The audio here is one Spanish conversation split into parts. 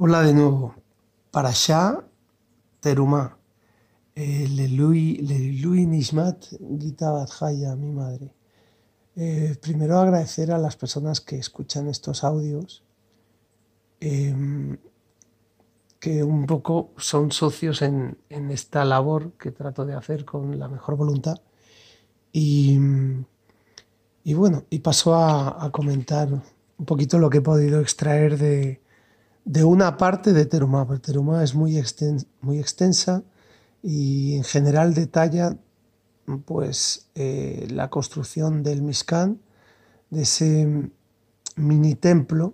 Hola de nuevo. Para allá, Terumá. Eh, Lelui Nishmat Gita Badjaya, mi madre. Eh, primero agradecer a las personas que escuchan estos audios, em, que un poco son socios en, esta labor que trato de hacer con la mejor voluntad. Y, bueno, y paso a comentar un poquito lo que he podido extraer de, de una parte de Terumá, porque Terumá es muy, extensa y en general detalla pues, eh, la construcción del Mishkan, de ese mini templo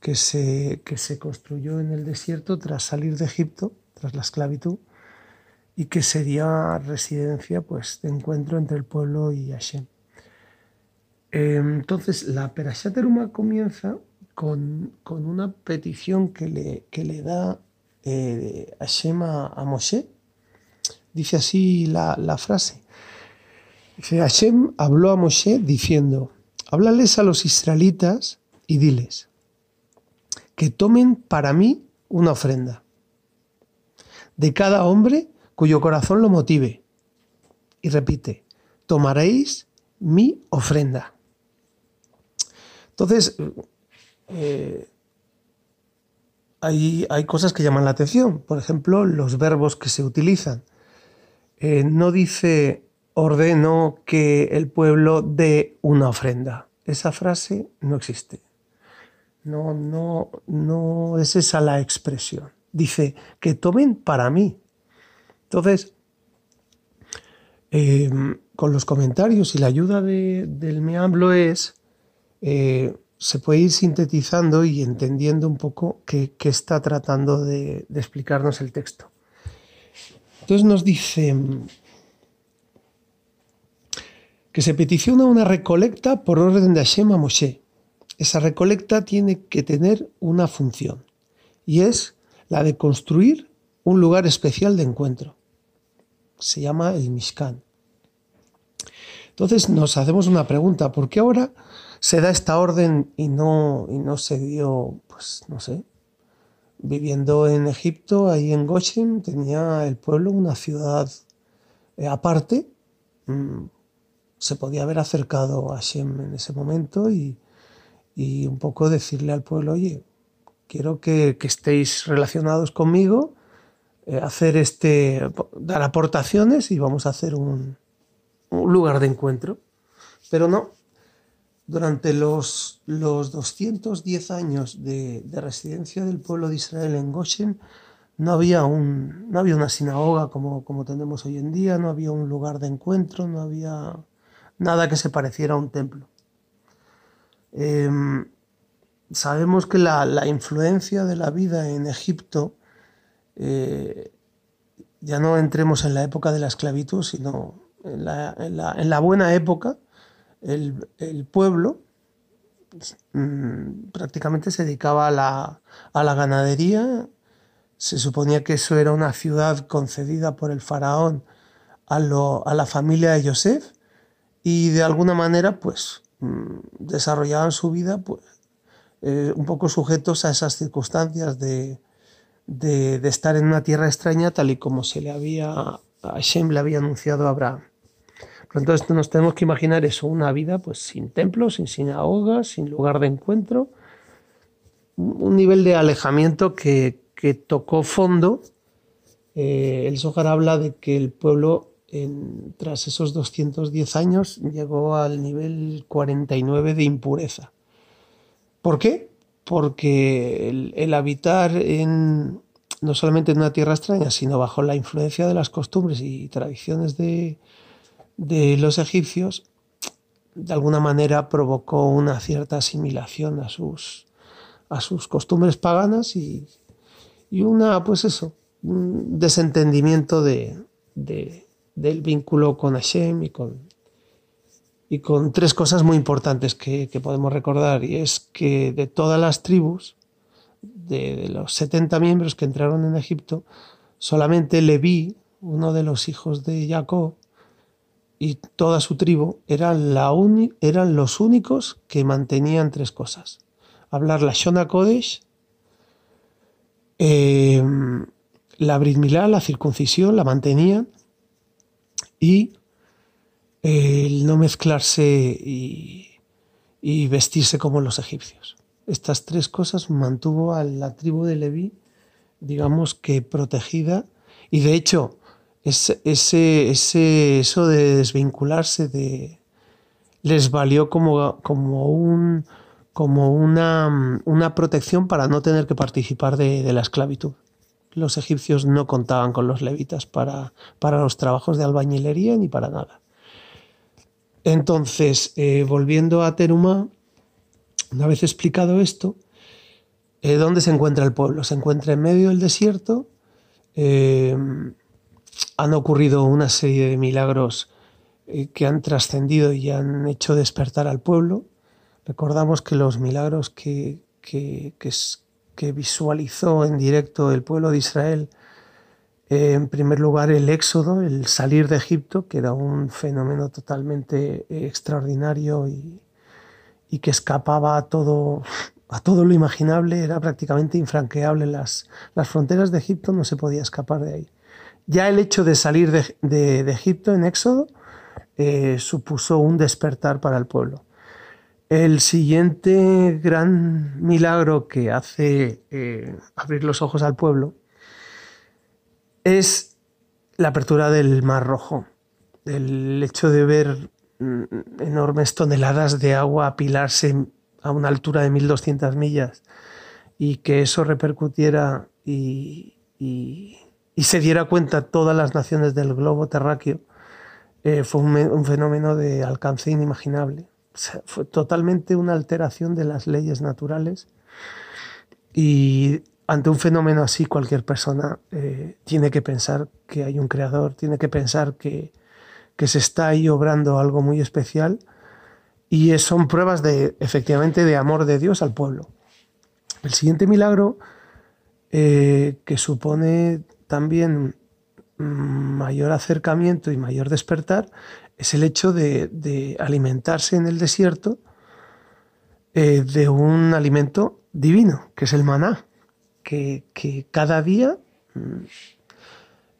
que se, que se construyó en el desierto tras salir de Egipto, tras la esclavitud, y que sería residencia pues, de encuentro entre el pueblo y Hashem. Entonces, la Perashat Terumá comienza con, una petición que le, le da eh, Hashem a, Moshe. Dice así la, frase. Dice, Hashem habló a Moshe diciendo, háblales a los israelitas y diles que tomen para mí una ofrenda de cada hombre cuyo corazón lo motive. Y repite, tomaréis mi ofrenda. Entonces, eh, hay, cosas que llaman la atención. Por ejemplo, los verbos que se utilizan. Eh, no dice ordeno que el pueblo dé una ofrenda. Esa frase no existe. No, no, no es esa la expresión. Dice que tomen para mí. Entonces, eh, con los comentarios y la ayuda del meamblo es se puede ir sintetizando y entendiendo un poco qué, está tratando de, explicarnos el texto. Entonces nos dice que se peticiona una recolecta por orden de Hashem a Moshe. Esa recolecta tiene que tener una función y es la de construir un lugar especial de encuentro. Se llama el Mishkan. Entonces nos hacemos una pregunta, ¿por qué ahora se da esta orden y no, y no se dio, pues no sé, viviendo en Egipto, ahí en Goshen, tenía el pueblo una ciudad eh, aparte. Mm, se podía haber acercado a Shem en ese momento y, un poco decirle al pueblo, oye, quiero que, estéis relacionados conmigo, eh, hacer este, dar aportaciones y vamos a hacer un, un lugar de encuentro. Pero no, durante los, los 210 años de, residencia del pueblo de Israel en Goshen, no había, un, no había una sinagoga como, como tenemos hoy en día, no había un lugar de encuentro, no había nada que se pareciera a un templo. Em, sabemos que la, influencia de la vida en Egipto, eh, ya no entremos en la época de la esclavitud, sino en la, en la buena época, el, pueblo mm, prácticamente se dedicaba a la, ganadería. Se suponía que eso era una ciudad concedida por el faraón a, la familia de Yosef y de alguna manera pues mm, desarrollaban su vida pues, eh, un poco sujetos a esas circunstancias de, de, estar en una tierra extraña tal y como se le había, a Hashem le había anunciado a Abraham. Entonces nos tenemos que imaginar eso, una vida pues sin templos, sin sinagogas, sin lugar de encuentro, un nivel de alejamiento que, tocó fondo. Eh, el Zohar habla de que el pueblo tras esos 210 años llegó al nivel 49 de impureza. ¿Por qué? Porque el, habitar en, no solamente en una tierra extraña, sino bajo la influencia de las costumbres y tradiciones de, de los egipcios, de alguna manera provocó una cierta asimilación a sus, a sus costumbres paganas y, una, pues eso, un desentendimiento de, del vínculo con Hashem y con, y con tres cosas muy importantes que, podemos recordar, y es que de todas las tribus, de, de, los 70 miembros que entraron en Egipto, solamente Leví, uno de los hijos de Jacob, y toda su tribu eran, la eran los únicos que mantenían tres cosas. Hablar la Shona Kodesh, Eh, la Brit Milá, la circuncisión, la mantenían y el no mezclarse y, y vestirse como los egipcios. Estas tres cosas mantuvo a la tribu de Leví, digamos que protegida, y de hecho, ese, ese, eso de desvincularse de, les valió como, como, un, como una, una, protección para no tener que participar de, la esclavitud. Los egipcios no contaban con los levitas para, para los trabajos de albañilería ni para nada. Entonces, eh, volviendo a Teruma, una vez explicado esto, eh, ¿dónde se encuentra el pueblo? Se encuentra en medio del desierto. Eh, han ocurrido una serie de milagros eh, que han trascendido y han hecho despertar al pueblo. Recordamos que los milagros que, que, que, que visualizó en directo el pueblo de Israel eh, en primer lugar, el éxodo, el salir de Egipto, que era un fenómeno totalmente eh, extraordinario y, y que escapaba a todo, a todo lo imaginable, era prácticamente infranqueable. Las, las fronteras de Egipto no se podía escapar de ahí. Ya el hecho de salir de, Egipto en éxodo eh, supuso un despertar para el pueblo. El siguiente gran milagro que hace eh, abrir los ojos al pueblo es la apertura del Mar Rojo. El hecho de ver mm, enormes toneladas de agua apilarse a una altura de 1200 millas y que eso repercutiera y, y se diera cuenta todas las naciones del globo terráqueo eh, fue un, un, fenómeno de alcance inimaginable. O sea, fue totalmente una alteración de las leyes naturales y ante un fenómeno así cualquier persona eh, tiene que pensar que hay un creador, tiene que pensar que, que se está ahí obrando algo muy especial y son pruebas de efectivamente de amor de Dios al pueblo. El siguiente milagro eh, que supone también mayor acercamiento y mayor despertar es el hecho de, alimentarse en el desierto eh, de un alimento divino, que es el maná que, que cada día, mm,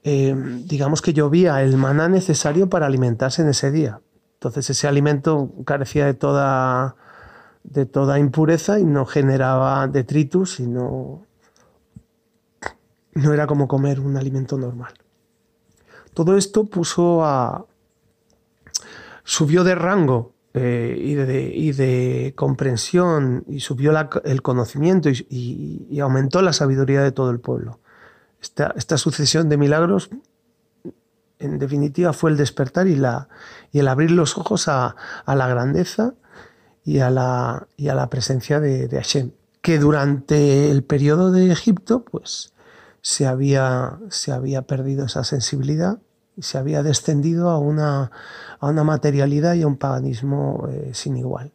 eh, digamos que llovía el maná necesario para alimentarse en ese día. Entonces ese alimento carecía de toda, de toda impureza y no generaba detritus y no, no era como comer un alimento normal. Todo esto puso a... subió de rango eh, y, de, y, de, comprensión y subió el conocimiento y, aumentó la sabiduría de todo el pueblo. Esta, esta, sucesión de milagros, en definitiva, fue el despertar y, la, el abrir los ojos a, a la grandeza y a la, a la presencia de, de, Hashem, que durante el periodo de Egipto pues, se, había, se había perdido esa sensibilidad y se había descendido a una, a una materialidad y a un paganismo eh, sin igual.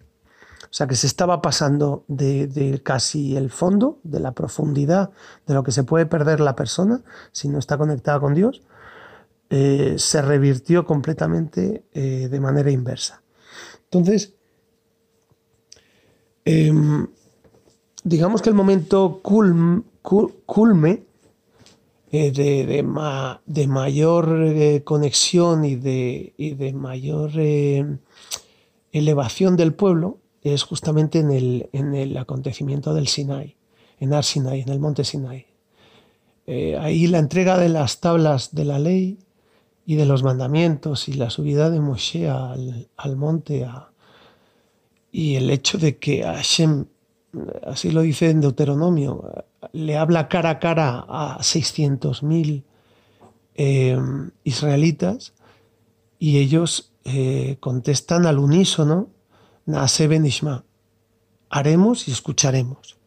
O sea que se estaba pasando de, de, casi el fondo, de la profundidad de lo que se puede perder la persona si no está conectada con Dios, eh, se revirtió completamente eh, de manera inversa. Entonces, eh, digamos que el momento culme, culme eh, de, de, ma, de, mayor eh, conexión y de, y de mayor eh, elevación del pueblo es justamente en el, en el, acontecimiento del Sinai, en Ar Sinai, en el monte Sinai. Ahí la entrega de las tablas de la ley y de los mandamientos y la subida de Moshe al, al monte a, y el hecho de que Hashem así lo dice en Deuteronomio, le habla cara a cara a 600.000 eh, israelitas y ellos eh, contestan al unísono, Naase Benishma, haremos y escucharemos.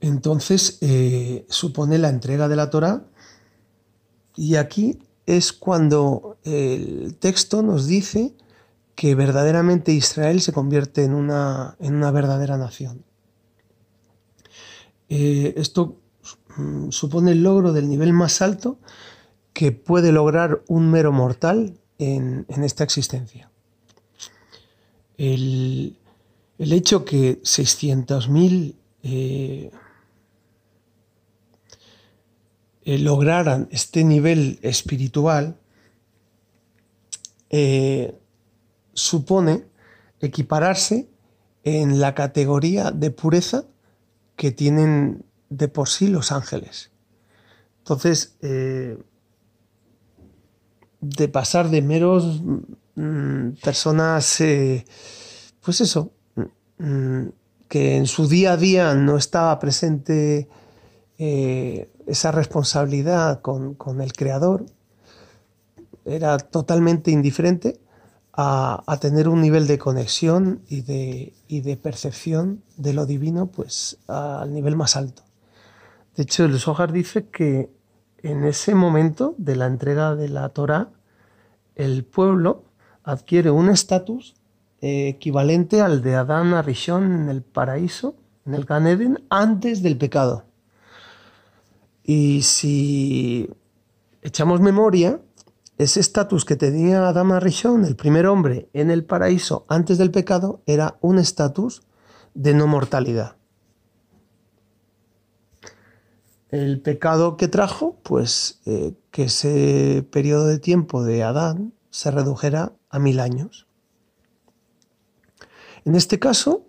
Entonces eh, supone la entrega de la Torah y aquí es cuando el texto nos dice que verdaderamente Israel se convierte en una, en una verdadera nación. Eh, esto mm, supone el logro del nivel más alto que puede lograr un mero mortal en, en esta existencia. El, el, hecho que 600.000 eh, eh, lograran este nivel espiritual, eh, supone equipararse en la categoría de pureza que tienen de por sí los ángeles. Entonces, de pasar de meros mm, personas, pues eso, mm, que en su día a día no estaba presente eh, esa responsabilidad con, el creador, era totalmente indiferente a, tener un nivel de conexión y de, de, percepción de lo divino pues al nivel más alto. De hecho, el Zohar dice que en ese momento de la entrega de la Torah, el pueblo adquiere un estatus eh, equivalente al de Adán Arishon en el paraíso, en el Gan antes del pecado. Y si echamos memoria, ese estatus que tenía Adán Arishon, el primer hombre, en el paraíso antes del pecado, era un estatus de no mortalidad. El pecado que trajo, pues eh, que ese periodo de tiempo de Adán se redujera a mil años. En este caso,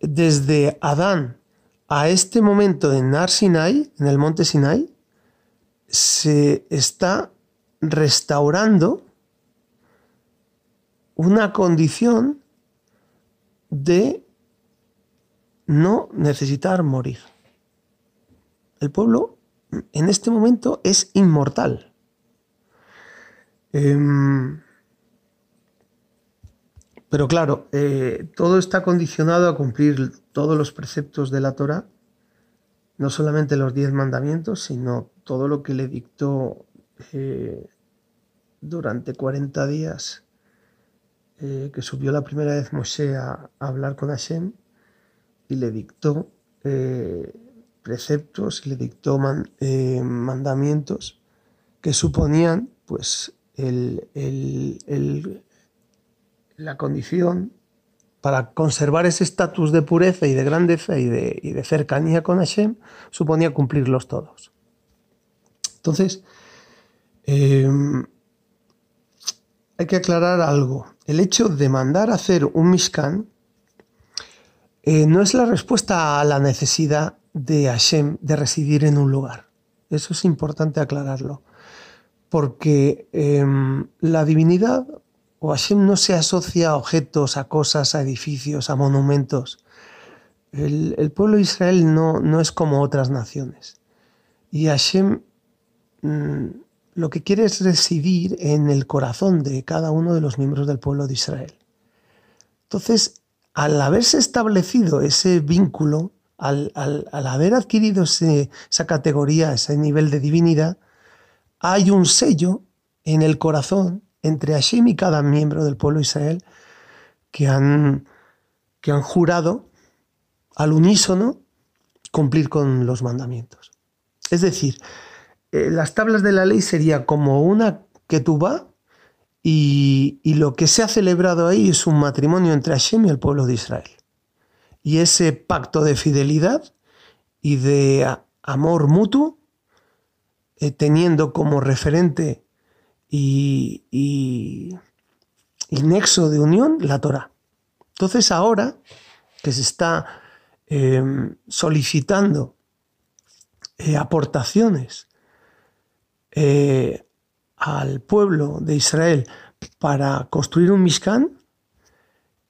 desde Adán a este momento en Nar Sinai, en el monte Sinai, se está restaurando una condición de no necesitar morir. El pueblo en este momento es inmortal. Em, pero claro, eh, todo está condicionado a cumplir todos los preceptos de la Torah, no solamente los diez mandamientos, sino todo lo que le dictó eh, durante 40 días eh, que subió la primera vez Moshe a, hablar con Hashem y le dictó preceptos y le dictó mandamientos que suponían pues la condición para conservar ese estatus de pureza y de grandeza y de, cercanía con Hashem suponía cumplirlos todos. Entonces, em, hay que aclarar algo. El hecho de mandar hacer un Mishkan eh, no es la respuesta a la necesidad de Hashem de residir en un lugar. Eso es importante aclararlo. Porque em, la divinidad o Hashem no se asocia a objetos, a cosas, a edificios, a monumentos. El, pueblo de Israel no, no, es como otras naciones. Y Hashem mm, lo que quiere es residir en el corazón de cada uno de los miembros del pueblo de Israel. Entonces, al haberse establecido ese vínculo, al, haber adquirido esa categoría, ese nivel de divinidad, hay un sello en el corazón entre Hashem y cada miembro del pueblo de Israel que han, que han jurado al unísono cumplir con los mandamientos. Es decir, eh, las tablas de la ley sería como una que tú vas y, y, lo que se ha celebrado ahí es un matrimonio entre Hashem y el pueblo de Israel. Y ese pacto de fidelidad y de amor mutuo, eh, teniendo como referente y, nexo de unión la Torah. Entonces ahora que se está em, solicitando eh, aportaciones eh, al pueblo de Israel para construir un Mishkan,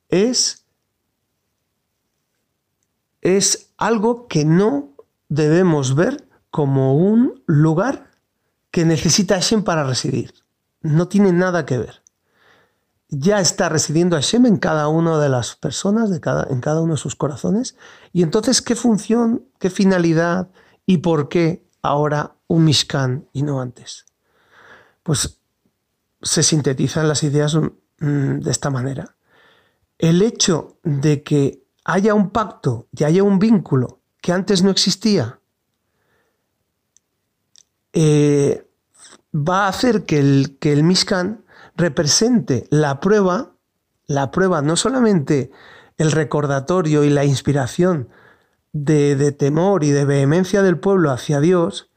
es, es algo que no debemos ver como un lugar que necesita Hashem para residir no tiene nada que ver. Ya está residiendo Hashem en cada una de las personas, en cada uno de sus corazones. Y entonces, ¿qué función, qué finalidad y por qué ahora un Mishkan y no antes? Pues se sintetizan las ideas mm, de esta manera. El hecho de que haya un pacto y haya un vínculo que antes no existía, eh, va a hacer que el, que el Mishkan represente la prueba, la prueba no solamente el recordatorio y la inspiración de, temor y de vehemencia del pueblo hacia Dios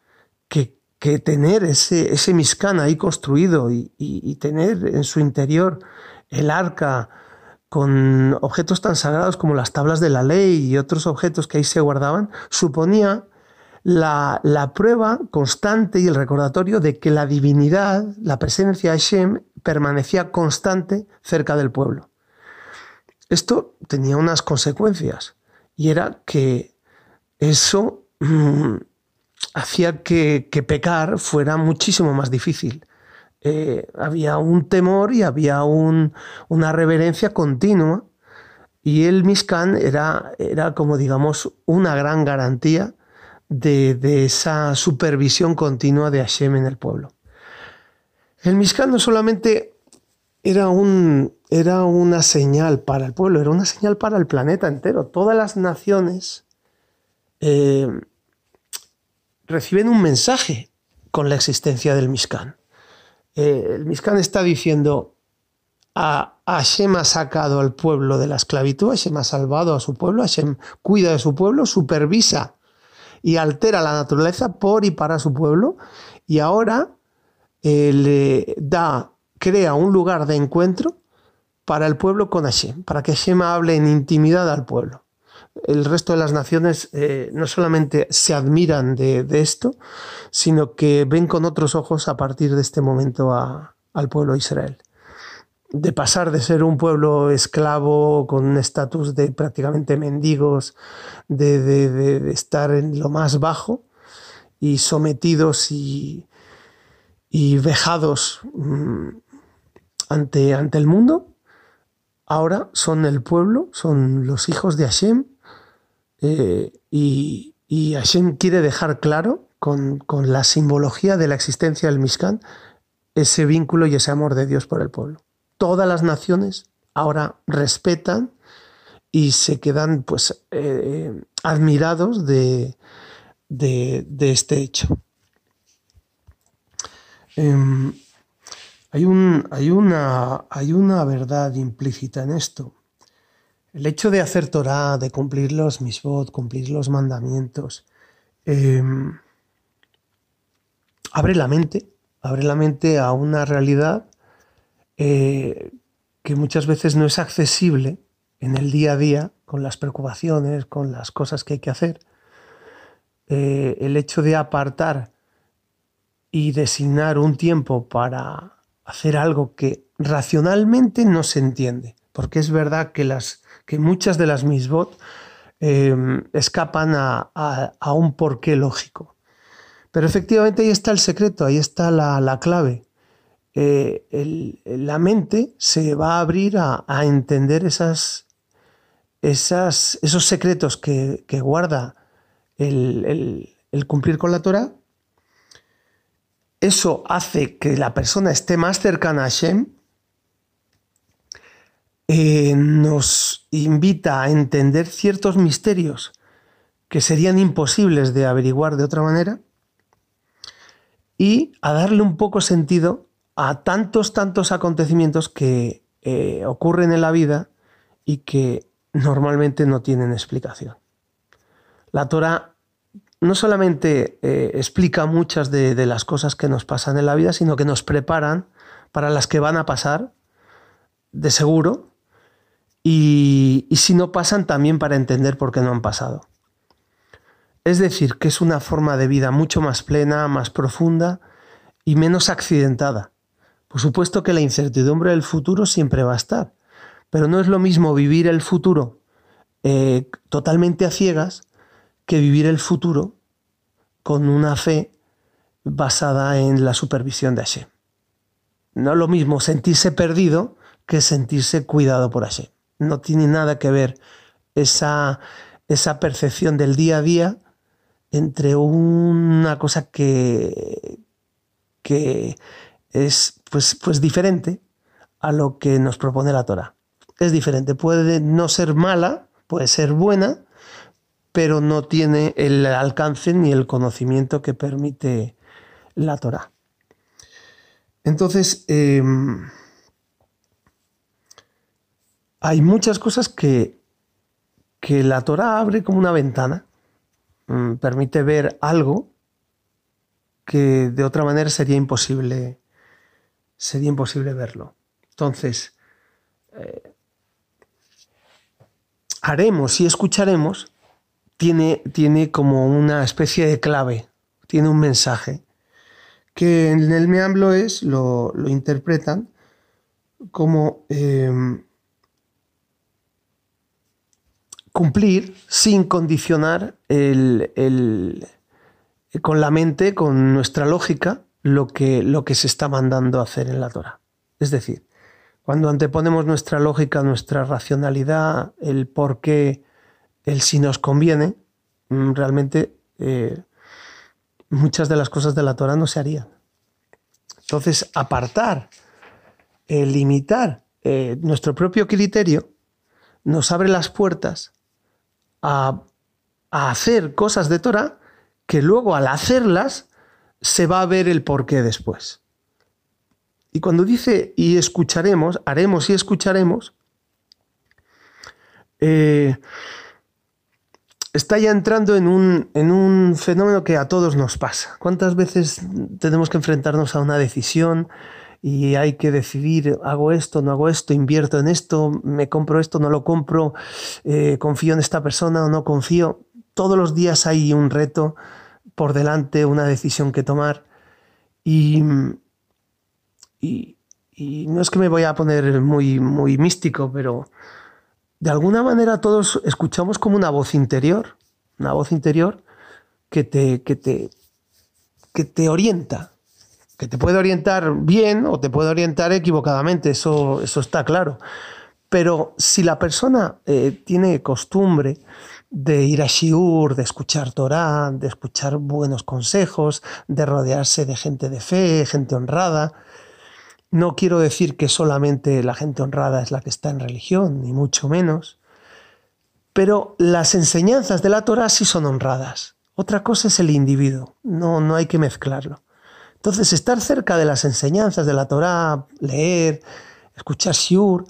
que, que tener ese, ese Mishkan ahí construido y, tener en su interior el arca con objetos tan sagrados como las tablas de la ley y otros objetos que ahí se guardaban, suponía la, la, prueba constante y el recordatorio de que la divinidad, la presencia de Hashem, permanecía constante cerca del pueblo. Esto tenía unas consecuencias y era que eso mm, hacía que, pecar fuera muchísimo más difícil. Eh, había un temor y había una reverencia continua y el Mishkan era, era como digamos una gran garantía de, de, esa supervisión continua de Hashem en el pueblo. El Mishkan no solamente era, un, era una señal para el pueblo, era una señal para el planeta entero. Todas las naciones eh, reciben un mensaje con la existencia del Mishkan. Eh, el Mishkan está diciendo, a Hashem ha sacado al pueblo de la esclavitud, Hashem ha salvado a su pueblo, Hashem cuida de su pueblo, supervisa y altera la naturaleza por y para su pueblo, y ahora eh, le da crea un lugar de encuentro para el pueblo con Hashem, para que Hashem hable en intimidad al pueblo. El resto de las naciones eh, no solamente se admiran de, esto, sino que ven con otros ojos a partir de este momento al pueblo de Israel. De pasar de ser un pueblo esclavo con un estatus de prácticamente mendigos, de, estar en lo más bajo y sometidos y, y vejados mm, ante, ante el mundo, ahora son el pueblo, son los hijos de Hashem, eh, y, y, Hashem quiere dejar claro con, con, la simbología de la existencia del Mishkan ese vínculo y ese amor de Dios por el pueblo. Todas las naciones ahora respetan y se quedan pues eh, admirados de, de, de, este hecho. Em, hay, un, hay, una, hay una verdad implícita en esto. El hecho de hacer Torah, de cumplir los misbot, cumplir los mandamientos, em, abre la mente, abre la mente a una realidad eh, que muchas veces no es accesible en el día a día, con las preocupaciones, con las cosas que hay que hacer. Eh, el hecho de apartar y designar un tiempo para hacer algo que racionalmente no se entiende, porque es verdad que, las, que muchas de las misbot eh, escapan a, un porqué lógico. Pero efectivamente ahí está el secreto, ahí está la, clave. Eh, la mente se va a abrir a, entender esas, esas, esos secretos que, guarda el, el, cumplir con la Torah eso hace que la persona esté más cercana a Hashem, eh, nos invita a entender ciertos misterios que serían imposibles de averiguar de otra manera y a darle un poco sentido a tantos, tantos acontecimientos que eh, ocurren en la vida y que normalmente no tienen explicación. La Torah no solamente eh, explica muchas de, las cosas que nos pasan en la vida, sino que nos preparan para las que van a pasar, de seguro, y, si no pasan también para entender por qué no han pasado. Es decir, que es una forma de vida mucho más plena, más profunda y menos accidentada. Por supuesto que la incertidumbre del futuro siempre va a estar, pero no es lo mismo vivir el futuro eh, totalmente a ciegas que vivir el futuro con una fe basada en la supervisión de Hashem. No es lo mismo sentirse perdido que sentirse cuidado por Hashem. No tiene nada que ver esa, esa percepción del día a día entre una cosa que, que es pues, pues diferente a lo que nos propone la Torah. Es diferente, puede no ser mala, puede ser buena, pero no tiene el alcance ni el conocimiento que permite la Torah. Entonces, em, hay muchas cosas que, que la Torah abre como una ventana, mm, permite ver algo que de otra manera sería imposible, sería imposible verlo. Entonces, eh, haremos y escucharemos tiene, tiene como una especie de clave, tiene un mensaje, que en el Meamblo es, lo, lo interpretan como em, cumplir sin condicionar con la mente, con nuestra lógica, lo que, lo que se está mandando a hacer en la Torah. Es decir, cuando anteponemos nuestra lógica, nuestra racionalidad, el por qué, el si nos conviene, mm, realmente eh, muchas de las cosas de la Torah no se harían. Entonces, apartar, eh, limitar eh, nuestro propio criterio nos abre las puertas a, hacer cosas de Torah que luego al hacerlas se va a ver el porqué después. Y cuando dice y escucharemos, haremos y escucharemos, eh, está ya entrando en un, en un, fenómeno que a todos nos pasa. ¿Cuántas veces tenemos que enfrentarnos a una decisión y hay que decidir, hago esto, no hago esto, invierto en esto, me compro esto, no lo compro, eh, confío en esta persona o no confío? Todos los días hay un reto por delante, una decisión que tomar. Y, y, no es que me voy a poner muy, muy místico, pero de alguna manera todos escuchamos como una voz interior, una voz interior que te, que te, que te orienta, que te puede orientar bien o te puede orientar equivocadamente, eso, eso está claro. Pero si la persona eh, tiene costumbre de ir a Shiur, de escuchar Torah, de escuchar buenos consejos, de rodearse de gente de fe, gente honrada, no quiero decir que solamente la gente honrada es la que está en religión, ni mucho menos, pero las enseñanzas de la Torah sí son honradas. Otra cosa es el individuo, no, no hay que mezclarlo. Entonces, estar cerca de las enseñanzas de la Torah, leer, escuchar Shiur,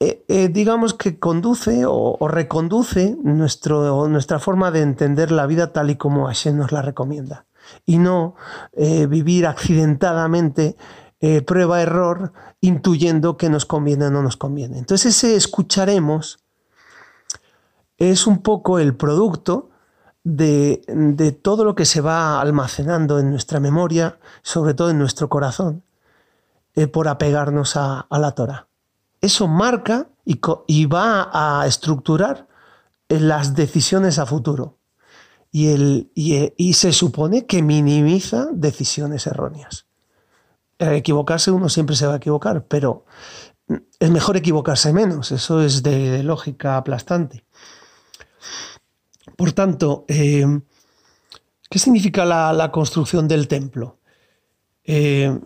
eh, eh, digamos que conduce o, reconduce nuestro, nuestra forma de entender la vida tal y como Hashem nos la recomienda. Y no eh, vivir accidentadamente eh, prueba-error, intuyendo que nos conviene o no nos conviene. Entonces ese escucharemos es un poco el producto de, todo lo que se va almacenando en nuestra memoria, sobre todo en nuestro corazón, eh, por apegarnos a, la Torah. Eso marca y, va a estructurar eh, las decisiones a futuro. y, y se supone que minimiza decisiones erróneas equivocarse uno siempre se va a equivocar, pero es mejor equivocarse menos, eso es de, lógica aplastante. Por tanto, eh, ¿qué significa la, construcción del templo? Eh,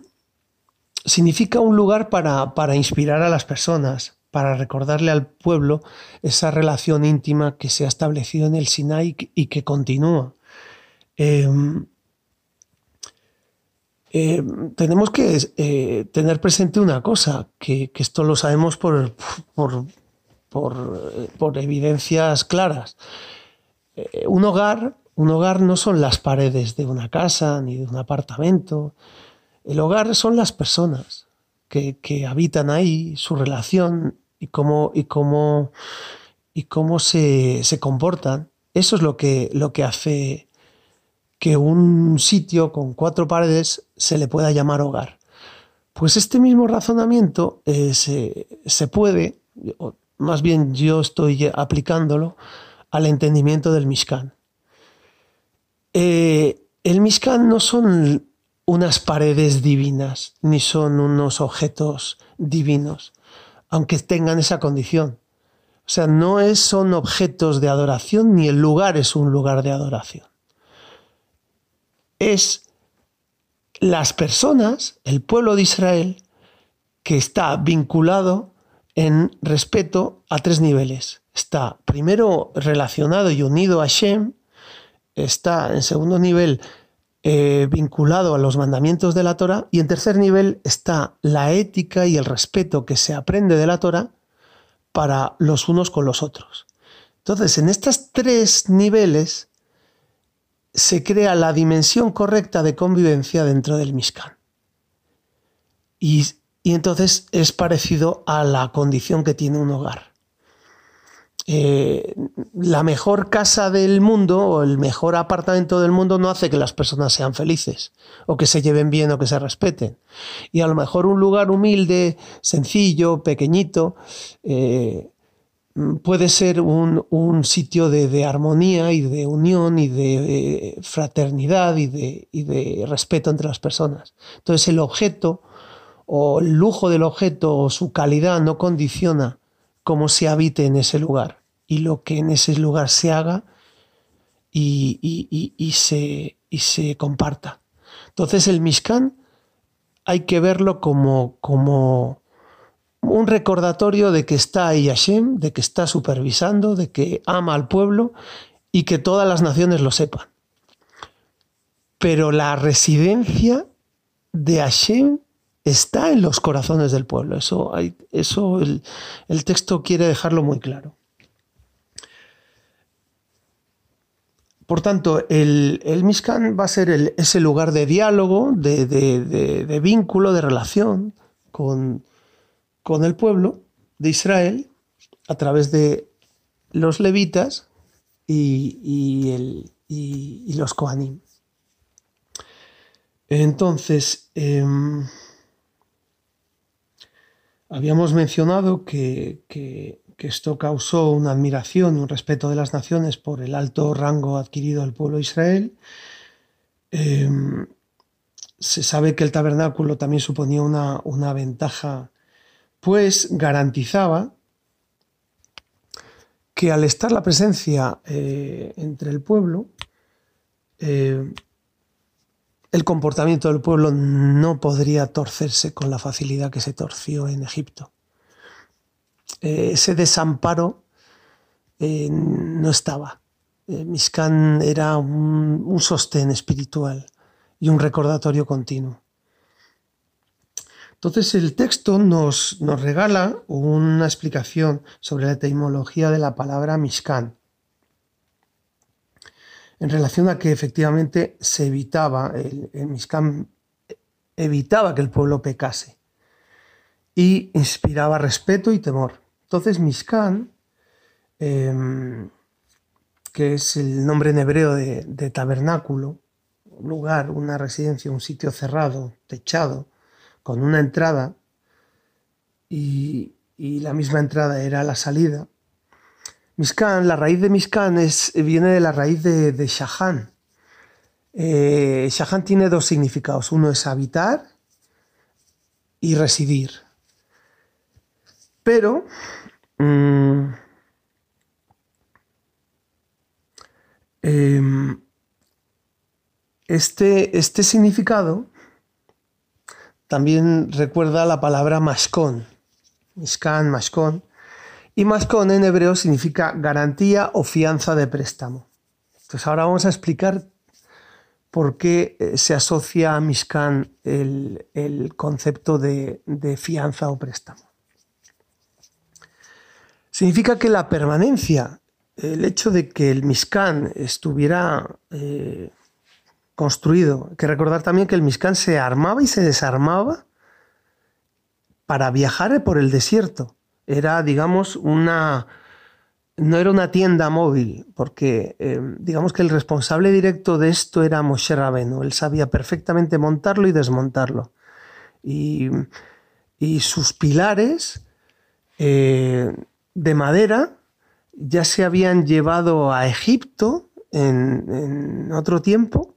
significa un lugar para, inspirar a las personas, para recordarle al pueblo esa relación íntima que se ha establecido en el Sinai y que continúa. Eh, eh, tenemos que eh, tener presente una cosa, que, esto lo sabemos por, por, evidencias claras. Eh, un hogar, un hogar no son las paredes de una casa ni de un apartamento. El hogar son las personas que, habitan ahí, su relación y cómo, y cómo, y cómo se, se comportan. Eso es lo que, lo que hace que un sitio con cuatro paredes se le pueda llamar hogar. Pues este mismo razonamiento eh, se, puede, más bien yo estoy aplicándolo al entendimiento del Mishkan. Eh, el Mishkan no son unas paredes divinas, ni son unos objetos divinos, aunque tengan esa condición. O sea, no es, son objetos de adoración, ni el lugar es un lugar de adoración es las personas, el pueblo de Israel, que está vinculado en respeto a tres niveles. Está primero relacionado y unido a Shem, está en segundo nivel eh, vinculado a los mandamientos de la Torah y en tercer nivel está la ética y el respeto que se aprende de la Torah para los unos con los otros. Entonces, en estos tres niveles se crea la dimensión correcta de convivencia dentro del Mishkan. Y, y entonces es parecido a la condición que tiene un hogar. Eh, la mejor casa del mundo o el mejor apartamento del mundo no hace que las personas sean felices o que se lleven bien o que se respeten. Y a lo mejor un lugar humilde, sencillo, pequeñito, eh, puede ser un, sitio de, armonía y de unión y de eh, fraternidad y de, y de respeto entre las personas. Entonces el objeto o el lujo del objeto o su calidad no condiciona cómo se habite en ese lugar y lo que en ese lugar se haga y, se, se, comparta. Entonces el Mishkan hay que verlo como, como un recordatorio de que está ahí Hashem, de que está supervisando, de que ama al pueblo y que todas las naciones lo sepan. Pero la residencia de Hashem está en los corazones del pueblo. Eso, eso el, texto quiere dejarlo muy claro. Por tanto, el, el Mishkan va a ser ese lugar de diálogo, de, vínculo, de relación con, el pueblo de Israel a través de los levitas y, los Kohanim. Entonces, em, Habíamos mencionado que, esto causó una admiración y un respeto de las naciones por el alto rango adquirido al pueblo de Israel. Em, se sabe que el tabernáculo también suponía una, ventaja, pues garantizaba que al estar la presencia eh, entre el pueblo, eh, el comportamiento del pueblo no podría torcerse con la facilidad que se torció en Egipto. Eh, ese desamparo no estaba. Miscán era un, sostén espiritual y un recordatorio continuo. Entonces el texto nos, nos regala una explicación sobre la etimología de la palabra Miscán en relación a que efectivamente se evitaba, el, el evitaba que el pueblo pecase y inspiraba respeto y temor. Entonces Mishkan, em, que es el nombre en hebreo de, tabernáculo, un lugar, una residencia, un sitio cerrado, techado, con una entrada, y la misma entrada era la salida, Miskan, la raíz de Miskan es, viene de la raíz de, de Shahan. Eh, Shahan tiene dos significados. Uno es habitar y residir. Pero mm, em, este, este significado también recuerda la palabra mashkon. Miskan, mashkon y Maskon en hebreo significa garantía o fianza de préstamo. Entonces ahora vamos a explicar por qué eh, se asocia a Mishkan el, concepto de, fianza o préstamo. Significa que la permanencia, el hecho de que el Mishkan estuviera eh, construido, hay que recordar también que el Mishkan se armaba y se desarmaba para viajar por el desierto era, digamos, una... No era una tienda móvil, porque eh, digamos que el responsable directo de esto era Moshe Rabenu. Él sabía perfectamente montarlo y desmontarlo. Y, sus pilares eh, de madera ya se habían llevado a Egipto en, en, otro tiempo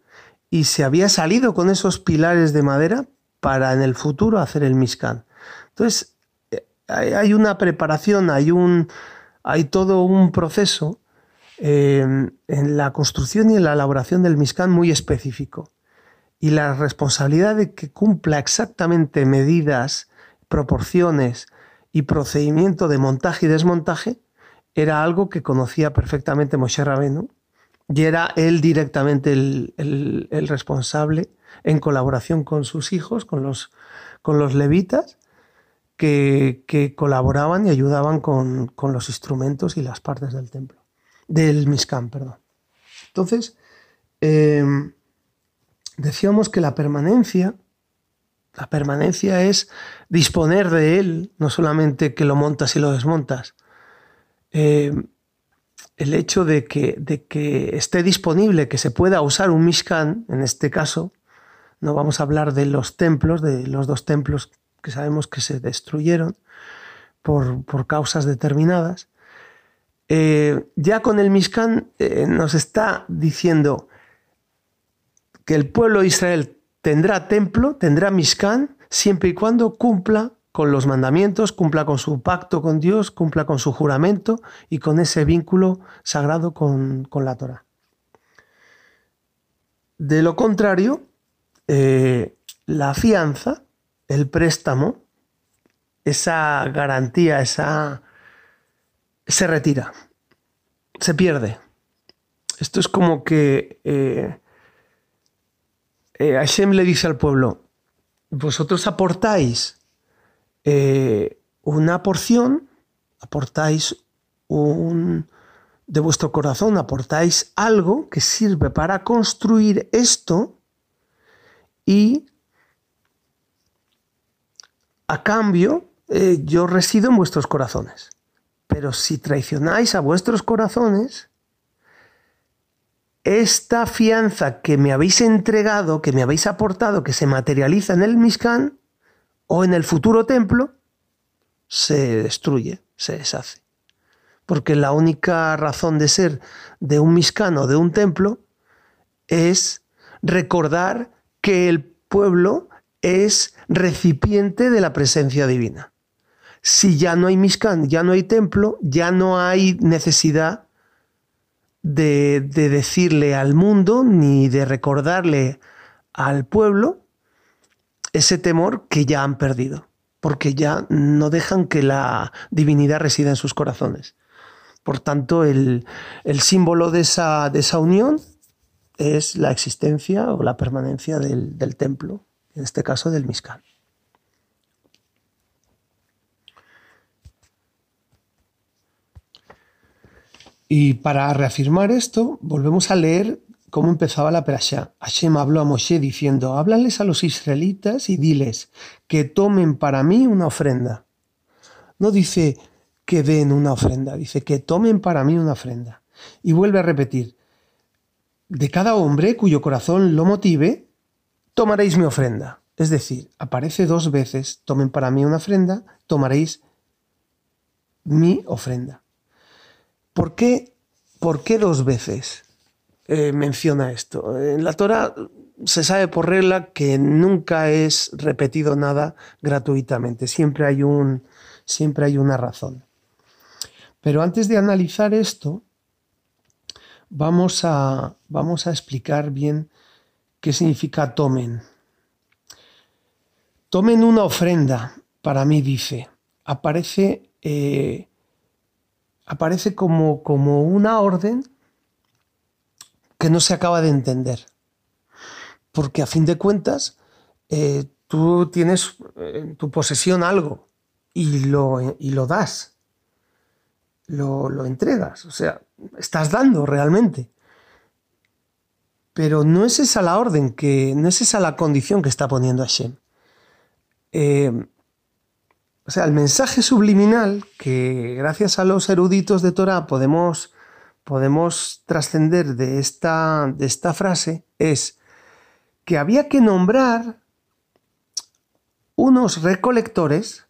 y se había salido con esos pilares de madera para en el futuro hacer el Mishkan. Entonces, hay una preparación, hay, un, hay todo un proceso em, en la construcción y en la elaboración del Mishkan muy específico. Y la responsabilidad de que cumpla exactamente medidas, proporciones y procedimiento de montaje y desmontaje era algo que conocía perfectamente Moshe Rabenu y era él directamente el, responsable en colaboración con sus hijos, con los, con los levitas, que, colaboraban y ayudaban con, los instrumentos y las partes del templo. del Mishkan, perdón. Entonces, em, decíamos que la permanencia, la permanencia es disponer de él, no solamente que lo montas y lo desmontas. Em, el hecho de que, esté disponible, que se pueda usar un Mishkan, en este caso, no vamos a hablar de los templos, de los dos templos que sabemos que se destruyeron por, causas determinadas. Eh, ya con el Mishkan eh, nos está diciendo que el pueblo de Israel tendrá templo, tendrá Mishkan, siempre y cuando cumpla con los mandamientos, cumpla con su pacto con Dios, cumpla con su juramento y con ese vínculo sagrado con, la Torah. De lo contrario, eh, la fianza, el préstamo, esa garantía, esa se retira, se pierde. Esto es como que eh, eh, Hashem le dice al pueblo, vosotros aportáis eh, una porción, aportáis un, de vuestro corazón, aportáis algo que sirve para construir esto y a cambio eh, yo resido en vuestros corazones. Pero si traicionáis a vuestros corazones, esta fianza que me habéis entregado, que me habéis aportado, que se materializa en el Mishkan o en el futuro templo, se destruye, se deshace. Porque la única razón de ser de un Mishkan o de un templo es recordar que el pueblo es recipiente de la presencia divina. Si ya no hay Mishkan, ya no hay templo, ya no hay necesidad de decirle al mundo ni de recordarle al pueblo ese temor que ya han perdido, porque ya no dejan que la divinidad resida en sus corazones. Por tanto, el, el símbolo de esa, de esa unión es la existencia o la permanencia del, templo, en este caso del Mishkan. Y para reafirmar esto, volvemos a leer cómo empezaba la perashá. Hashem habló a Moshe diciendo, háblales a los israelitas y diles que tomen para mí una ofrenda. No dice que den una ofrenda, dice que tomen para mí una ofrenda. Y vuelve a repetir, de cada hombre cuyo corazón lo motive, tomaréis mi ofrenda. Es decir, aparece dos veces, tomen para mí una ofrenda, tomaréis mi ofrenda. ¿Por qué, por qué dos veces eh, menciona esto? En la Torah se sabe por regla que nunca es repetido nada gratuitamente, siempre hay, un, siempre hay una razón. Pero antes de analizar esto, vamos a, vamos a explicar bien qué significa tomen. Tomen una ofrenda, para mí dice, aparece, eh, aparece como, como una orden que no se acaba de entender. Porque a fin de cuentas, eh, tú tienes en tu posesión algo y lo, y lo das, lo, lo entregas. O sea, estás dando realmente. Pero no es esa la orden, que, no es esa la condición que está poniendo Hashem. Eh, o sea, el mensaje subliminal que gracias a los eruditos de Torah podemos, podemos trascender de esta, de esta frase es que había que nombrar unos recolectores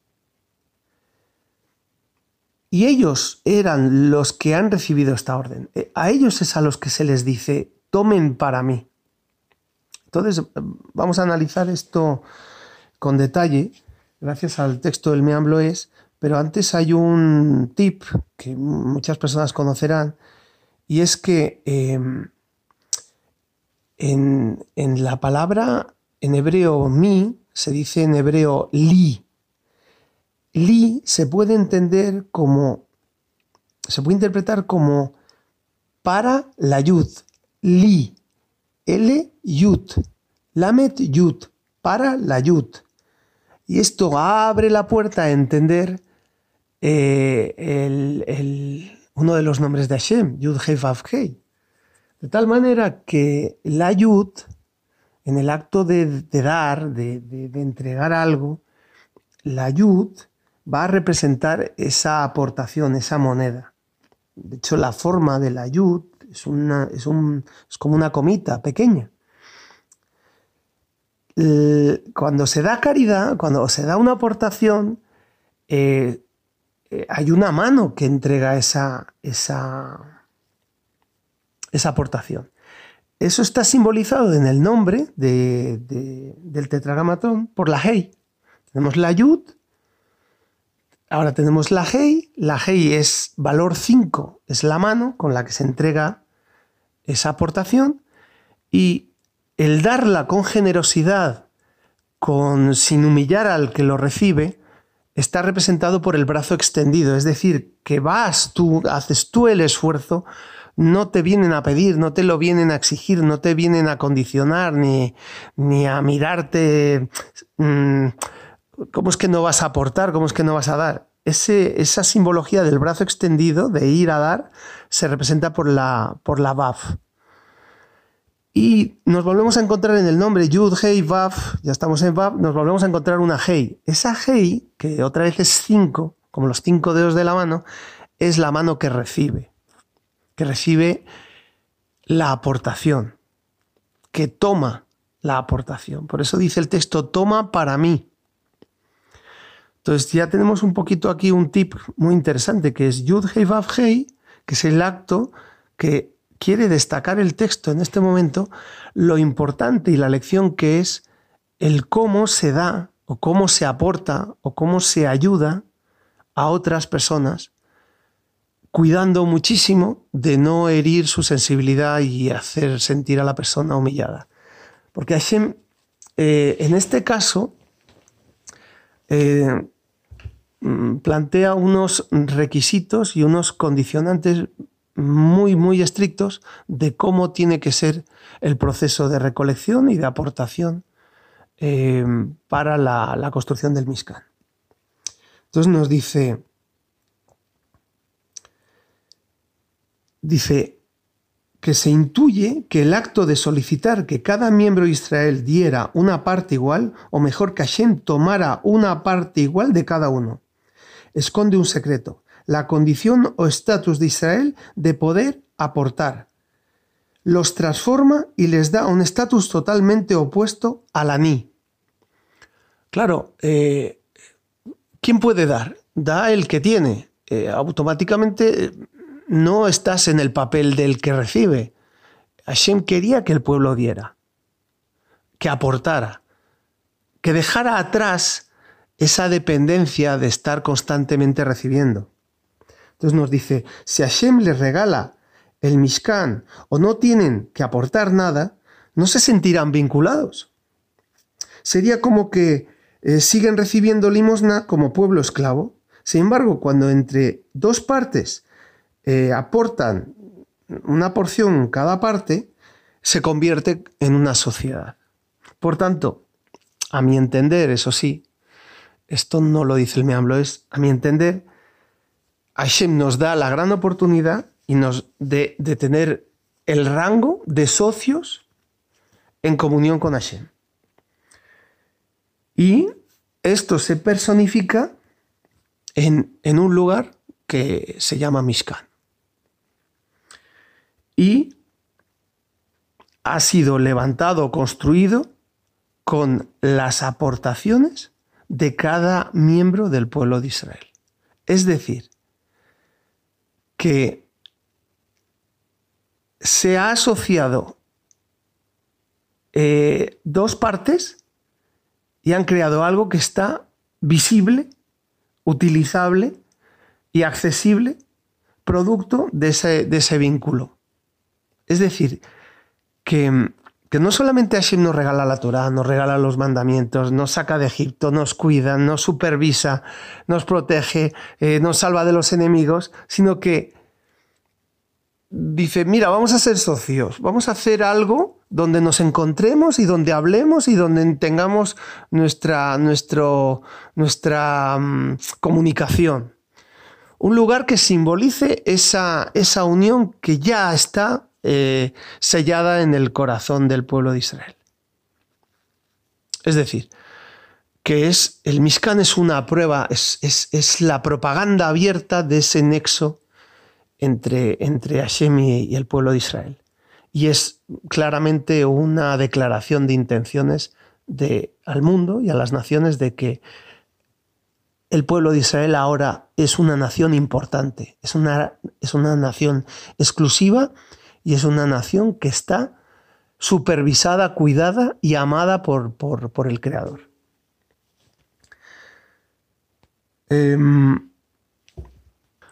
y ellos eran los que han recibido esta orden. Eh, a ellos es a los que se les dice, tomen para mí. Entonces, vamos a analizar esto con detalle, gracias al texto del Meamblo es, pero antes hay un tip que muchas personas conocerán, y es que em, en, en la palabra en hebreo mi se dice en hebreo li, Li se puede entender como, se puede interpretar como para la yud. Li, L, yud. Lamet, yud. Para la yud. Y esto abre la puerta a entender eh, uno de los nombres de Hashem, Yud Hei Vav Hei. De tal manera que la Yud, en el acto de, dar, de, entregar algo, la Yud va a representar esa aportación, esa moneda. De hecho, la forma de la Yud es como una comita pequeña. Cuando se da caridad, cuando se da una aportación, eh, eh, hay una mano que entrega esa, esa, esa aportación. Eso está simbolizado en el nombre del tetragramatón por la Hei. Tenemos la Yud, ahora tenemos la Hei. La Hei es valor 5, es la mano con la que se entrega esa aportación. Y el darla con generosidad, con, sin humillar al que lo recibe, está representado por el brazo extendido. Es decir, que vas tú, haces tú el esfuerzo no te vienen a pedir, no te lo vienen a exigir, no te vienen a condicionar, ni, ni a mirarte mm, cómo es que no vas a aportar, cómo es que no vas a dar. Esa simbología del brazo extendido, de ir a dar, se representa por la, por la Baf. Y nos volvemos a encontrar en el nombre Yud, Hei, Baf, ya estamos en Baf, nos volvemos a encontrar una Hei. Esa Hei, que otra vez es cinco, como los cinco dedos de la mano, es la mano que recibe que recibe la aportación, que toma la aportación. Por eso dice el texto, toma para mí. Entonces ya tenemos un poquito aquí un tip muy interesante, que es Yud Hei Vav Hei, que es el acto que quiere destacar el texto en este momento, lo importante y la lección que es el cómo se da o cómo se aporta o cómo se ayuda a otras personas cuidando muchísimo de no herir su sensibilidad y hacer sentir a la persona humillada. Porque Hashem, eh, en este caso, eh, mm, plantea unos requisitos y unos condicionantes muy, muy estrictos de cómo tiene que ser el proceso de recolección y de aportación eh, para la, la, construcción del Mishkan. Entonces nos dice, dice que se intuye que el acto de solicitar que cada miembro de Israel diera una parte igual, o mejor que Hashem tomara una parte igual de cada uno, esconde un secreto, la condición o estatus de Israel de poder aportar. Los transforma y les da un estatus totalmente opuesto al aní. Claro, eh, ¿quién puede dar? Da el que tiene. Eh, automáticamente no estás en el papel del que recibe. Hashem quería que el pueblo diera, que aportara, que dejara atrás esa dependencia de estar constantemente recibiendo. Entonces nos dice, si Hashem les regala el Mishkan o no tienen que aportar nada, no se sentirán vinculados. Sería como que eh, siguen recibiendo limosna como pueblo esclavo. Sin embargo, cuando entre dos partes eh, aportan una porción cada parte, se convierte en una sociedad. Por tanto, a mi entender, eso sí, esto no lo dice el Meamblo, es a mi entender, Hashem nos da la gran oportunidad y nos de, tener el rango de socios en comunión con Hashem. Y esto se personifica en, en un lugar que se llama Mishkan y ha sido levantado, construido con las aportaciones de cada miembro del pueblo de Israel. Es decir, que se ha asociado eh, dos partes y han creado algo que está visible, utilizable y accesible, producto de ese, de ese vínculo. Es decir, que, no solamente Hashem nos regala la Torah, nos regala los mandamientos, nos saca de Egipto, nos cuida, nos supervisa, nos protege, eh, nos salva de los enemigos, sino que dice, mira, vamos a ser socios, vamos a hacer algo donde nos encontremos y donde hablemos y donde tengamos nuestra, nuestra mm, comunicación. un lugar que simbolice esa, esa unión que ya está eh, sellada en el corazón del pueblo de Israel. Es decir, que es el Mishkan es una prueba, es, es, la propaganda abierta de ese nexo entre, entre Hashem y, el pueblo de Israel. Y es claramente una declaración de intenciones de, al mundo y a las naciones de que el pueblo de Israel ahora es una nación importante, es una, es una nación exclusiva y es una nación que está supervisada, cuidada y amada por, por, el Creador. Em,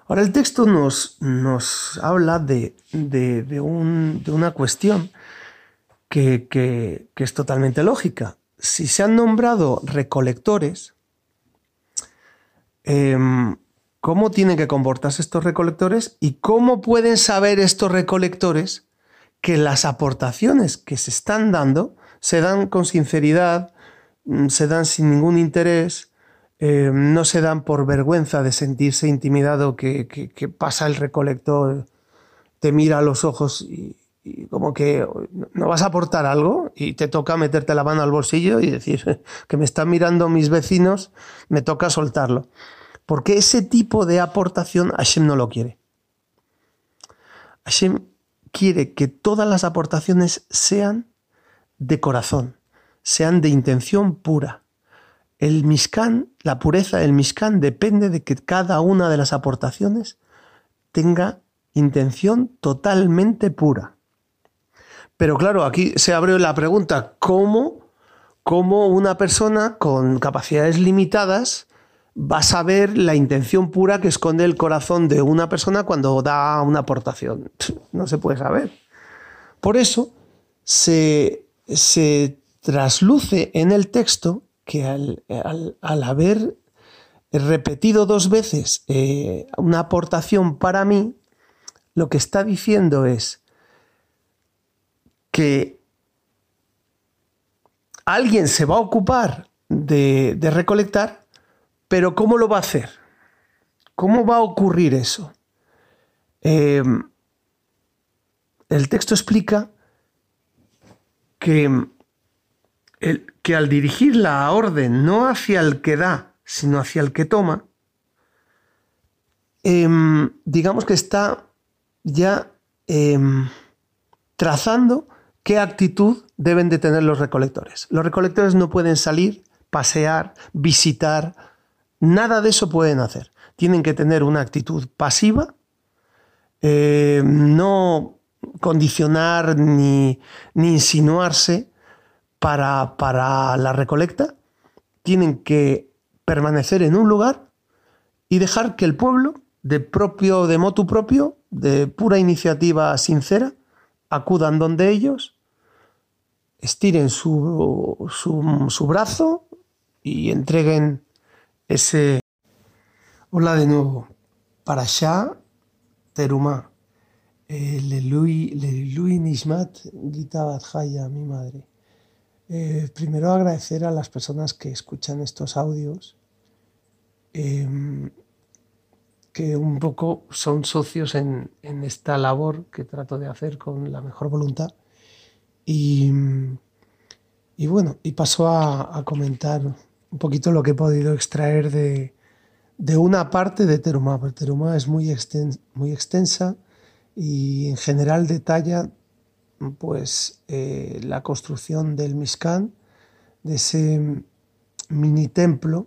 ahora el texto nos, nos habla de, de, una cuestión que, es totalmente lógica. Si se han nombrado recolectores, em, ¿cómo tienen que comportarse estos recolectores y cómo pueden saber estos recolectores que las aportaciones que se están dando se dan con sinceridad, mm, se dan sin ningún interés, eh, no se dan por vergüenza de sentirse intimidado que, pasa el recolector, te mira a los ojos y, como que no vas a aportar algo y te toca meterte la mano al bolsillo y decir que me están mirando mis vecinos, me toca soltarlo. Porque ese tipo de aportación Hashem no lo quiere. Hashem quiere que todas las aportaciones sean de corazón, sean de intención pura. El Mishkan, la pureza del Mishkan depende de que cada una de las aportaciones tenga intención totalmente pura. Pero claro, aquí se abre la pregunta, ¿cómo, cómo una persona con capacidades limitadas vas a ver la intención pura que esconde el corazón de una persona cuando da una aportación. No se puede saber. Por eso se, trasluce en el texto que al, haber repetido dos veces eh, una aportación para mí, lo que está diciendo es que alguien se va a ocupar de recolectar pero ¿cómo lo va a hacer? ¿Cómo va a ocurrir eso? Em, el texto explica que, que al dirigir la orden no hacia el que da, sino hacia el que toma, em, digamos que está ya em, trazando qué actitud deben de tener los recolectores. Los recolectores no pueden salir, pasear, visitar, Nada de eso pueden hacer. Tienen que tener una actitud pasiva, eh, no condicionar ni, insinuarse para, para la recolecta. Tienen que permanecer en un lugar y dejar que el pueblo, de propio, de motu propio, de pura iniciativa sincera, acudan donde ellos, estiren su, su brazo y entreguen ese... Hola de nuevo. Para allá, Terumá. Eh, Lelui Nishmat Gita Badjaya, mi madre. Eh, primero agradecer a las personas que escuchan estos audios, em, que un poco son socios en, esta labor que trato de hacer con la mejor voluntad. Y, bueno, y paso a comentar un poquito lo que he podido extraer de, una parte de Teruma. Porque Teruma es muy, muy extensa y en general detalla pues, eh, la construcción del Mishkan, de ese mini templo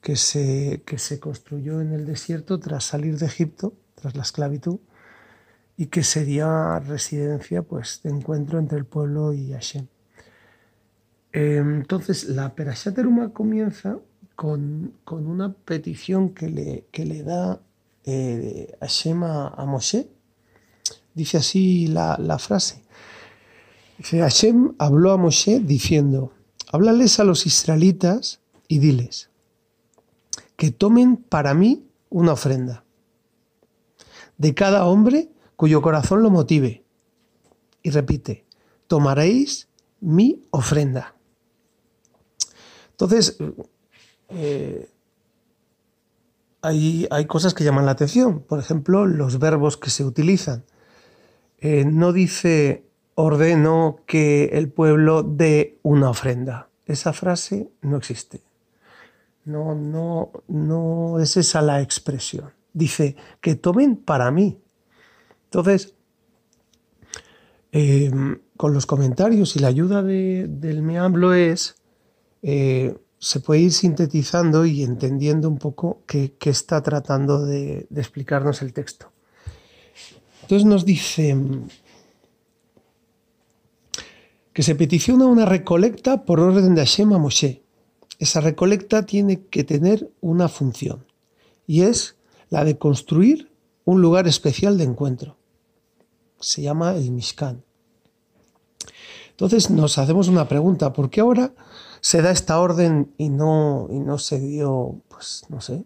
que se, que se construyó en el desierto tras salir de Egipto, tras la esclavitud, y que sería residencia pues, de encuentro entre el pueblo y Hashem. Entonces, la Perashat comienza con, una petición que le, le da eh, Hashem a, Moshe. Dice así la, frase. Dice, Hashem habló a Moshe diciendo, háblales a los israelitas y diles que tomen para mí una ofrenda de cada hombre cuyo corazón lo motive. Y repite, tomaréis mi ofrenda. Entonces, eh, hay, hay, cosas que llaman la atención. Por ejemplo, los verbos que se utilizan. Eh, no dice ordeno que el pueblo dé una ofrenda. Esa frase no existe. No, no, no es esa la expresión. Dice que tomen para mí. Entonces, eh, con los comentarios y la ayuda del meamblo es, eh, se puede ir sintetizando y entendiendo un poco qué, está tratando de, de, explicarnos el texto. Entonces nos dice que se peticiona una recolecta por orden de Hashem a Moshe. Esa recolecta tiene que tener una función y es la de construir un lugar especial de encuentro. Se llama el Mishkan. Entonces nos hacemos una pregunta, ¿por qué ahora se da esta orden y no, y no se dio, pues no sé,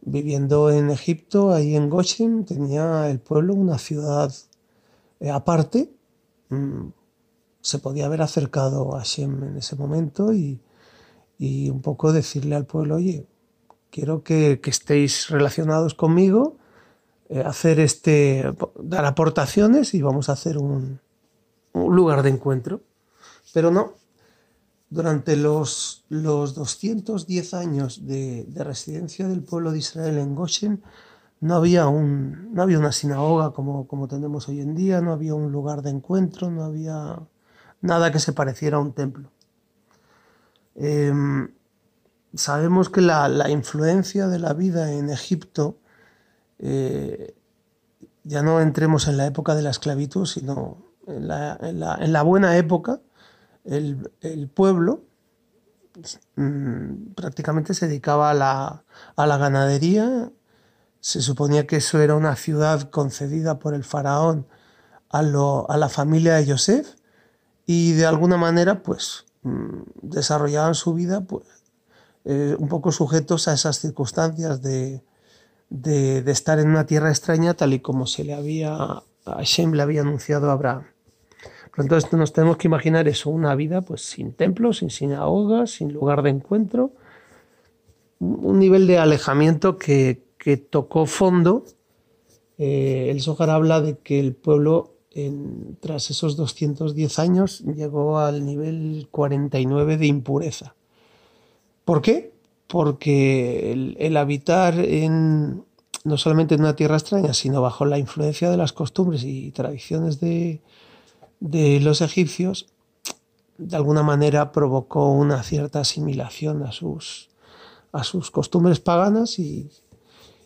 viviendo en Egipto, ahí en Goshen, tenía el pueblo una ciudad eh, aparte, mm, se podía haber acercado a Shem en ese momento y, un poco decirle al pueblo, oye, quiero que, estéis relacionados conmigo, eh, hacer este, dar aportaciones y vamos a hacer un, un lugar de encuentro. Pero no, durante los, los 210 años de, residencia del pueblo de Israel en Goshen, no había, un, no había una sinagoga como, como tenemos hoy en día, no había un lugar de encuentro, no había nada que se pareciera a un templo. Em, sabemos que la, influencia de la vida en Egipto, eh, ya no entremos en la época de la esclavitud, sino en la, buena época, el, pueblo mm, prácticamente se dedicaba a la, ganadería. Se suponía que eso era una ciudad concedida por el faraón a, la familia de Yosef y de alguna manera pues mm, desarrollaban su vida pues, eh, un poco sujetos a esas circunstancias de, de, estar en una tierra extraña tal y como se le había, a Hashem le había anunciado a Abraham. Entonces nos tenemos que imaginar eso, una vida pues sin templos, sin sinagogas, sin lugar de encuentro, un nivel de alejamiento que, tocó fondo. Eh, el Zohar habla de que el pueblo tras esos 210 años llegó al nivel 49 de impureza. ¿Por qué? Porque el, habitar en, no solamente en una tierra extraña, sino bajo la influencia de las costumbres y tradiciones de, de los egipcios, de alguna manera provocó una cierta asimilación a sus, a sus costumbres paganas y,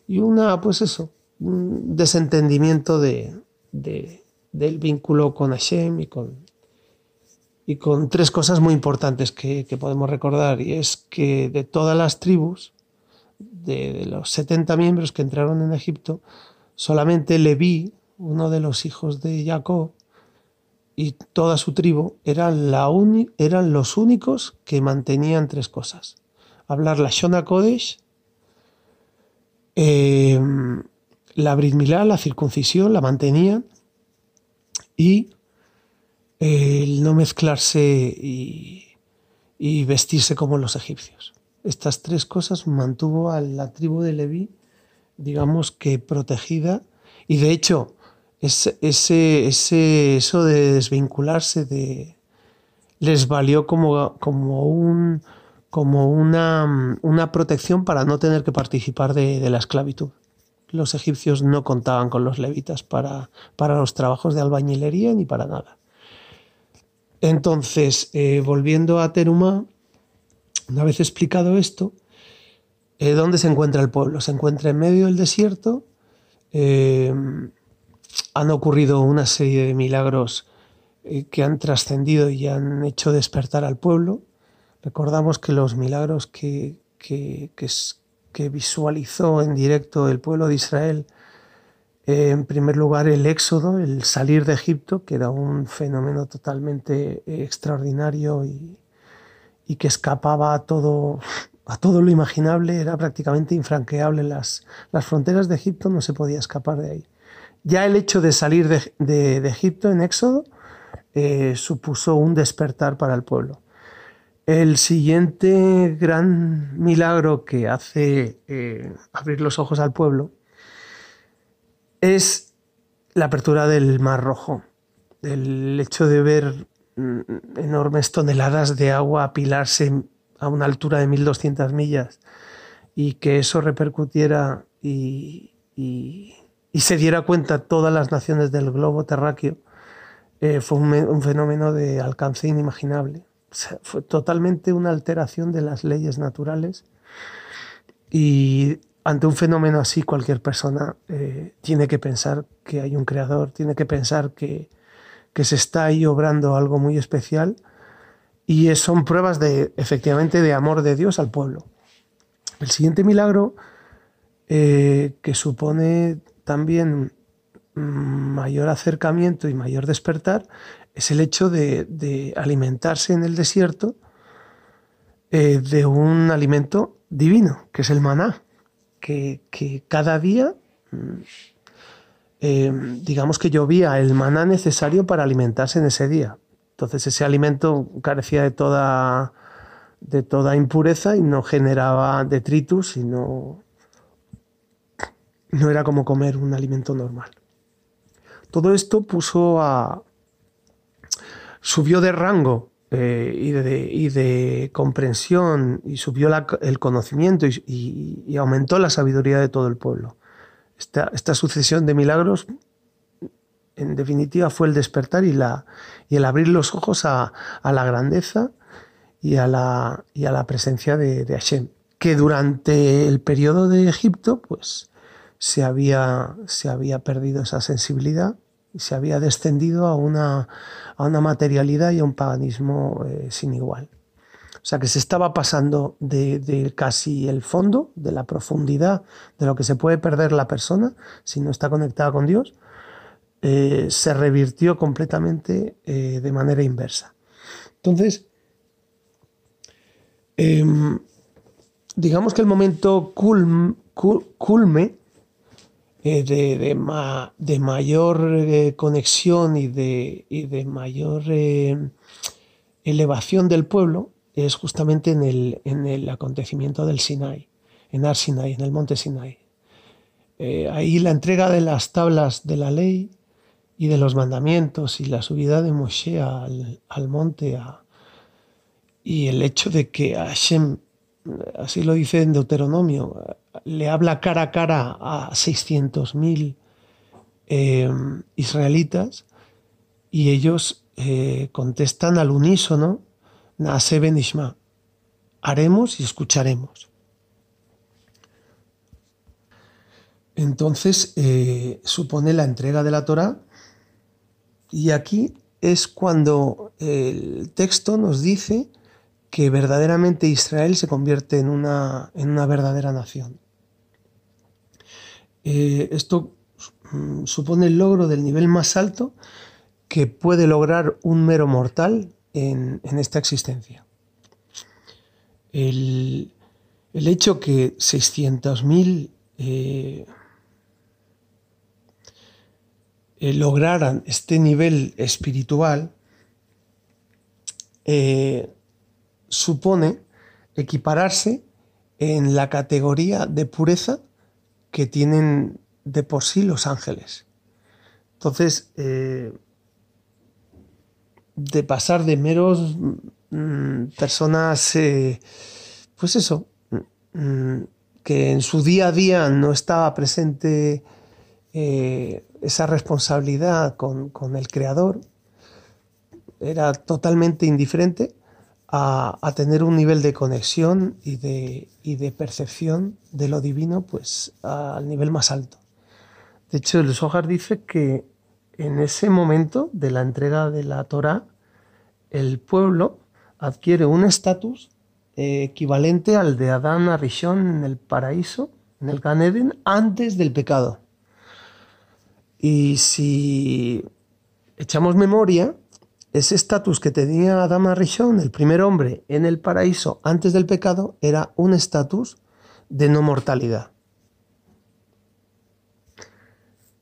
y una, pues eso, un desentendimiento de, del vínculo con Hashem y con, y con tres cosas muy importantes que, podemos recordar, y es que de todas las tribus, de, de, los 70 miembros que entraron en Egipto, solamente Leví, uno de los hijos de Jacob, y toda su tribu eran, la eran los únicos que mantenían tres cosas. Hablar la Shona Kodesh, em, la Brit la circuncisión, la mantenían y el no mezclarse y, y, vestirse como los egipcios. Estas tres cosas mantuvo a la tribu de Leví, digamos que protegida y de hecho ese, ese, eso de desvincularse de, les valió como, como, un, como una, una, protección para no tener que participar de, la esclavitud. Los egipcios no contaban con los levitas para, para los trabajos de albañilería ni para nada. Entonces, eh, volviendo a Teruma, una vez explicado esto, eh, ¿dónde se encuentra el pueblo? Se encuentra en medio del desierto. Eh, han ocurrido una serie de milagros eh, que han trascendido y han hecho despertar al pueblo. Recordamos que los milagros que, que, visualizó en directo el pueblo de Israel, eh, en primer lugar el éxodo, el salir de Egipto, que era un fenómeno totalmente eh, extraordinario y, y que escapaba a todo, a todo lo imaginable, era prácticamente infranqueable. Las, las fronteras de Egipto no se podía escapar de ahí. Ya el hecho de salir de, Egipto en Éxodo eh, supuso un despertar para el pueblo. El siguiente gran milagro que hace eh, abrir los ojos al pueblo es la apertura del Mar Rojo. El hecho de ver mm, enormes toneladas de agua apilarse a una altura de 1200 millas y que eso repercutiera y, se diera cuenta todas las naciones del globo terráqueo eh, fue un, fenómeno de alcance inimaginable. fue totalmente una alteración de las leyes naturales y ante un fenómeno así cualquier persona eh, tiene que pensar que hay un creador, tiene que pensar que, que se está ahí obrando algo muy especial y son pruebas de efectivamente de amor de Dios al pueblo. El siguiente milagro eh, que supone también mayor acercamiento y mayor despertar es el hecho de, alimentarse en el desierto eh, de un alimento divino, que es el maná, que, cada día, mm, eh, digamos que llovía el maná necesario para alimentarse en ese día. Entonces ese alimento carecía de toda, de toda impureza y no generaba detritus y no, no era como comer un alimento normal. Todo esto puso a... subió de rango eh, y, de, comprensión y subió el conocimiento y, aumentó la sabiduría de todo el pueblo. Esta, sucesión de milagros, en definitiva, fue el despertar y, la, y el abrir los ojos a, la grandeza y a la, y a la presencia de, de Hashem, que durante el periodo de Egipto, pues se había, se había perdido esa sensibilidad y se había descendido a una, a una materialidad y a un paganismo eh, sin igual. O sea que se estaba pasando de, casi el fondo, de la profundidad de lo que se puede perder la persona si no está conectada con Dios, eh, se revirtió completamente eh, de manera inversa. Entonces, em, digamos que el momento culme eh, de, mayor eh, conexión y de, de mayor eh, elevación del pueblo es justamente en el, en el, acontecimiento del Sinai, en Ar Sinai, en el monte Sinai. ahí la entrega de las tablas de la ley y de los mandamientos y la subida de Moshe al, al monte y el hecho de que Hashem, así lo dice en Deuteronomio, le habla cara a cara a 600.000 eh, israelitas y ellos eh, contestan al unísono, Naase Benishma, haremos y escucharemos. Entonces eh, supone la entrega de la Torah y aquí es cuando el texto nos dice que verdaderamente Israel se convierte en una, en una verdadera nación. Eh, esto mm, supone el logro del nivel más alto que puede lograr un mero mortal en, esta existencia. El, hecho que 600.000 eh, eh, lograran este nivel espiritual supone equipararse en la categoría de pureza que tienen de por sí los ángeles. Entonces, eh, de pasar de meros mm, personas, eh, pues eso, mm, que en su día a día no estaba presente eh, esa responsabilidad con, con, el creador, era totalmente indiferente, a, tener un nivel de conexión y de, de, percepción de lo divino pues al nivel más alto. De hecho, el Zohar dice que en ese momento de la entrega de la Torah, el pueblo adquiere un estatus eh, equivalente al de Adán Arishon en el paraíso, en el Gan antes del pecado. Y si echamos memoria, ese estatus que tenía Adama Rishon, el primer hombre en el paraíso antes del pecado, era un estatus de no mortalidad.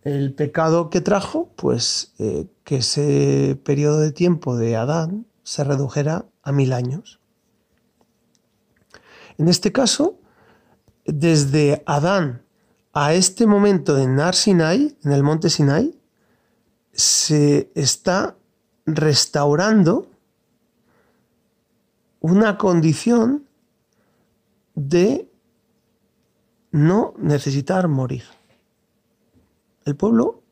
El pecado que trajo, pues eh, que ese periodo de tiempo de Adán se redujera a mil años. En este caso, desde Adán a este momento en Nar Sinai, en el monte Sinai, se está restaurando una condición de no necesitar morir. El pueblo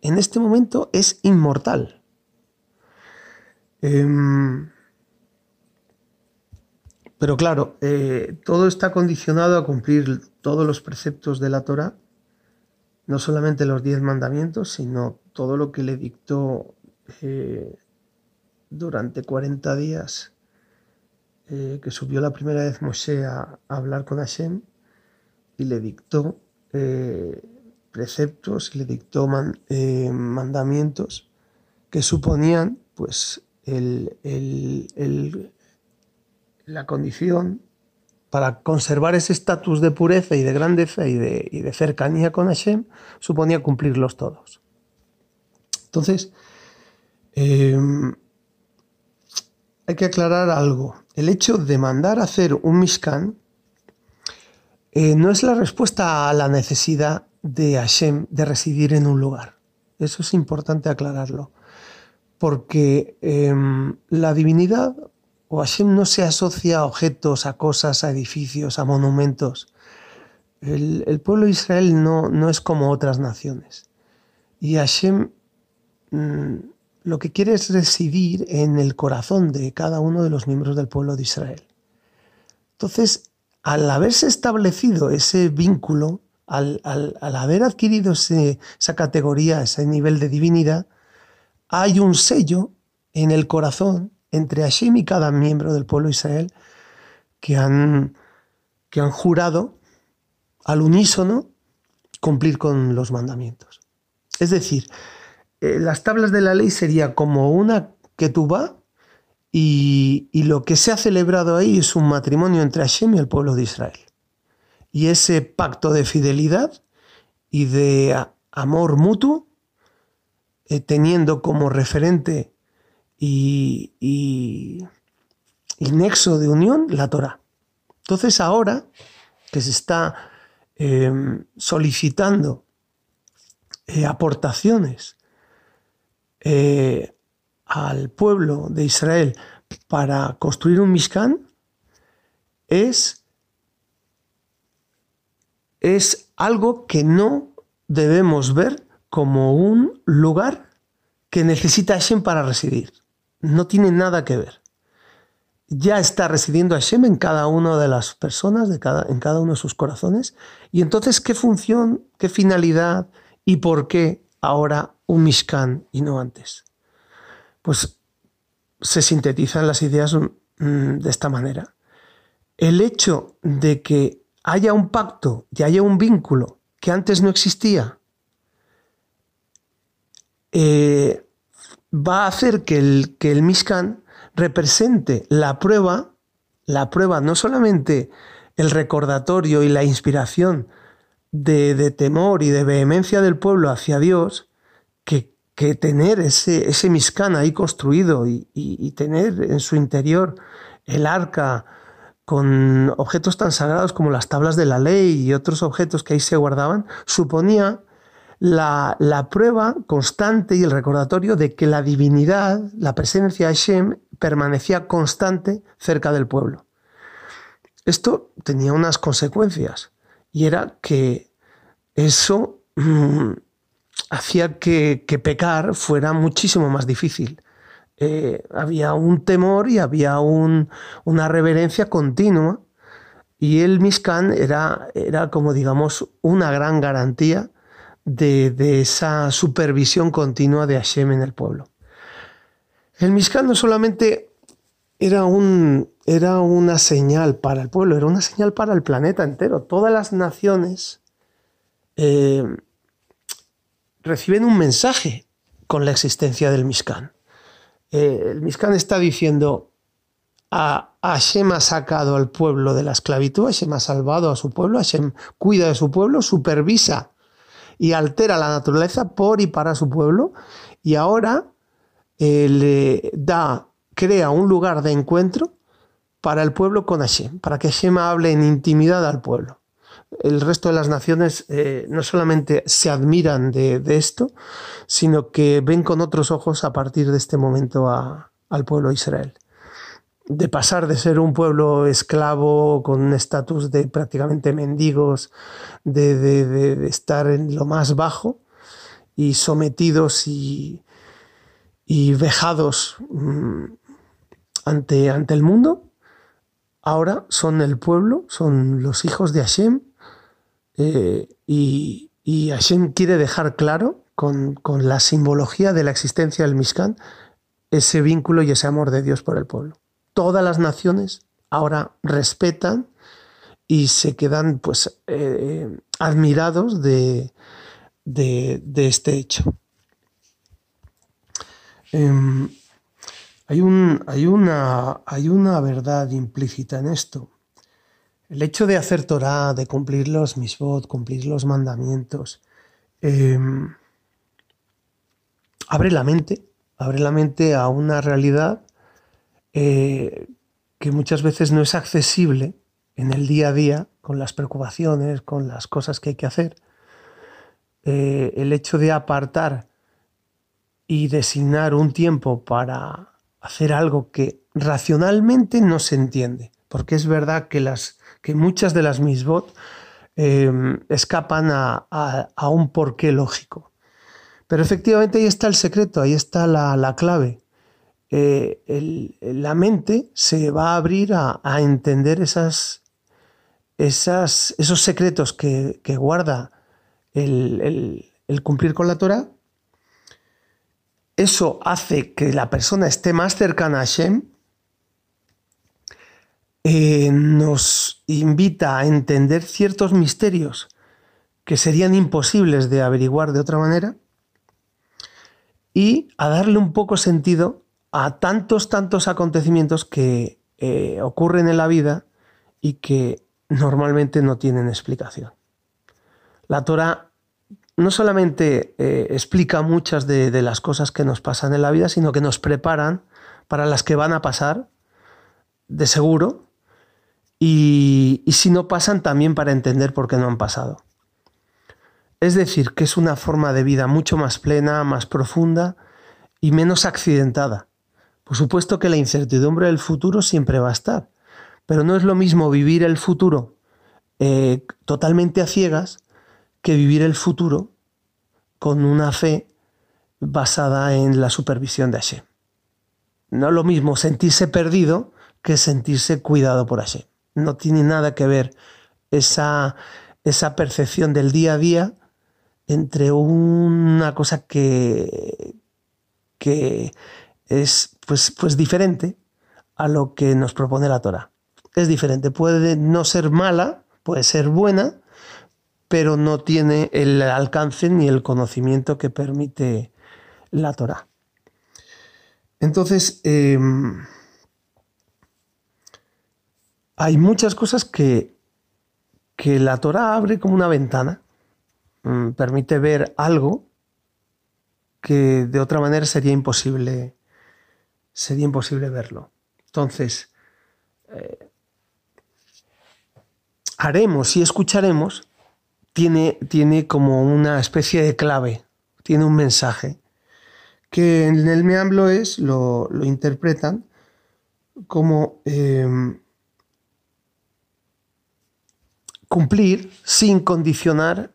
en este momento es inmortal. Em, pero claro, eh, todo está condicionado a cumplir todos los preceptos de la Torah, no solamente los diez mandamientos, sino todo lo que le dictó eh, durante 40 días eh, que subió la primera vez Moshe a, hablar con Hashem y le dictó preceptos y le dictó mandamientos que suponían pues el, la condición para conservar ese estatus de pureza y de grandeza y de, cercanía con Hashem, suponía cumplirlos todos. Entonces, em, hay que aclarar algo. El hecho de mandar a hacer un Mishkan eh, no es la respuesta a la necesidad de Hashem de residir en un lugar. Eso es importante aclararlo. Porque em, la divinidad o Hashem no se asocia a objetos, a cosas, a edificios, a monumentos. El, pueblo de Israel no, no, es como otras naciones. Y Hashem mm, lo que quiere es residir en el corazón de cada uno de los miembros del pueblo de Israel. Entonces, al haberse establecido ese vínculo, al, haber adquirido esa categoría, ese nivel de divinidad, hay un sello en el corazón entre Hashem y cada miembro del pueblo de Israel que han, que han jurado al unísono cumplir con los mandamientos. Es decir, eh, las tablas de la ley sería como una que tú va y, y, lo que se ha celebrado ahí es un matrimonio entre Hashem y el pueblo de Israel. Y ese pacto de fidelidad y de amor mutuo, eh, teniendo como referente y, nexo de unión la Torah. Entonces ahora que se está em, solicitando eh, aportaciones eh, al pueblo de Israel para construir un Mishkan, es, es algo que no debemos ver como un lugar que necesita Hashem para residir no tiene nada que ver. Ya está residiendo Hashem en cada una de las personas, en cada uno de sus corazones. Y entonces, ¿qué función, qué finalidad y por qué ahora un Mishkan y no antes? Pues se sintetizan las ideas mm, de esta manera. El hecho de que haya un pacto y haya un vínculo que antes no existía, eh, va a hacer que el, que el Mishkan represente la prueba, la prueba no solamente el recordatorio y la inspiración de, temor y de vehemencia del pueblo hacia Dios, que, tener ese, ese Mishkan ahí construido y, y tener en su interior el arca con objetos tan sagrados como las tablas de la ley y otros objetos que ahí se guardaban, suponía la, prueba constante y el recordatorio de que la divinidad, la presencia de Hashem, permanecía constante cerca del pueblo. Esto tenía unas consecuencias y era que eso mm, hacía que, pecar fuera muchísimo más difícil. Eh, había un temor y había una reverencia continua y el Mishkan era, era como digamos una gran garantía de, esa supervisión continua de Hashem en el pueblo. El Mishkan no solamente era, un, era una señal para el pueblo, era una señal para el planeta entero. Todas las naciones eh, reciben un mensaje con la existencia del Mishkan. Eh, el Mishkan está diciendo, a Hashem ha sacado al pueblo de la esclavitud, Hashem ha salvado a su pueblo, Hashem cuida de su pueblo, supervisa y altera la naturaleza por y para su pueblo y ahora eh, le da, crea un lugar de encuentro para el pueblo con Hashem, para que Hashem hable en intimidad al pueblo. El resto de las naciones eh, no solamente se admiran de, esto, sino que ven con otros ojos a partir de este momento al pueblo de Israel. De pasar de ser un pueblo esclavo con un estatus de prácticamente mendigos, de, estar en lo más bajo y sometidos y, vejados mm, ante, ante el mundo, ahora son el pueblo, son los hijos de Hashem, eh, y, Hashem quiere dejar claro con, la simbología de la existencia del Mishkan ese vínculo y ese amor de Dios por el pueblo. Todas las naciones ahora respetan y se quedan pues eh, admirados de, este hecho. Em, hay, un, hay, una, hay una verdad implícita en esto. El hecho de hacer Torah, de cumplir los misbot, cumplir los mandamientos, em, abre la mente, abre la mente a una realidad eh, que muchas veces no es accesible en el día a día, con las preocupaciones, con las cosas que hay que hacer. Eh, el hecho de apartar y designar un tiempo para hacer algo que racionalmente no se entiende, porque es verdad que, las, que muchas de las misbot em, escapan a, un porqué lógico. Pero efectivamente ahí está el secreto, ahí está la, clave. Eh, la mente se va a abrir a, entender esas, esas, esos secretos que, guarda el, el, cumplir con la Torah eso hace que la persona esté más cercana a Hashem, eh, nos invita a entender ciertos misterios que serían imposibles de averiguar de otra manera y a darle un poco sentido a tantos, tantos acontecimientos que eh, ocurren en la vida y que normalmente no tienen explicación. La Torah no solamente eh, explica muchas de, las cosas que nos pasan en la vida, sino que nos preparan para las que van a pasar, de seguro, y, si no pasan también para entender por qué no han pasado. Es decir, que es una forma de vida mucho más plena, más profunda y menos accidentada. Por supuesto que la incertidumbre del futuro siempre va a estar, pero no es lo mismo vivir el futuro eh, totalmente a ciegas que vivir el futuro con una fe basada en la supervisión de Hashem. No es lo mismo sentirse perdido que sentirse cuidado por Hashem. No tiene nada que ver esa, esa percepción del día a día entre una cosa que, que es pues, pues diferente a lo que nos propone la Torah. Es diferente, puede no ser mala, puede ser buena, pero no tiene el alcance ni el conocimiento que permite la Torah. Entonces, em, hay muchas cosas que, que la Torah abre como una ventana, mm, permite ver algo que de otra manera sería imposible, sería imposible verlo. Entonces, eh, haremos y escucharemos tiene, tiene como una especie de clave, tiene un mensaje, que en el Meamblo es, lo, interpretan como em, cumplir sin condicionar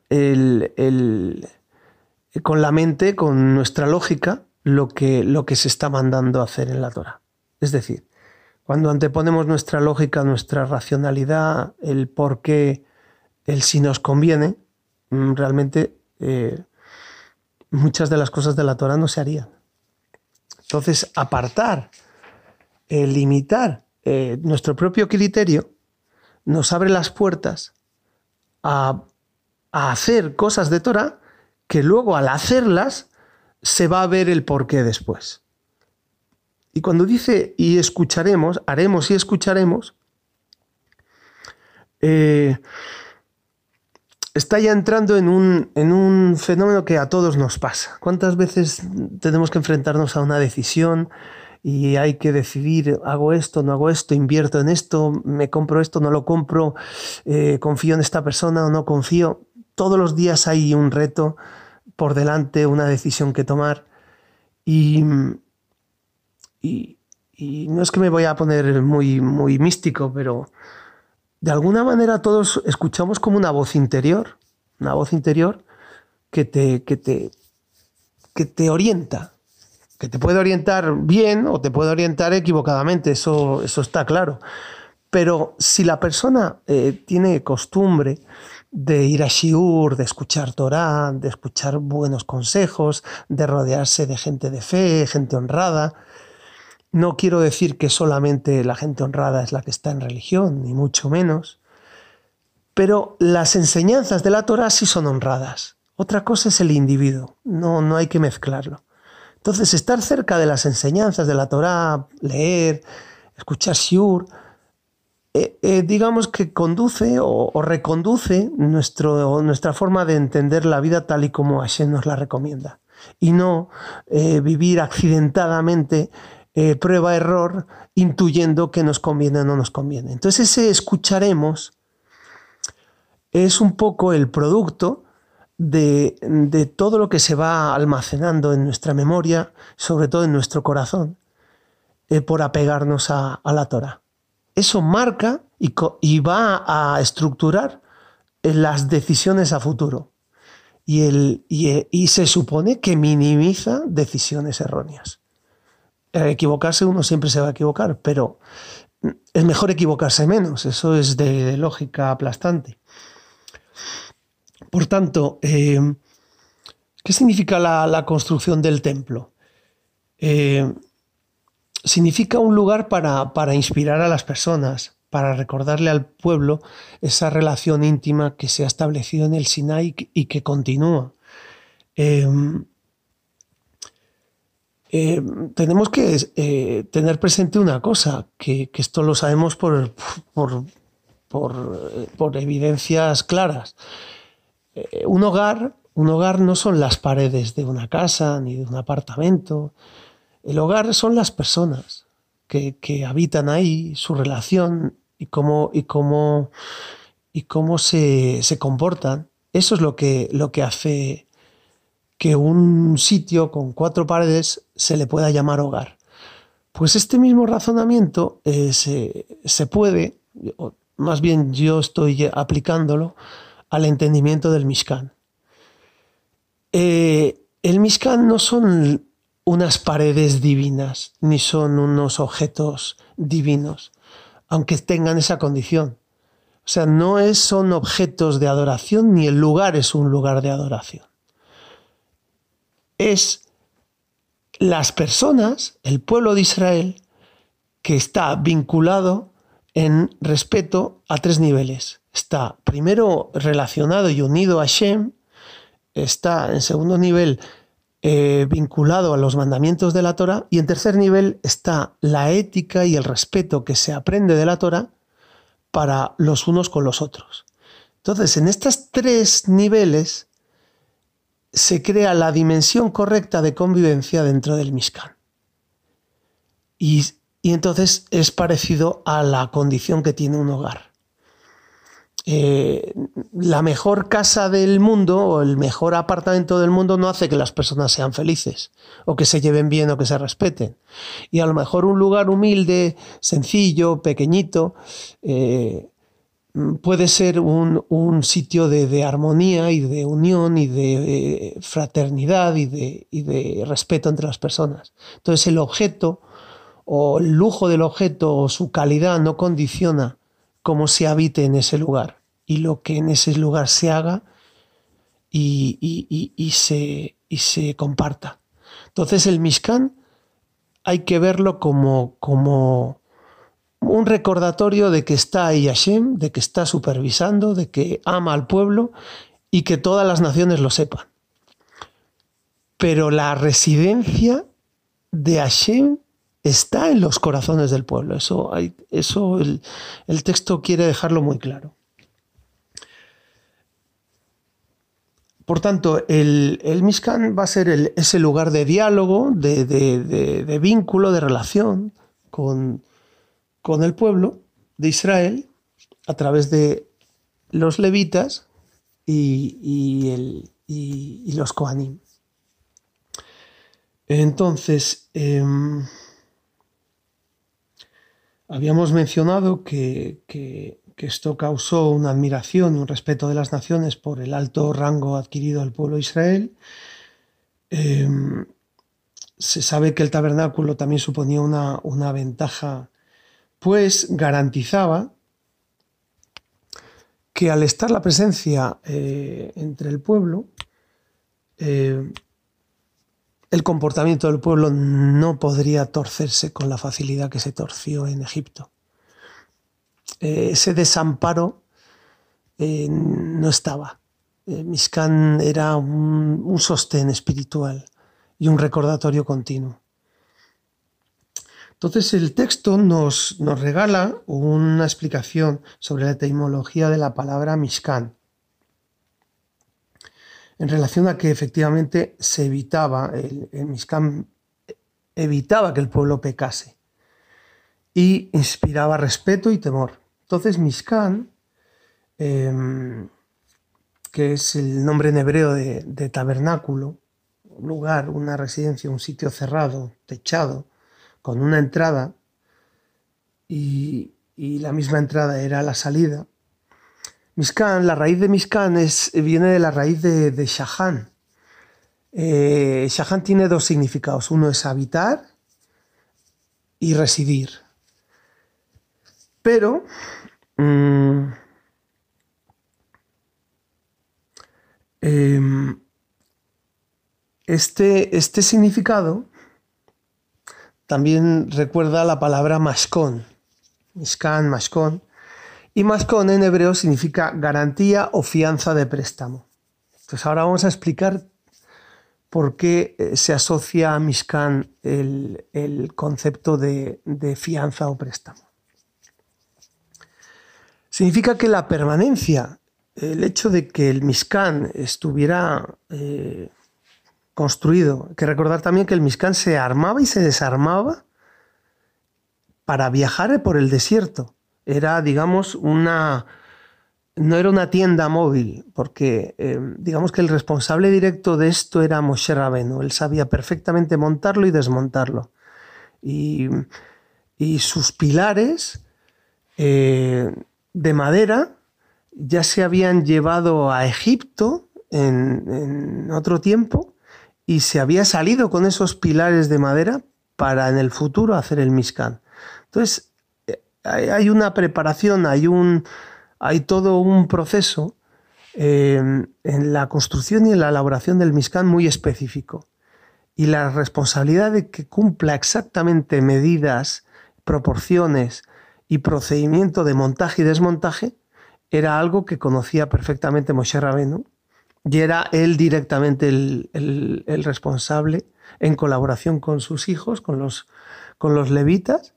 con la mente, con nuestra lógica, lo que, lo que se está mandando a hacer en la Torah. Es decir, cuando anteponemos nuestra lógica, nuestra racionalidad, el por qué el si nos conviene, mm, realmente eh, muchas de las cosas de la Torah no se harían. Entonces, apartar, eh, limitar eh, nuestro propio criterio nos abre las puertas a, hacer cosas de Torah que luego al hacerlas se va a ver el porqué después. Y cuando dice y escucharemos, haremos y escucharemos, está ya entrando en un, en un, fenómeno que a todos nos pasa. ¿Cuántas veces tenemos que enfrentarnos a una decisión y hay que decidir, hago esto, no hago esto, invierto en esto, me compro esto, no lo compro, eh, confío en esta persona o no confío. Todos los días hay un reto por delante, una decisión que tomar y, y, no es que me voy a poner muy, muy místico, pero de alguna manera todos escuchamos como una voz interior, una voz interior que te, que te, que te orienta, que te puede orientar bien o te puede orientar equivocadamente, eso, eso está claro. Pero si la persona eh, tiene costumbre de ir a Shiur, de escuchar Torah, de escuchar buenos consejos, de rodearse de gente de fe, gente honrada, no quiero decir que solamente la gente honrada es la que está en religión, ni mucho menos, pero las enseñanzas de la Torah sí son honradas. Otra cosa es el individuo, no, no hay que mezclarlo. Entonces, estar cerca de las enseñanzas de la Torá, leer, escuchar Shiur, eh, eh, digamos que conduce o, reconduce nuestro, nuestra forma de entender la vida tal y como Hashem nos la recomienda. Y no eh, vivir accidentadamente, prueba-error, intuyendo que nos conviene o no nos conviene. Entonces ese escucharemos es un poco el producto de, todo lo que se va almacenando en nuestra memoria, sobre todo en nuestro corazón, eh, por apegarnos a, la Torah. Eso marca y, va a estructurar eh, las decisiones a futuro. Y, el, y, y, se supone que minimiza decisiones erróneas. Equivocarse uno siempre se va a equivocar, pero es mejor equivocarse menos, eso es de lógica aplastante. Por tanto, eh, ¿qué significa la, construcción del templo? Eh, significa un lugar para, inspirar a las personas, para recordarle al pueblo esa relación íntima que se ha establecido en el Sinai y que continúa. Eh, tenemos que tener presente una cosa, que, esto lo sabemos por, por evidencias claras. Eh, un hogar, un hogar no son las paredes de una casa ni de un apartamento. El hogar son las personas que, habitan ahí, su relación y cómo, y cómo, y cómo se, comportan. Eso es lo que, lo que hace que un sitio con cuatro paredes se le pueda llamar hogar. Pues este mismo razonamiento eh, se, se, puede, más bien yo estoy aplicándolo, al entendimiento del Mishkan. Eh, el Mishkan no son unas paredes divinas, ni son unos objetos divinos, aunque tengan esa condición. O sea, no son objetos de adoración, ni el lugar es un lugar de adoración. Es las personas, el pueblo de Israel, que está vinculado en respeto a tres niveles está primero relacionado y unido a Shem, está en segundo nivel eh, vinculado a los mandamientos de la Torah y en tercer nivel está la ética y el respeto que se aprende de la Torah para los unos con los otros. Entonces, en estos tres niveles se crea la dimensión correcta de convivencia dentro del Mishkan. y entonces es parecido a la condición que tiene un hogar. Eh, la mejor casa del mundo o el mejor apartamento del mundo no hace que las personas sean felices o que se lleven bien o que se respeten. Y a lo mejor un lugar humilde, sencillo, pequeñito, eh, puede ser un, sitio de, armonía y de unión y de fraternidad y de, y de respeto entre las personas. Entonces el objeto o el lujo del objeto o su calidad no condiciona cómo se habite en ese lugar y lo que en ese lugar se haga y, se, se, comparta. Entonces el Mishkan hay que verlo como, como un recordatorio de que está ahí Hashem, de que está supervisando, de que ama al pueblo y que todas las naciones lo sepan. Pero la residencia de Hashem está en los corazones del pueblo. Eso, hay, eso el texto quiere dejarlo muy claro. Por tanto, el, Mishkan va a ser ese lugar de diálogo, de, vínculo, de relación con, el pueblo de Israel a través de los levitas y, los Kohanim. Entonces, em, habíamos mencionado que esto causó una admiración y un respeto de las naciones por el alto rango adquirido al pueblo de Israel. Em, se sabe que el tabernáculo también suponía una, ventaja, pues garantizaba que al estar la presencia eh, entre el pueblo, eh, el comportamiento del pueblo no podría torcerse con la facilidad que se torció en Egipto. Eh, ese desamparo eh, no estaba. Eh, era un, sostén espiritual y un recordatorio continuo. Entonces el texto nos, nos, regala una explicación sobre la etimología de la palabra Mishkan, en relación a que efectivamente se evitaba, el, el evitaba que el pueblo pecase y inspiraba respeto y temor. Entonces Mishkan, em, que es el nombre en hebreo de, tabernáculo, un lugar, una residencia, un sitio cerrado, techado, con una entrada, y, la misma entrada era la salida. Mishkan, la raíz de Mishkan es, viene de la raíz de, de Shahan. Eh, tiene dos significados. Uno es habitar y residir. Pero mm, em, este, este, significado también recuerda la palabra mashkon, mishkan, mashkon, y mashkon en hebreo significa garantía o fianza de préstamo. Entonces ahora vamos a explicar por qué eh, se asocia a mishkan el, concepto de fianza o préstamo. Significa que la permanencia, el hecho de que el Mishkan estuviera eh, construido, hay que recordar también que el Mishkan se armaba y se desarmaba para viajar por el desierto. Era, digamos, una... No era una tienda móvil, porque eh, digamos que el responsable directo de esto era Moshe Rabenu. Él sabía perfectamente montarlo y desmontarlo. Y, sus pilares eh, de madera ya se habían llevado a Egipto en, otro tiempo y se había salido con esos pilares de madera para en el futuro hacer el Mishkan. Entonces, eh, hay una preparación, hay, un, hay todo un proceso eh, en la construcción y en la elaboración del Mishkan muy específico. Y la responsabilidad de que cumpla exactamente medidas, proporciones, y procedimiento de montaje y desmontaje era algo que conocía perfectamente Moshe Rabenu y era él directamente el, responsable en colaboración con sus hijos, con los, con los levitas,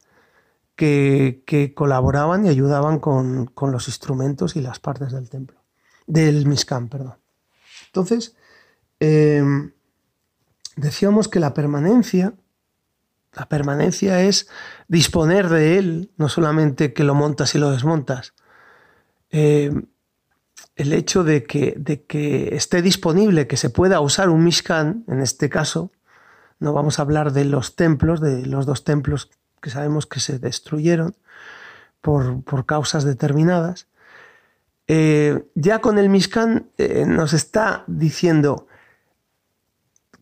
que, colaboraban y ayudaban con, los instrumentos y las partes del templo, del Mishkan, perdón. Entonces, em, decíamos que la permanencia la permanencia es disponer de él, no solamente que lo montas y lo desmontas. Eh, el hecho de que, de que, esté disponible, que se pueda usar un Mishkan, en este caso, no vamos a hablar de los templos, de los dos templos que sabemos que se destruyeron por, causas determinadas. Eh, ya con el Mishkan eh, nos está diciendo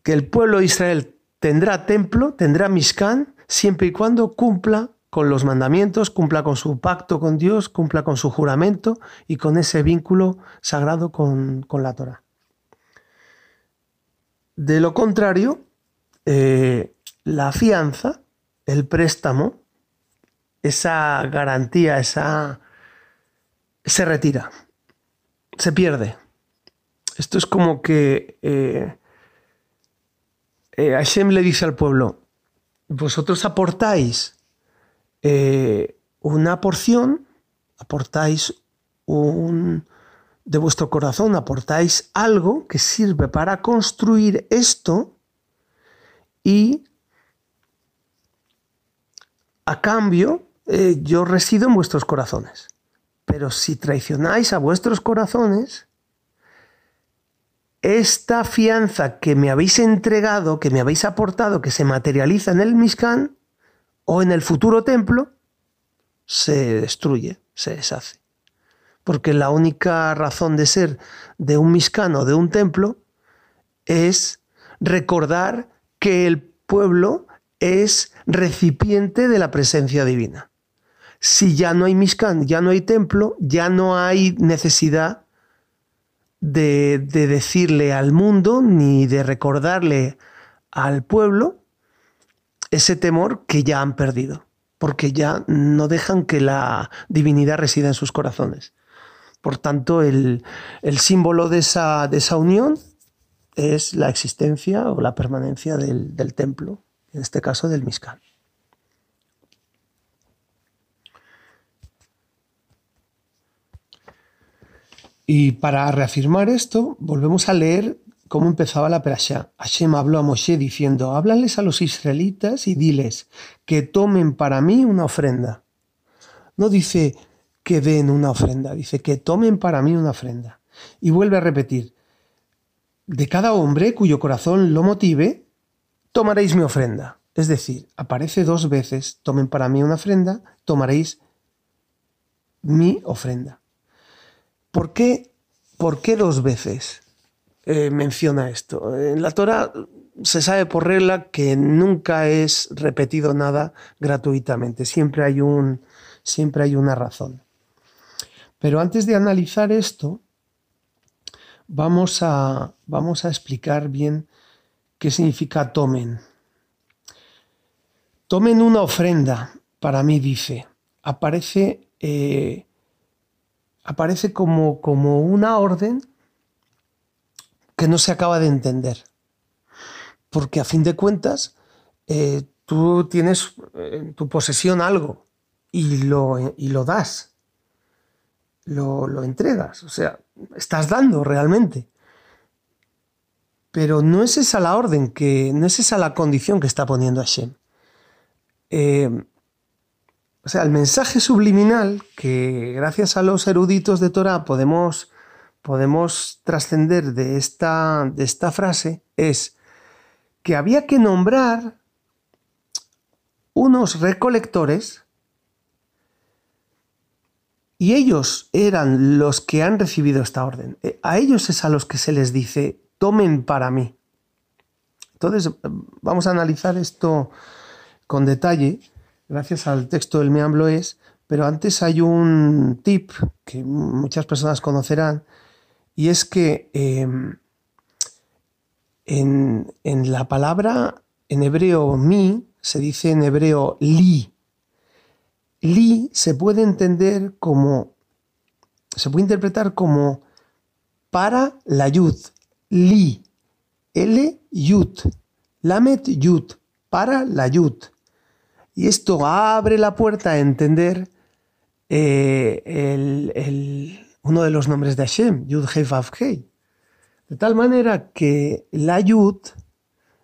que el pueblo de Israel tendrá templo, tendrá Mishkan, siempre y cuando cumpla con los mandamientos, cumpla con su pacto con Dios, cumpla con su juramento y con ese vínculo sagrado con, la Torah. De lo contrario, eh, la fianza, el préstamo, esa garantía, esa se retira, se pierde. Esto es como que eh, eh, Hashem le dice al pueblo, vosotros aportáis eh, una porción, aportáis un, de vuestro corazón aportáis algo que sirve para construir esto y a cambio eh, yo resido en vuestros corazones. Pero si traicionáis a vuestros corazones, esta fianza que me habéis entregado, que me habéis aportado, que se materializa en el Mishkan o en el futuro templo, se destruye, se deshace. Porque la única razón de ser de un Mishkan o de un templo es recordar que el pueblo es recipiente de la presencia divina. Si ya no hay Mishkan, ya no hay templo, ya no hay necesidad de, de decirle al mundo ni de recordarle al pueblo ese temor que ya han perdido, porque ya no dejan que la divinidad resida en sus corazones. Por tanto, el, el símbolo de esa, de esa unión es la existencia o la permanencia del, del templo, en este caso del Mishkan. Y para reafirmar esto, volvemos a leer cómo empezaba la perashá. Hashem habló a Moshe diciendo, háblales a los israelitas y diles que tomen para mí una ofrenda. No dice que den una ofrenda, dice que tomen para mí una ofrenda. Y vuelve a repetir, de cada hombre cuyo corazón lo motive, tomaréis mi ofrenda. Es decir, aparece dos veces, tomen para mí una ofrenda, tomaréis mi ofrenda. ¿Por qué, por qué dos veces eh, menciona esto? En la Torah se sabe por regla que nunca es repetido nada gratuitamente, siempre hay, un, siempre hay una razón. Pero antes de analizar esto, vamos a, vamos a explicar bien qué significa tomen. Tomen una ofrenda, para mí dice, aparece, eh, aparece como, como una orden que no se acaba de entender. Porque a fin de cuentas, eh, tú tienes en tu posesión algo y lo, y lo das, lo, lo entregas. O sea, estás dando realmente. Pero no es esa la orden, que, no es esa la condición que está poniendo Hashem. Eh, o sea, el mensaje subliminal que gracias a los eruditos de Torah podemos, podemos trascender de esta, de esta frase es que había que nombrar unos recolectores y ellos eran los que han recibido esta orden. Eh, a ellos es a los que se les dice, tomen para mí. Entonces, vamos a analizar esto con detalle, gracias al texto del Meamblo es, pero antes hay un tip que muchas personas conocerán, y es que em, en, en la palabra en hebreo mi se dice en hebreo li, Li se puede entender como, se puede interpretar como para la yud. Li, L, yud. Lamet, yud. Para la yud. Y esto abre la puerta a entender eh, uno de los nombres de Hashem, Yud Hei Vav Hei. De tal manera que la yud,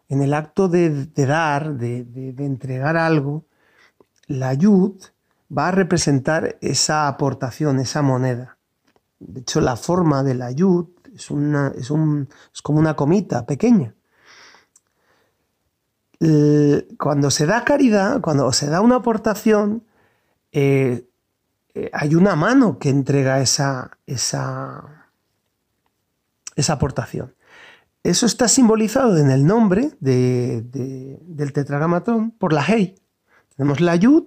en el acto de, dar, de, de entregar algo, la yud va a representar esa aportación, esa moneda. De hecho, la forma de la yud es, una, es, un, es como una comita pequeña. Cuando se da caridad, cuando se da una aportación, eh, eh, hay una mano que entrega esa, esa, esa aportación. Eso está simbolizado en el nombre del tetragramatón por la Hei. Tenemos la Yud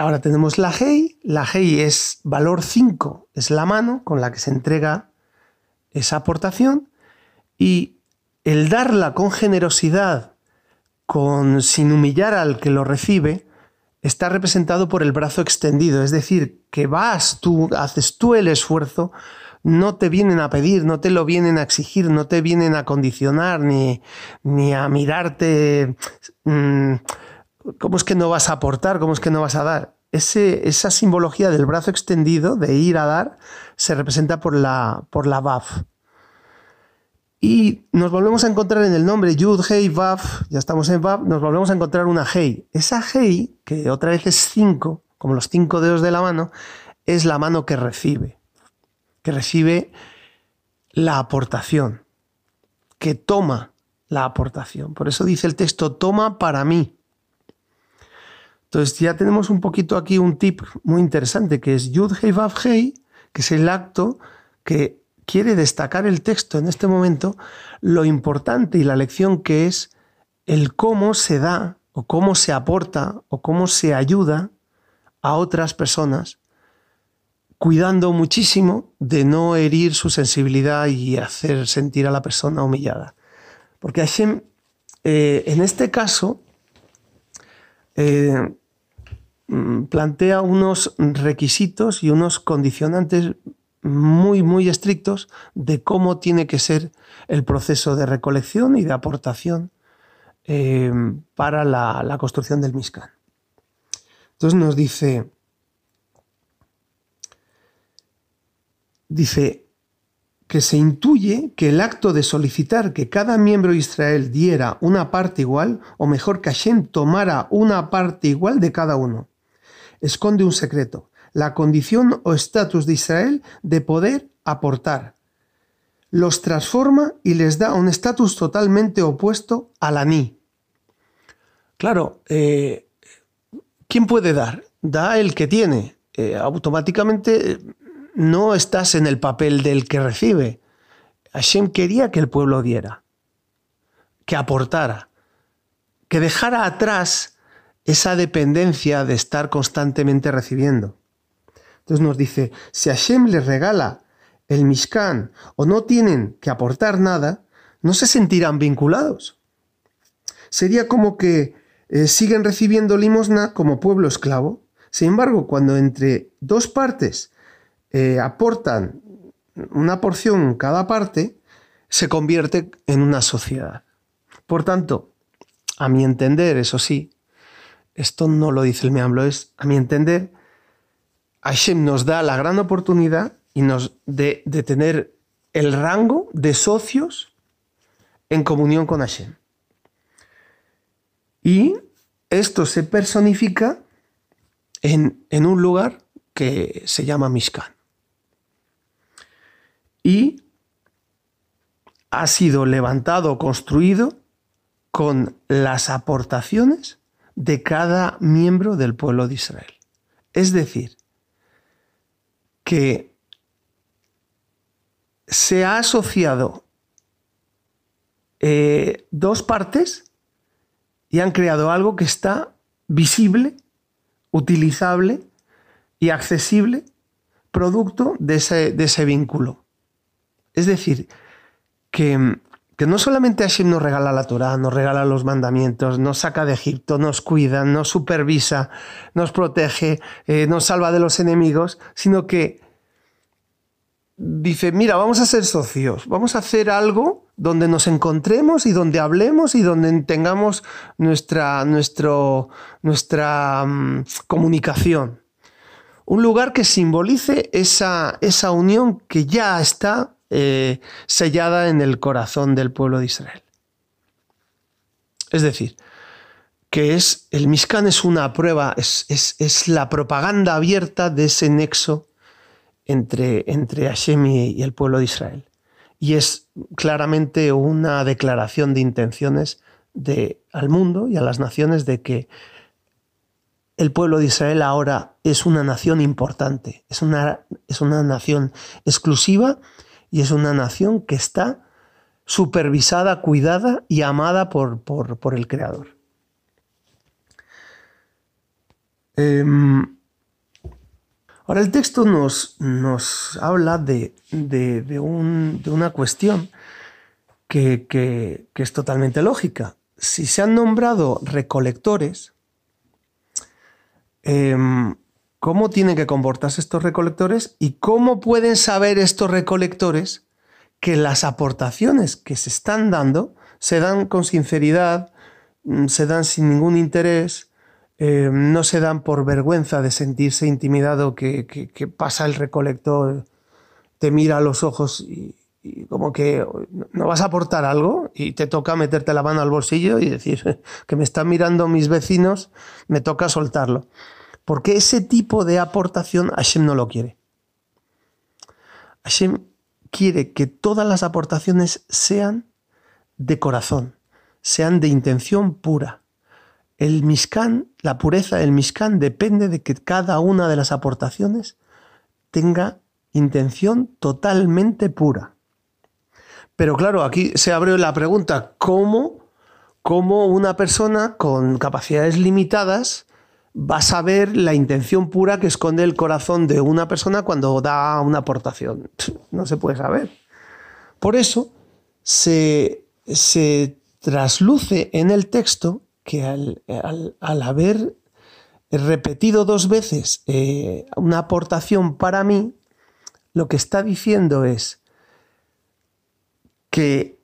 Ahora tenemos la Hei. La Hei es valor 5, es la mano con la que se entrega esa aportación. Y el darla con generosidad, con, sin humillar al que lo recibe, está representado por el brazo extendido. Es decir, que vas tú, haces tú el esfuerzo, no te vienen a pedir, no te lo vienen a exigir, no te vienen a condicionar, ni, ni a mirarte. Mmm, ¿Cómo es que no vas a aportar? ¿Cómo es que no vas a dar? esa simbología del brazo extendido, de ir a dar, se representa por la, por la Baf. Y nos volvemos a encontrar en el nombre Yud, Hei, Baf, ya estamos en Baf, nos volvemos a encontrar una Hei. Esa Hei, que otra vez es cinco, como los cinco dedos de la mano, es la mano que recibe, que recibe la aportación, que toma la aportación. Por eso dice el texto, toma para mí. Entonces ya tenemos un poquito aquí un tip muy interesante que es Yud Hei Vav Hei, que es el acto que quiere destacar el texto en este momento, lo importante y la lección que es el cómo se da o cómo se aporta o cómo se ayuda a otras personas, cuidando muchísimo de no herir su sensibilidad y hacer sentir a la persona humillada. Porque Hashem, eh, en este caso, eh, Mm, plantea unos requisitos y unos condicionantes muy, muy estrictos de cómo tiene que ser el proceso de recolección y de aportación eh, para la, construcción del Mishkan. Entonces nos dice, dice que se intuye que el acto de solicitar que cada miembro de Israel diera una parte igual, o mejor que Hashem tomara una parte igual de cada uno, esconde un secreto, la condición o estatus de Israel de poder aportar. Los transforma y les da un estatus totalmente opuesto al aní. Claro, eh, ¿quién puede dar? Da el que tiene. Eh, automáticamente no estás en el papel del que recibe. Hashem quería que el pueblo diera, que aportara, que dejara atrás esa dependencia de estar constantemente recibiendo. Entonces nos dice, si Hashem les regala el Mishkan o no tienen que aportar nada, no se sentirán vinculados. Sería como que eh, siguen recibiendo limosna como pueblo esclavo. Sin embargo, cuando entre dos partes eh, aportan una porción cada parte, se convierte en una sociedad. Por tanto, a mi entender, eso sí, esto no lo dice el Meamblo, es, a mi entender, Hashem nos da la gran oportunidad y de, tener el rango de socios en comunión con Hashem. Y esto se personifica en, en, un lugar que se llama Mishkan. Y ha sido levantado, construido con las aportaciones de cada miembro del pueblo de Israel. Es decir, que se ha asociado eh, dos partes y han creado algo que está visible, utilizable y accesible, producto de ese, de ese vínculo. Es decir, que que no solamente Hashem nos regala la Torah, nos regala los mandamientos, nos saca de Egipto, nos cuida, nos supervisa, nos protege, eh, nos salva de los enemigos, sino que dice, mira, vamos a ser socios, vamos a hacer algo donde nos encontremos y donde hablemos y donde tengamos nuestra, nuestra mm, comunicación. Un lugar que simbolice esa, esa unión que ya está eh, sellada en el corazón del pueblo de Israel. Es decir, que es el Mishkan es una prueba, es, es, la propaganda abierta de ese nexo entre, entre Hashem y, el pueblo de Israel. Y es claramente una declaración de intenciones de, al mundo y a las naciones de que el pueblo de Israel ahora es una nación importante, es una, es una nación exclusiva y es una nación que está supervisada, cuidada y amada por, por, el Creador. Em, ahora el texto nos, nos habla de, una cuestión que, es totalmente lógica. Si se han nombrado recolectores, em, cómo tienen que comportarse estos recolectores y cómo pueden saber estos recolectores que las aportaciones que se están dando se dan con sinceridad, mm, se dan sin ningún interés, eh, no se dan por vergüenza de sentirse intimidado que, pasa el recolector, te mira a los ojos y, como que no vas a aportar algo y te toca meterte la mano al bolsillo y decir que me están mirando mis vecinos, me toca soltarlo. Porque ese tipo de aportación Hashem no lo quiere. Hashem quiere que todas las aportaciones sean de corazón, sean de intención pura. El Mishkan, la pureza del Mishkan depende de que cada una de las aportaciones tenga intención totalmente pura. Pero claro, aquí se abre la pregunta, ¿cómo, cómo una persona con capacidades limitadas va a saber la intención pura que esconde el corazón de una persona cuando da una aportación? No se puede saber. Por eso se, se trasluce en el texto que al, haber repetido dos veces eh, una aportación para mí, lo que está diciendo es que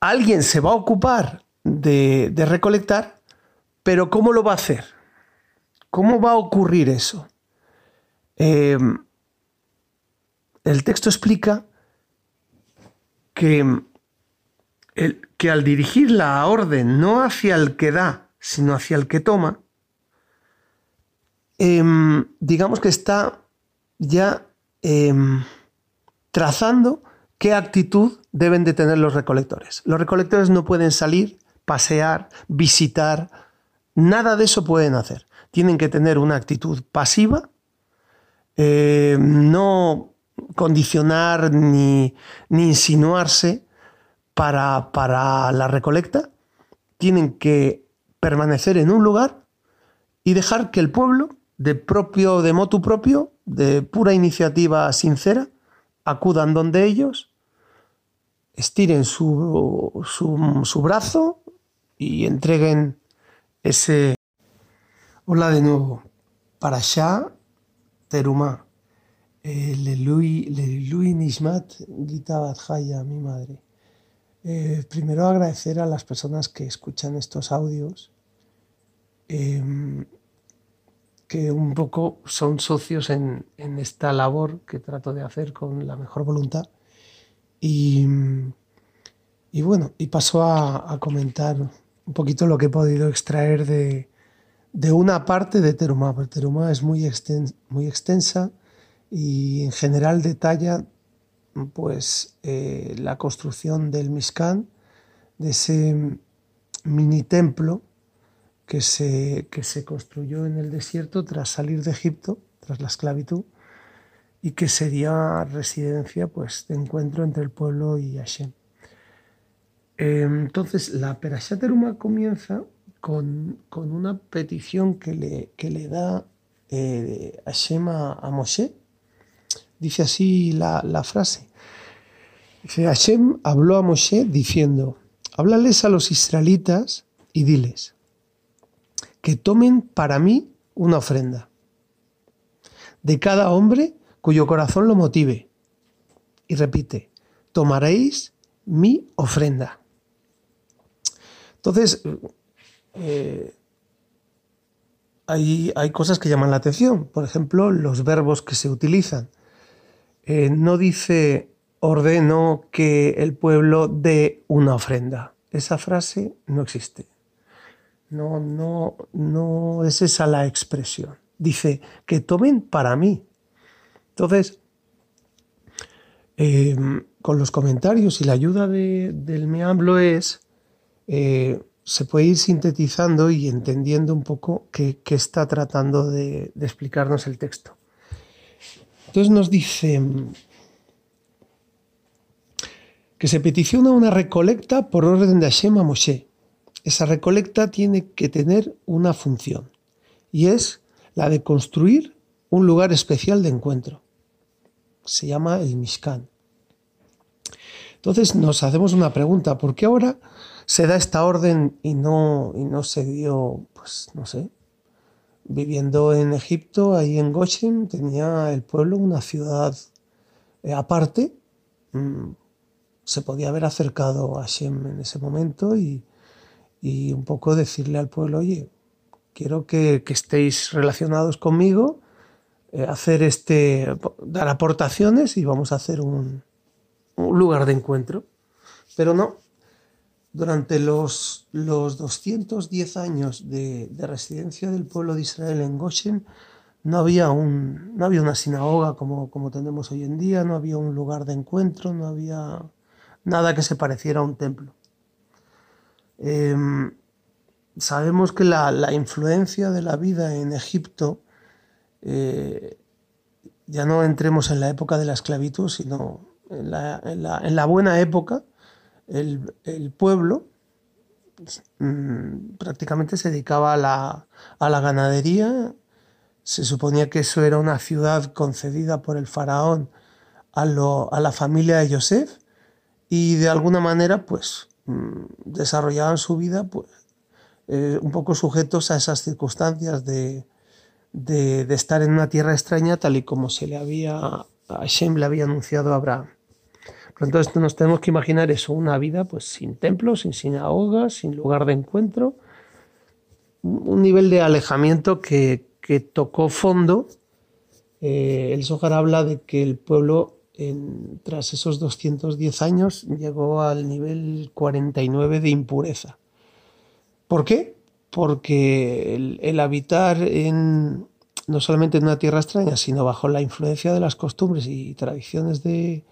alguien se va a ocupar de, recolectar, pero ¿cómo lo va a hacer? ¿Cómo va a ocurrir eso? Eh, el texto explica que que al dirigir la orden no hacia el que da, sino hacia el que toma, em, digamos que está ya em, trazando qué actitud deben de tener los recolectores. Los recolectores no pueden salir, pasear, visitar, nada de eso pueden hacer. Tienen que tener una actitud pasiva, em, no condicionar ni, ni insinuarse para, la recolecta, tienen que permanecer en un lugar y dejar que el pueblo, de propio, de motu propio, de pura iniciativa sincera, acudan donde ellos, estiren su, su, brazo y entreguen Hola de nuevo. Para allá, Teruma. Lelui Nishmat Gita Badjaya, mi madre. Eh, primero agradecer a las personas que escuchan estos audios, em, que un poco son socios en, esta labor que trato de hacer con la mejor voluntad. Y, bueno, y paso a, comentar un poquito lo que he podido extraer de, una parte de Teruma. Porque Teruma es muy, muy extensa y en general detalla pues eh, la construcción del Mishkan, de ese mini templo que se, que se construyó en el desierto tras salir de Egipto, tras la esclavitud, y que sería residencia pues, de encuentro entre el pueblo y Hashem. Entonces, la Perashat comienza con, una petición que le, que le da eh, Hashem a Moshe, Dice así la, frase. Dice, Hashem habló a Moshe diciendo, háblales a los israelitas y diles que tomen para mí una ofrenda de cada hombre cuyo corazón lo motive. Y repite, tomaréis mi ofrenda. Entonces, eh, hay, hay, cosas que llaman la atención. Por ejemplo, los verbos que se utilizan. Eh, no dice ordeno que el pueblo dé una ofrenda. Esa frase no existe. No, no, no es esa la expresión. Dice que tomen para mí. Entonces, em, con los comentarios y la ayuda del meamblo es, eh, se puede ir sintetizando y entendiendo un poco qué, está tratando de explicarnos el texto. Entonces nos dice que se peticiona una recolecta por orden de Hashem a Moshe. Esa recolecta tiene que tener una función y es la de construir un lugar especial de encuentro. Se llama el Mishkan. Entonces nos hacemos una pregunta, ¿por qué ahora se da esta orden y no, y no se dio, pues no sé, viviendo en Egipto, ahí en Goshen, tenía el pueblo una ciudad eh, aparte. Mm, se podía haber acercado a Shem en ese momento y, y un poco decirle al pueblo, oye, quiero que, estéis relacionados conmigo, eh, hacer este, dar aportaciones y vamos a hacer un, lugar de encuentro. Pero no, durante los, los 210 años de, residencia del pueblo de Israel en Goshen, no había, un, no había una sinagoga como, como tenemos hoy en día, no había un lugar de encuentro, no había nada que se pareciera a un templo. Em, sabemos que la, influencia de la vida en Egipto, eh, ya no entremos en la época de la esclavitud, sino en la, buena época, el, pueblo mm, prácticamente se dedicaba a la, a la ganadería. Se suponía que eso era una ciudad concedida por el faraón a, a la familia de Yosef y de alguna manera pues Mm, desarrollaban su vida pues, eh, un poco sujetos a esas circunstancias de, de, estar en una tierra extraña tal y como se le había, a Hashem le había anunciado a Abraham. Entonces nos tenemos que imaginar eso, una vida pues sin templo, sin sinagogas, sin lugar de encuentro, un nivel de alejamiento que, que tocó fondo. Eh, el Zohar habla de que el pueblo tras esos 210 años llegó al nivel 49 de impureza. ¿Por qué? Porque el, habitar en, no solamente en una tierra extraña, sino bajo la influencia de las costumbres y tradiciones de,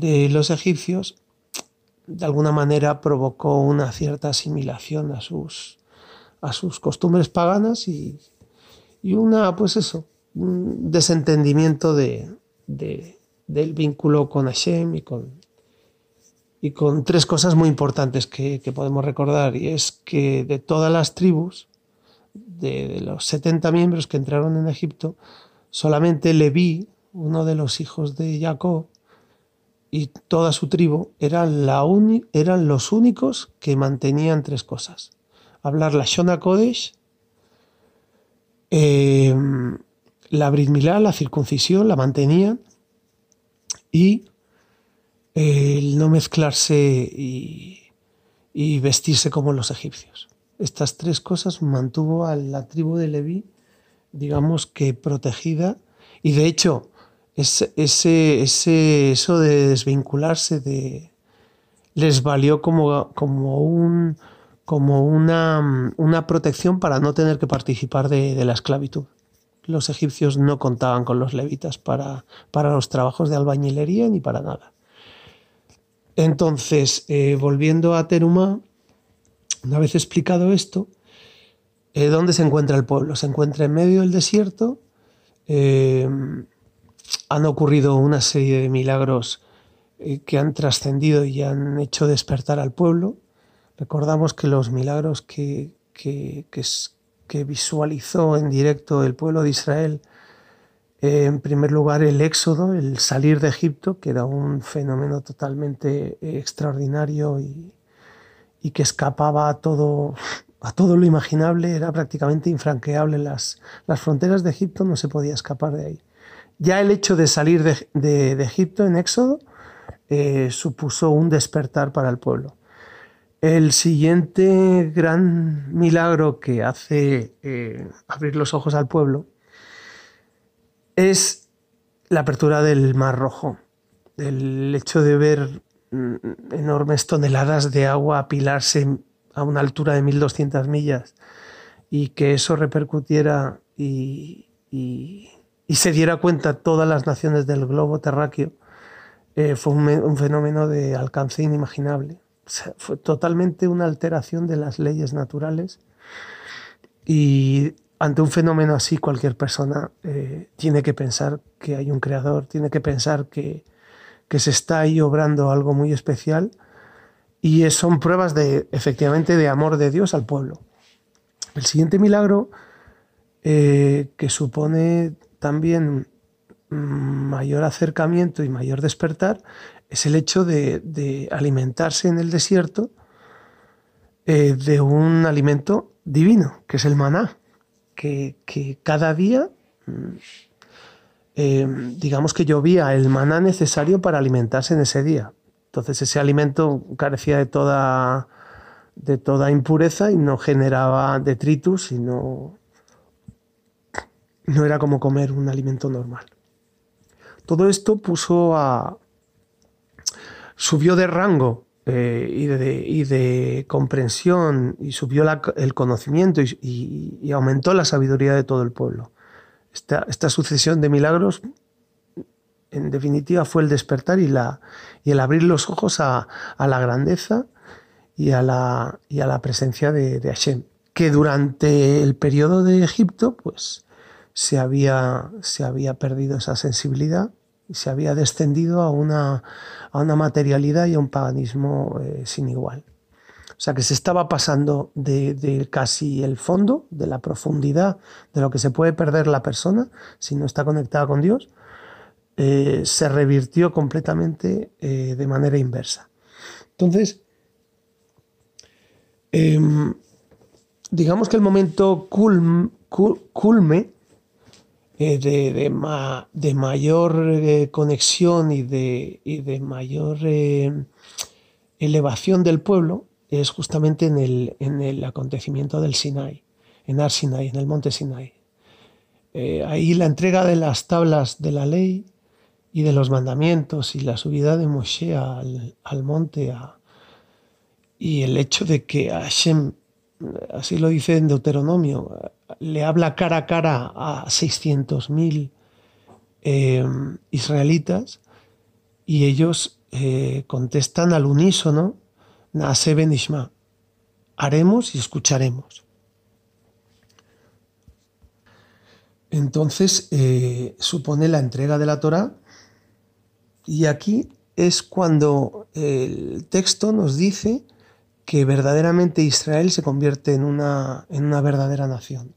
los egipcios, de alguna manera provocó una cierta asimilación a sus, a sus costumbres paganas y, una, pues eso, un desentendimiento de, del vínculo con Hashem y con, y con tres cosas muy importantes que, podemos recordar. Y es que de todas las tribus, de, los 70 miembros que entraron en Egipto, solamente Leví, uno de los hijos de Jacob, y toda su tribu eran, la eran los únicos que mantenían tres cosas. Hablar la Shona Kodesh, eh, la Brit Milá, la circuncisión, la mantenían, y el no mezclarse y, vestirse como los egipcios. Estas tres cosas mantuvo a la tribu de Leví, digamos que protegida, y de hecho, ese, ese, eso de desvincularse de, les valió como, como, un, como una, una, protección para no tener que participar de la esclavitud los egipcios no contaban con los levitas para, para los trabajos de albañilería ni para nada. Entonces, eh, volviendo a Terumá, una vez explicado esto, eh, ¿dónde se encuentra el pueblo? Se encuentra en medio del desierto. Eh, han ocurrido una serie de milagros que han trascendido y han hecho despertar al pueblo. Recordamos que los milagros que, que, que, que visualizó en directo el pueblo de Israel, eh, en primer lugar el éxodo, el salir de Egipto, que era un fenómeno totalmente eh, extraordinario y, que escapaba a todo, a todo lo imaginable, era prácticamente infranqueable. Las, las fronteras de Egipto no se podía escapar de ahí. Ya el hecho de salir de, Egipto en éxodo eh, supuso un despertar para el pueblo. El siguiente gran milagro que hace eh, abrir los ojos al pueblo es la apertura del Mar Rojo. El hecho de ver mm, enormes toneladas de agua apilarse a una altura de 1200 millas y que eso repercutiera y, se diera cuenta todas las naciones del globo terráqueo eh, fue un fenómeno de alcance inimaginable fue totalmente una alteración de las leyes naturales y ante un fenómeno así cualquier persona eh, tiene que pensar que hay un creador, tiene que pensar que, se está ahí obrando algo muy especial y son pruebas de efectivamente de amor de Dios al pueblo. El siguiente milagro eh, que supone también mayor acercamiento y mayor despertar es el hecho de, alimentarse en el desierto eh, de un alimento divino, que es el maná, que, cada día, mm, eh, digamos que llovía el maná necesario para alimentarse en ese día. Entonces ese alimento carecía de toda, de toda impureza y no generaba detritus y no, no era como comer un alimento normal. Todo esto puso a. subió de rango eh, y, de, comprensión y subió el conocimiento y, aumentó la sabiduría de todo el pueblo. Esta, sucesión de milagros, en definitiva, fue el despertar y, la, y el abrir los ojos a, la grandeza y a la, y a la presencia de, de Hashem, que durante el periodo de Egipto, pues se había, se había perdido esa sensibilidad y se había descendido a una, a una materialidad y a un paganismo eh, sin igual. O sea que se estaba pasando de, casi el fondo, de la profundidad de lo que se puede perder la persona si no está conectada con Dios, eh, se revirtió completamente eh, de manera inversa. Entonces, em, digamos que el momento culme eh, de, mayor eh, conexión y de, de mayor eh, elevación del pueblo es justamente en el, en el, acontecimiento del Sinai, en Ar Sinai, en el monte Sinai. ahí la entrega de las tablas de la ley y de los mandamientos y la subida de Moshe al, monte y el hecho de que Hashem, así lo dice en Deuteronomio, le habla cara a cara a 600.000 eh, israelitas y ellos eh, contestan al unísono, Naase Benishma, haremos y escucharemos. Entonces eh, supone la entrega de la Torah y aquí es cuando el texto nos dice que verdaderamente Israel se convierte en una, en una verdadera nación.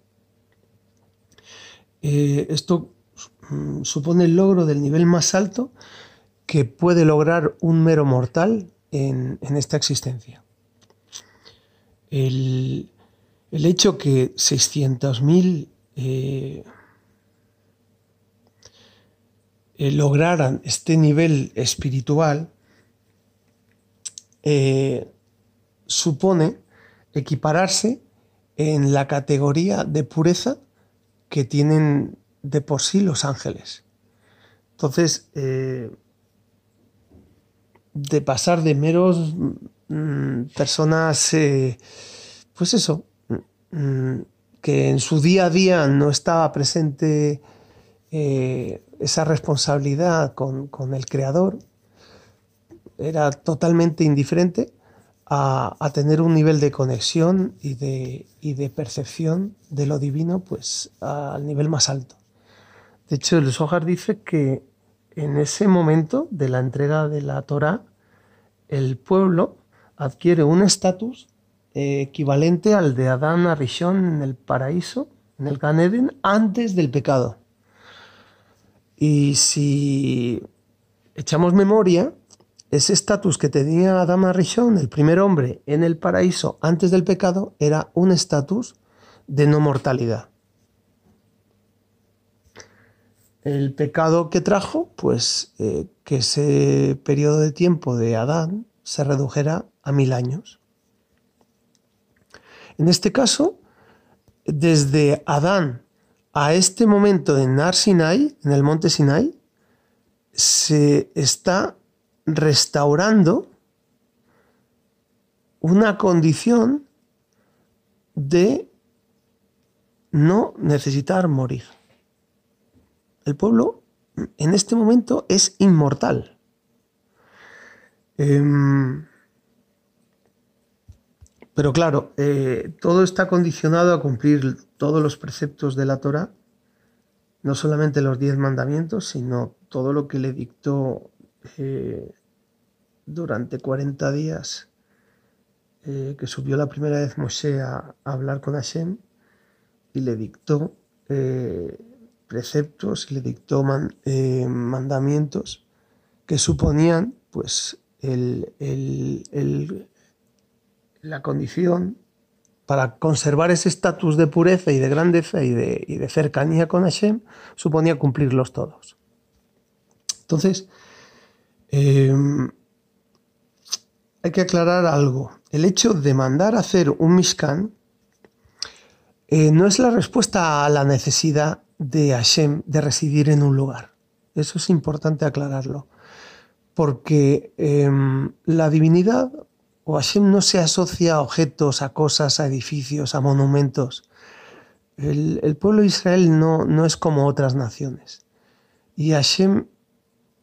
Eh, esto mm, supone el logro del nivel más alto que puede lograr un mero mortal en, esta existencia. El, hecho que 600.000 eh, eh, lograran este nivel espiritual supone equipararse en la categoría de pureza que tienen de por sí los ángeles. Entonces, eh, de pasar de meros mm, personas, eh, pues eso, mm, que en su día a día no estaba presente eh, esa responsabilidad con, con, el creador, era totalmente indiferente, a, tener un nivel de conexión y de, de, percepción de lo divino pues al nivel más alto. De hecho, el Zohar dice que en ese momento de la entrega de la Torah, el pueblo adquiere un estatus eh, equivalente al de Adán Arishon en el paraíso, en el Gan antes del pecado. Y si echamos memoria, ese estatus que tenía Adama Rishon, el primer hombre, en el paraíso antes del pecado, era un estatus de no mortalidad. El pecado que trajo, pues eh, que ese periodo de tiempo de Adán se redujera a mil años. En este caso, desde Adán a este momento de Nar Sinai, en el monte Sinai, se está restaurando una condición de no necesitar morir. El pueblo en este momento es inmortal. Em, pero claro, eh, todo está condicionado a cumplir todos los preceptos de la Torah, no solamente los diez mandamientos, sino todo lo que le dictó eh, durante 40 días eh, que subió la primera vez Moshe a, hablar con Hashem y le dictó eh, preceptos y le dictó mandamientos que suponían pues la condición para conservar ese estatus de pureza y de grandeza y de, y de cercanía con Hashem, suponía cumplirlos todos. Entonces, Em, hay que aclarar algo. El hecho de mandar a hacer un Mishkan eh, no es la respuesta a la necesidad de Hashem de residir en un lugar. Eso es importante aclararlo. Porque em, la divinidad o Hashem no se asocia a objetos, a cosas, a edificios, a monumentos. El, pueblo de Israel no, no, es como otras naciones. Y Hashem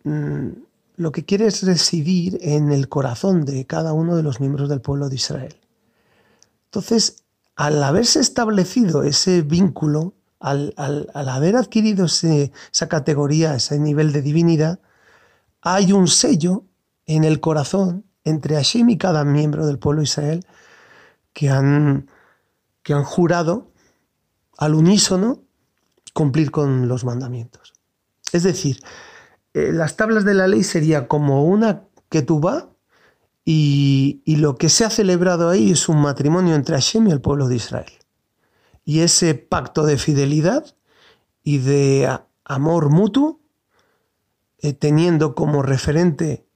mm, lo que quiere es residir en el corazón de cada uno de los miembros del pueblo de Israel. Entonces, al haberse establecido ese vínculo, al, haber adquirido esa categoría, ese nivel de divinidad, hay un sello en el corazón entre Hashem y cada miembro del pueblo de Israel que han, que han jurado al unísono cumplir con los mandamientos. Es decir, eh, las tablas de la ley sería como una que tú vas y, lo que se ha celebrado ahí es un matrimonio entre Hashem y el pueblo de Israel. Y ese pacto de fidelidad y de amor mutuo, eh, teniendo como referente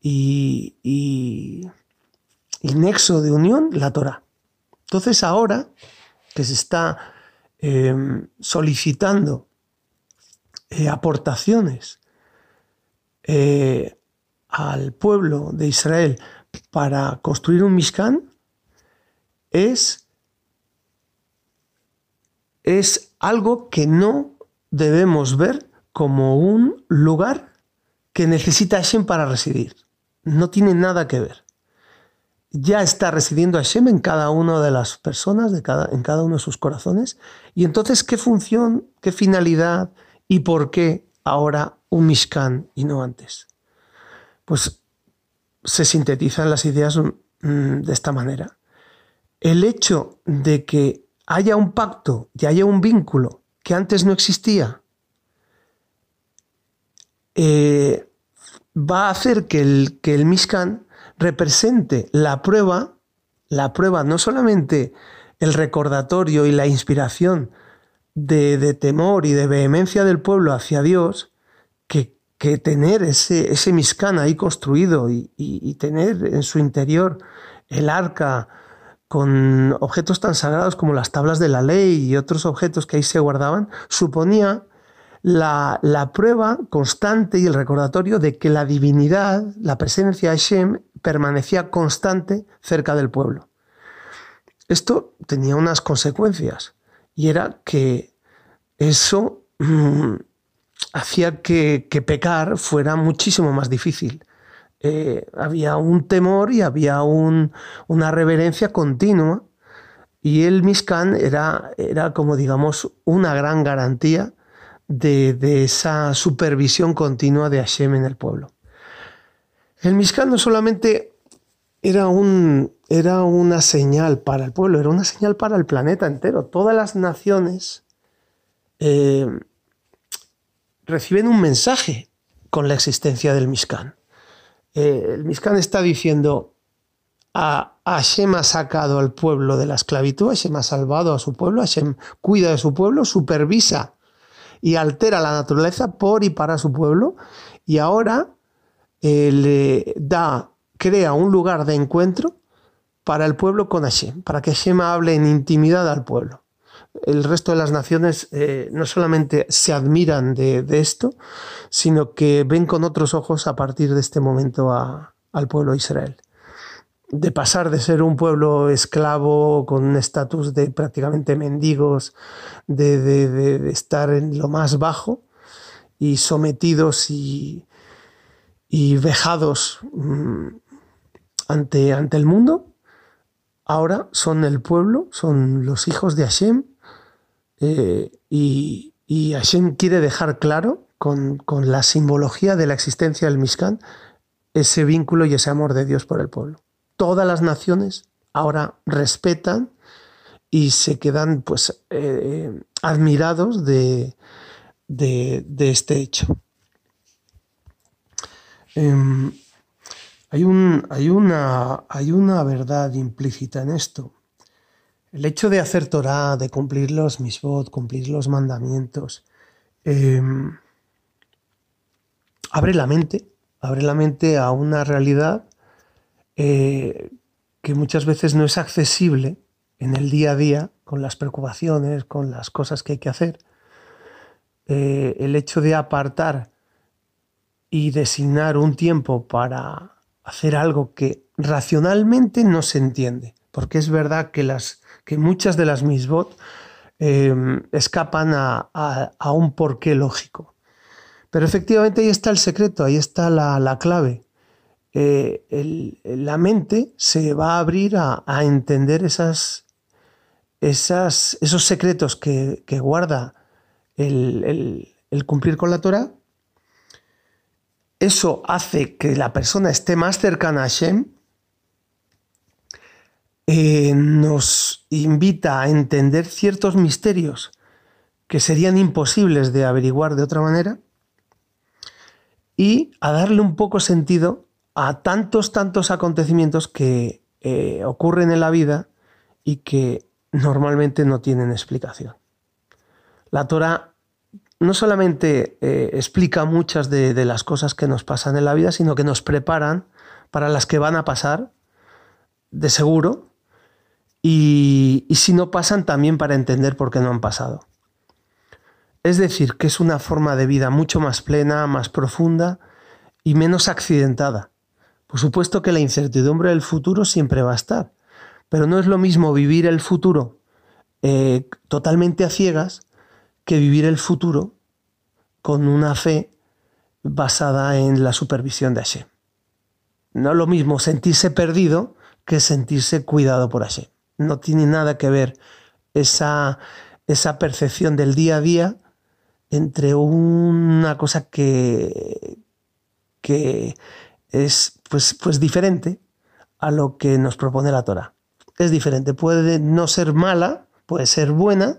y, y, nexo de unión la Torah. Entonces ahora que se está em, solicitando eh, aportaciones eh, al pueblo de Israel para construir un Mishkan es, es algo que no debemos ver como un lugar que necesita Hashem para residir. No tiene nada que ver. Ya está residiendo Hashem en cada una de las personas, en cada uno de sus corazones. Y entonces, ¿qué función, qué finalidad y por qué ahora un Mishkan y no antes? pues se sintetizan las ideas mm, de esta manera. El hecho de que haya un pacto y haya un vínculo que antes no existía, eh, va a hacer que el, que el Mishkan represente la prueba, la prueba no solamente el recordatorio y la inspiración de, de temor y de vehemencia del pueblo hacia Dios, que que tener ese, ese ahí construido y, tener en su interior el arca con objetos tan sagrados como las tablas de la ley y otros objetos que ahí se guardaban, suponía la, prueba constante y el recordatorio de que la divinidad, la presencia de Hashem, permanecía constante cerca del pueblo. Esto tenía unas consecuencias y era que eso mm, hacía que, pecar fuera muchísimo más difícil. Eh, había un temor y había una reverencia continua y el Mishkan era, era como digamos una gran garantía de, esa supervisión continua de Hashem en el pueblo. El Mishkan no solamente era, un, era una señal para el pueblo, era una señal para el planeta entero. Todas las naciones eh, reciben un mensaje con la existencia del Mishkan. Eh, el Mishkan está diciendo, a Hashem ha sacado al pueblo de la esclavitud, Hashem ha salvado a su pueblo, Hashem cuida de su pueblo, supervisa y altera la naturaleza por y para su pueblo, y ahora eh, le da, crea un lugar de encuentro para el pueblo con Hashem, para que Hashem hable en intimidad al pueblo el resto de las naciones eh, no solamente se admiran de, esto, sino que ven con otros ojos a partir de este momento al pueblo de Israel. De pasar de ser un pueblo esclavo con un estatus de prácticamente mendigos, de, estar en lo más bajo y sometidos y, vejados mm, ante, ante el mundo, ahora son el pueblo, son los hijos de Hashem, eh, y, y, Hashem quiere dejar claro con, la simbología de la existencia del Mishkan ese vínculo y ese amor de Dios por el pueblo. Todas las naciones ahora respetan y se quedan pues eh, admirados de, este hecho. Em, hay, un, hay, una, hay una verdad implícita en esto. El hecho de hacer Torah, de cumplir los misbot, cumplir los mandamientos, em, abre la mente, abre la mente a una realidad eh, que muchas veces no es accesible en el día a día, con las preocupaciones, con las cosas que hay que hacer, eh, el hecho de apartar y designar un tiempo para hacer algo que racionalmente no se entiende, porque es verdad que, las, que muchas de las misbot eh, escapan a, a, un porqué lógico. Pero efectivamente ahí está el secreto, ahí está la, clave. Eh, la mente se va a abrir a, entender esas, esas, esos secretos que, guarda el, cumplir con la Torah. Eso hace que la persona esté más cercana a Hashem, eh, nos invita a entender ciertos misterios que serían imposibles de averiguar de otra manera y a darle un poco sentido a tantos, tantos acontecimientos que eh, ocurren en la vida y que normalmente no tienen explicación. La Torah no solamente eh, explica muchas de, las cosas que nos pasan en la vida, sino que nos preparan para las que van a pasar, de seguro, y, si no pasan también para entender por qué no han pasado. Es decir, que es una forma de vida mucho más plena, más profunda y menos accidentada. Por supuesto que la incertidumbre del futuro siempre va a estar, pero no es lo mismo vivir el futuro eh, totalmente a ciegas que vivir el futuro con una fe basada en la supervisión de Hashem. No es lo mismo sentirse perdido que sentirse cuidado por Hashem. No tiene nada que ver esa, esa percepción del día a día entre una cosa que, que es pues, pues diferente a lo que nos propone la Torah es diferente. Puede no ser mala, puede ser buena,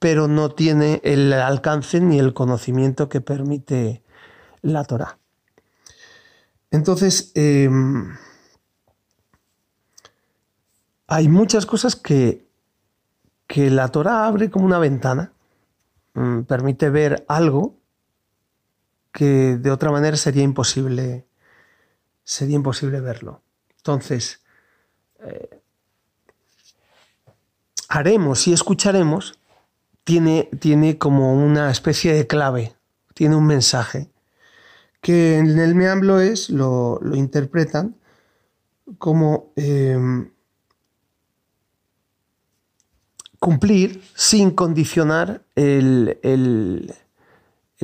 pero no tiene el alcance ni el conocimiento que permite la Torah. Entonces, em, hay muchas cosas que, que la Torah abre como una ventana, mm, permite ver algo que de otra manera sería imposible, sería imposible verlo. Entonces, eh, haremos y escucharemos tiene, tiene como una especie de clave, tiene un mensaje, que en el Meamblo es, lo, lo interpretan como em, cumplir sin condicionar el,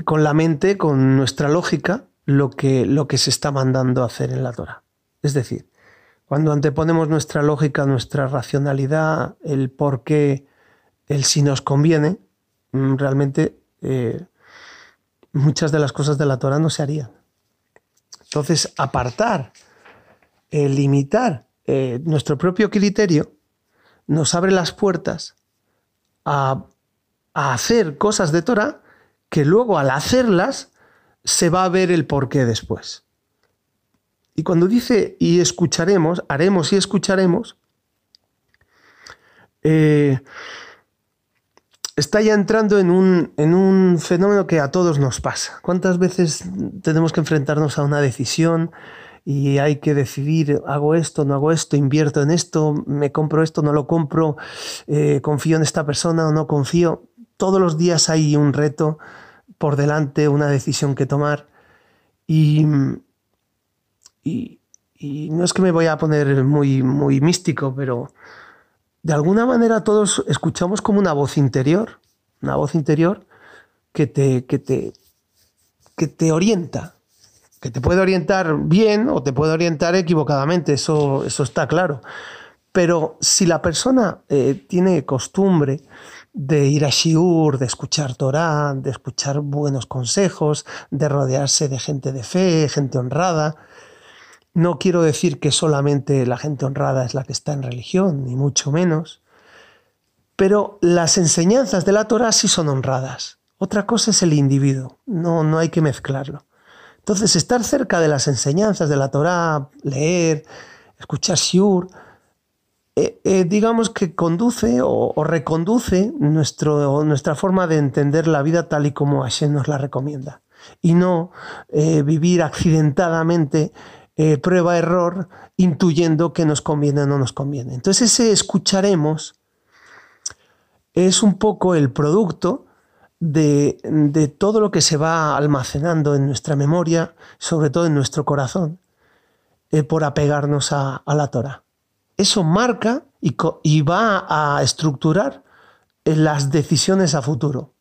con la mente, con nuestra lógica, lo que, lo que se está mandando hacer en la Torah. Es decir, cuando anteponemos nuestra lógica, nuestra racionalidad, el por qué, el si nos conviene, mm, realmente eh, muchas de las cosas de la Torah no se harían. Entonces, apartar, eh, limitar eh, nuestro propio criterio nos abre las puertas a, hacer cosas de Torah que luego al hacerlas se va a ver el porqué después. Y cuando dice y escucharemos, haremos y escucharemos, eh, está ya entrando en un, en un, fenómeno que a todos nos pasa. ¿Cuántas veces tenemos que enfrentarnos a una decisión y hay que decidir, hago esto, no hago esto, invierto en esto, me compro esto, no lo compro, eh, confío en esta persona o no confío? Todos los días hay un reto por delante, una decisión que tomar. Y, y, no es que me voy a poner muy, muy místico, pero de alguna manera todos escuchamos como una voz interior, una voz interior que te, que te, que te orienta, que te puede orientar bien o te puede orientar equivocadamente, eso, eso está claro. Pero si la persona eh, tiene costumbre de ir a Shiur, de escuchar Torah, de escuchar buenos consejos, de rodearse de gente de fe, gente honrada, no quiero decir que solamente la gente honrada es la que está en religión, ni mucho menos, pero las enseñanzas de la Torah sí son honradas. Otra cosa es el individuo, no, no hay que mezclarlo. Entonces, estar cerca de las enseñanzas de la Torah, leer, escuchar Shiur, eh, eh, digamos que conduce o, reconduce nuestro, nuestra forma de entender la vida tal y como Hashem nos la recomienda. Y no eh, vivir accidentadamente eh, prueba-error, intuyendo que nos conviene o no nos conviene. Entonces ese escucharemos es un poco el producto de, todo lo que se va almacenando en nuestra memoria, sobre todo en nuestro corazón, eh, por apegarnos a, la Torah. Eso marca y, va a estructurar eh, las decisiones a futuro.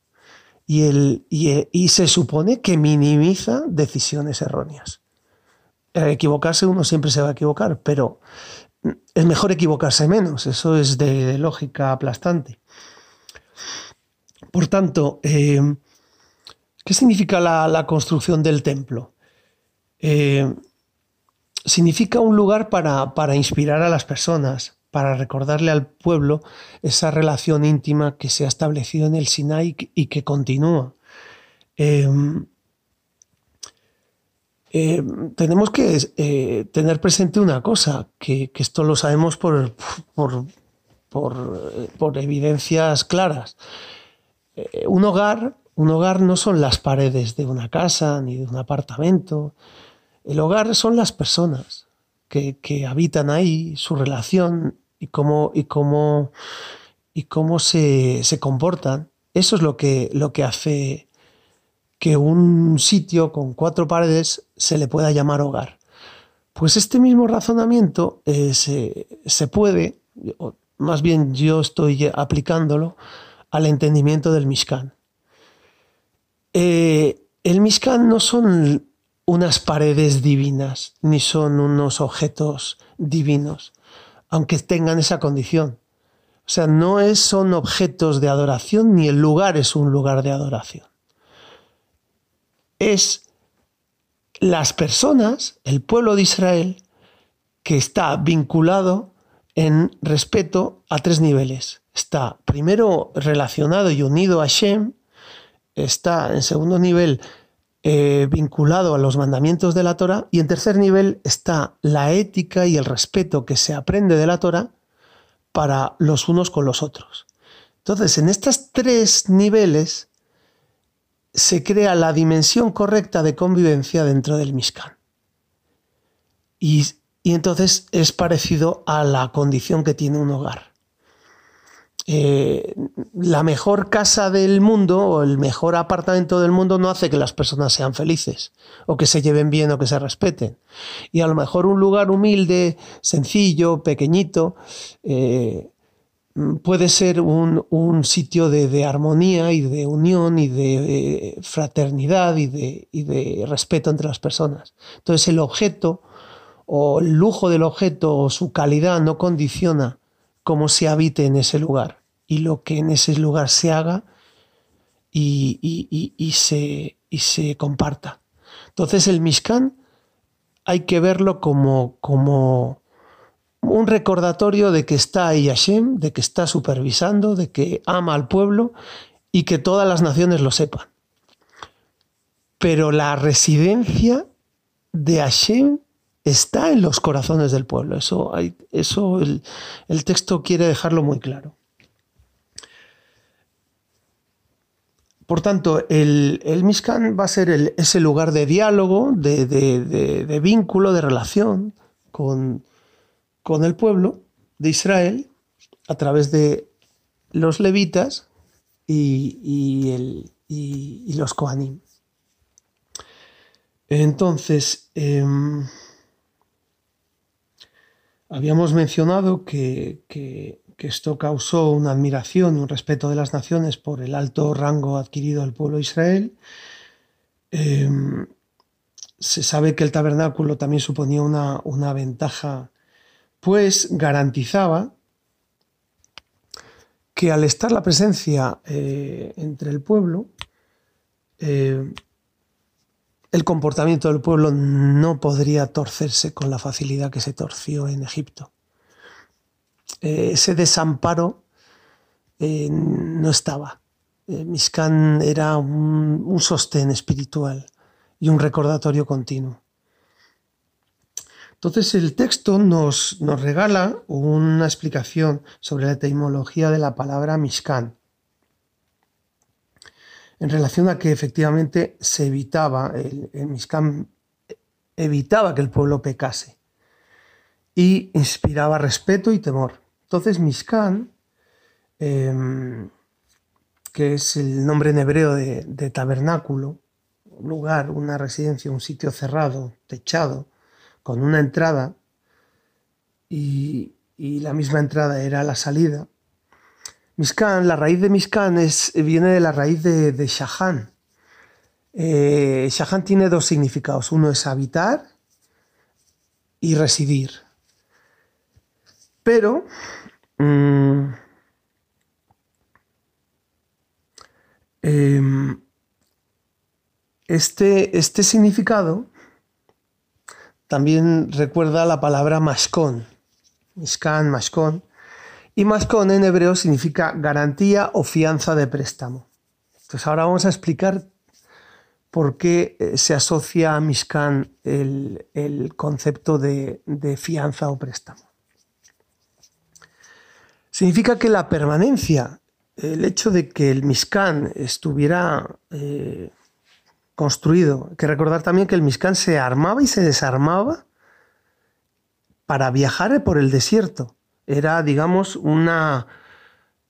Y, el, y, se supone que minimiza decisiones erróneas. Equivocarse uno siempre se va a equivocar, pero es mejor equivocarse menos. Eso es de lógica aplastante. Por tanto, eh, ¿qué significa la, construcción del templo? Eh, significa un lugar para, inspirar a las personas, para recordarle al pueblo esa relación íntima que se ha establecido en el Sinai y que continúa. Eh, tenemos que tener presente una cosa, que, esto lo sabemos por, por evidencias claras. Eh, un hogar, un hogar no son las paredes de una casa ni de un apartamento. El hogar son las personas que, habitan ahí, su relación y cómo, y cómo, y cómo se, comportan. Eso es lo que, lo que hace que un sitio con cuatro paredes se le pueda llamar hogar. Pues este mismo razonamiento eh, se, se, puede, más bien yo estoy aplicándolo, al entendimiento del Mishkan. Eh, el Mishkan no son unas paredes divinas, ni son unos objetos divinos, aunque tengan esa condición. O sea, no son objetos de adoración, ni el lugar es un lugar de adoración. Es las personas, el pueblo de Israel, que está vinculado en respeto a tres niveles está primero relacionado y unido a Shem, está en segundo nivel eh, vinculado a los mandamientos de la Torah y en tercer nivel está la ética y el respeto que se aprende de la Torah para los unos con los otros. Entonces, en estos tres niveles se crea la dimensión correcta de convivencia dentro del Mishkan. y entonces es parecido a la condición que tiene un hogar. Eh, la mejor casa del mundo o el mejor apartamento del mundo no hace que las personas sean felices o que se lleven bien o que se respeten. Y a lo mejor un lugar humilde, sencillo, pequeñito, eh, puede ser un, sitio de, armonía y de unión y de eh, fraternidad y de, y de respeto entre las personas. Entonces el objeto o el lujo del objeto o su calidad no condiciona cómo se habite en ese lugar y lo que en ese lugar se haga y, se, se, comparta. Entonces el Mishkan hay que verlo como, como un recordatorio de que está ahí Hashem, de que está supervisando, de que ama al pueblo y que todas las naciones lo sepan. Pero la residencia de Hashem está en los corazones del pueblo. Eso, eso el, texto quiere dejarlo muy claro. Por tanto, el, el Mishkan va a ser ese lugar de diálogo, de, vínculo, de relación con, el pueblo de Israel a través de los levitas y, los Kohanim. Entonces, em, Habíamos mencionado que, esto causó una admiración y un respeto de las naciones por el alto rango adquirido al pueblo de Israel. Em, se sabe que el tabernáculo también suponía una, ventaja, pues garantizaba que al estar la presencia eh, entre el pueblo, eh, el comportamiento del pueblo no podría torcerse con la facilidad que se torció en Egipto. Eh, ese desamparo no estaba. Miscán era un, sostén espiritual y un recordatorio continuo. Entonces el texto nos, nos regala una explicación sobre la etimología de la palabra Miscán en relación a que efectivamente se evitaba el, el evitaba que el pueblo pecase y inspiraba respeto y temor. Entonces Mishkan, em, que es el nombre en hebreo de, de tabernáculo, un lugar, una residencia, un sitio cerrado, techado, con una entrada, y, la misma entrada era la salida. Mishkan, la raíz de Mishkan es, viene de la raíz de, de Shahan. Eh, Shahan tiene dos significados. Uno es habitar y residir. Pero mm, em, este, este significado también recuerda la palabra mashkon, mishkan, mashkon, y mashkon en hebreo significa garantía o fianza de préstamo. Entonces ahora vamos a explicar por qué eh, se asocia a mishkan el, concepto de, fianza o préstamo. Significa que la permanencia, el hecho de que el mishkan estuviera eh, construido. Hay que recordar también que el Mishkan se armaba y se desarmaba para viajar por el desierto. Era, digamos, una...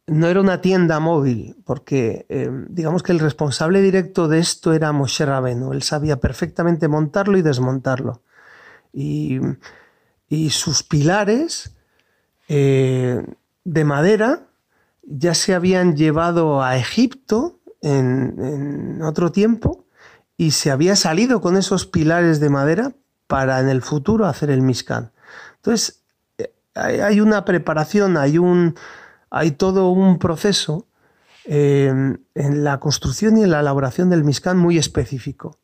No era una tienda móvil, porque eh, digamos que el responsable directo de esto era Moshe Rabenu. Él sabía perfectamente montarlo y desmontarlo. Y, sus pilares eh, de madera ya se habían llevado a Egipto en otro tiempo y se había salido con esos pilares de madera para en el futuro hacer el Mishkan. Entonces, eh, hay una preparación, hay, un, hay todo un proceso em, en la construcción y en la elaboración del Mishkan muy específico.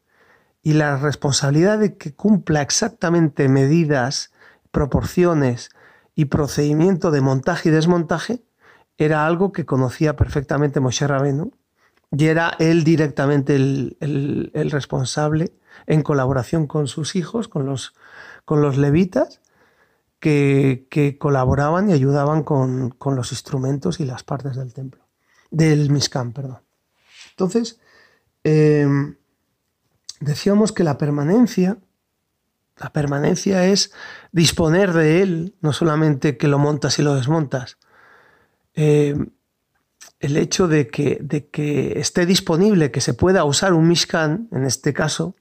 Y la responsabilidad de que cumpla exactamente medidas, proporciones y procedimiento de montaje y desmontaje era algo que conocía perfectamente Moshe Rabenu y era él directamente el, responsable en colaboración con sus hijos, con los, con los levitas, que, colaboraban y ayudaban con, los instrumentos y las partes del templo, del Mishkan, perdón. Entonces, em, decíamos que la permanencia, la permanencia es disponer de él, no solamente que lo montas y lo desmontas. Em, el hecho de que, esté disponible, que se pueda usar un Mishkan, en este caso,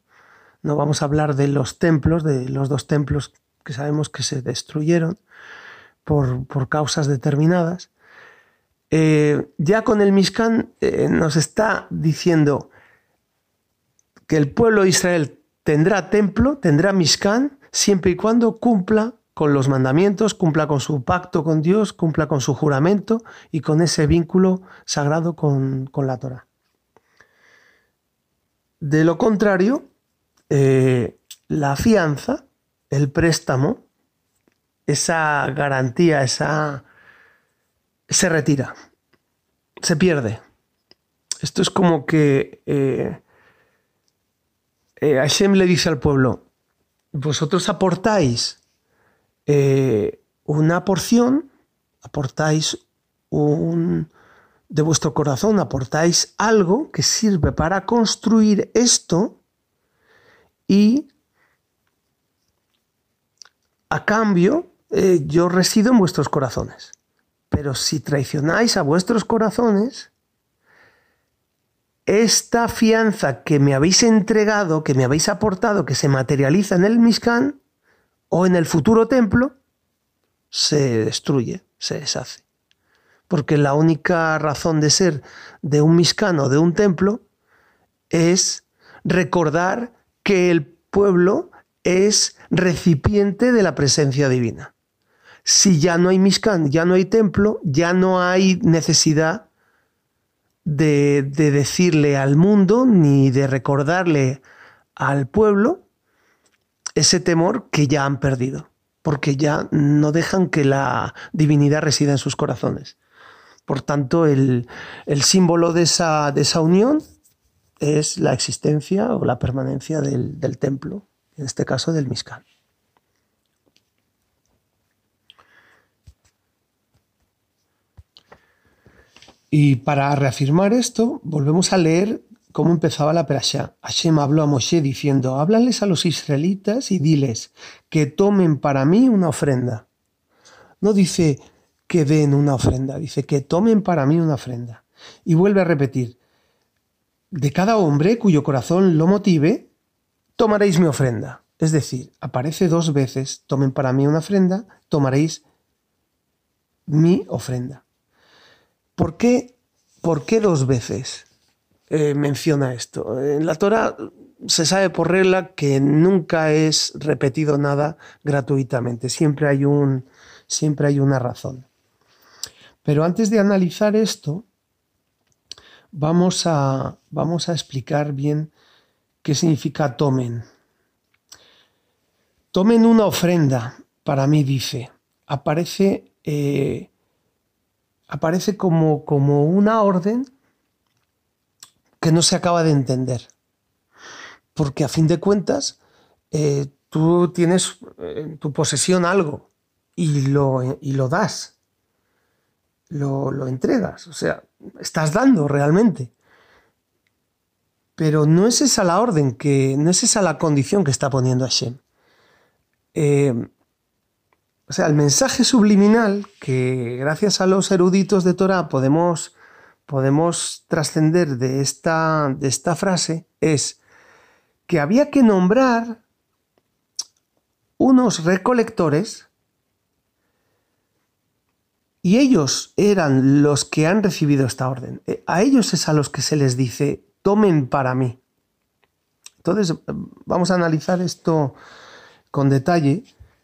no vamos a hablar de los templos, de los dos templos que sabemos que se destruyeron por, causas determinadas. Eh, ya con el Mishkan eh, nos está diciendo que el pueblo de Israel tendrá templo, tendrá Mishkan, siempre y cuando cumpla con los mandamientos, cumpla con su pacto con Dios, cumpla con su juramento y con ese vínculo sagrado con, la Torah. De lo contrario, eh, la fianza, el préstamo, esa garantía, esa se retira, se pierde. Esto es como que eh, eh, Hashem le dice al pueblo, vosotros aportáis eh, una porción, aportáis un, de vuestro corazón, aportáis algo que sirve para construir esto y a cambio eh, yo resido en vuestros corazones. Pero si traicionáis a vuestros corazones, esta fianza que me habéis entregado, que me habéis aportado, que se materializa en el Mishkan, o en el futuro templo, se destruye, se deshace. Porque la única razón de ser de un miscano, de un templo, es recordar que el pueblo es recipiente de la presencia divina. Si ya no hay miscán, ya no hay templo, ya no hay necesidad de, de decirle al mundo ni de recordarle al pueblo ese temor que ya han perdido, porque ya no dejan que la divinidad resida en sus corazones. Por tanto, el, símbolo de esa, de esa, unión es la existencia o la permanencia del, del templo, en este caso del Mishkan. Y para reafirmar esto, volvemos a leer cómo empezaba la perashá. Hashem habló a Moshe diciendo, háblales a los israelitas y diles que tomen para mí una ofrenda. No dice que den una ofrenda, dice que tomen para mí una ofrenda. Y vuelve a repetir, de cada hombre cuyo corazón lo motive, tomaréis mi ofrenda. Es decir, aparece dos veces, tomen para mí una ofrenda, tomaréis mi ofrenda. ¿Por qué, por qué dos veces eh, menciona esto? En la Torah se sabe por regla que nunca es repetido nada gratuitamente, siempre hay, un, siempre hay una razón. Pero antes de analizar esto, vamos a, vamos a explicar bien qué significa tomen. Tomen una ofrenda, para mí dice, aparece, eh, aparece como, como una orden que no se acaba de entender. Porque a fin de cuentas, eh, tú tienes en tu posesión algo y lo, y lo das, lo, lo entregas. O sea, estás dando realmente. Pero no es esa la orden, que, no es esa la condición que está poniendo Hashem. Eh, o sea, el mensaje subliminal que gracias a los eruditos de Torah podemos, podemos trascender de esta, de esta frase es que había que nombrar unos recolectores y ellos eran los que han recibido esta orden. Eh, a ellos es a los que se les dice, tomen para mí. Entonces, vamos a analizar esto con detalle,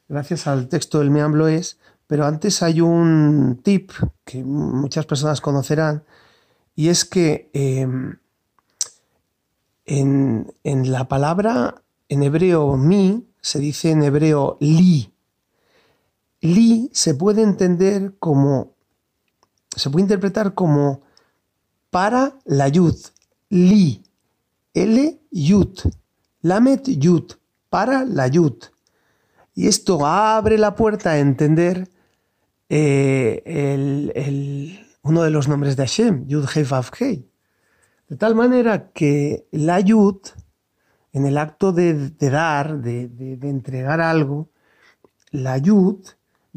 gracias al texto del Meamblo es, pero antes hay un tip que muchas personas conocerán, y es que em, en, en la palabra en hebreo mi se dice en hebreo li, Li se puede entender como, se puede interpretar como para la yud. Li, L, yud. Lamet, yud. Para la yud. Y esto abre la puerta a entender eh, uno de los nombres de Hashem, Yud Hei Vav Hei. De tal manera que la yud, en el acto de, dar, de, entregar algo, la yud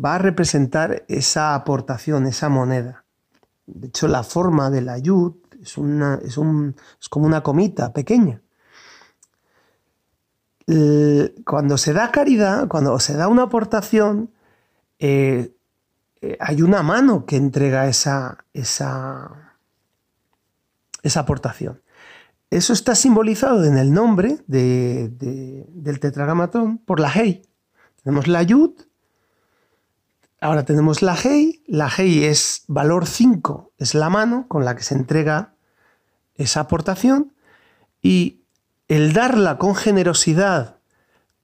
va a representar esa aportación, esa moneda. De hecho, la forma de la yud es como una comita pequeña. Cuando se da caridad, cuando se da una aportación, eh, eh, hay una mano que entrega esa, esa, esa aportación. Eso está simbolizado en el nombre del tetragramatón por la Hei. Tenemos la Yud Ahora tenemos la Hei. La Hei es valor 5, es la mano con la que se entrega esa aportación. Y el darla con generosidad,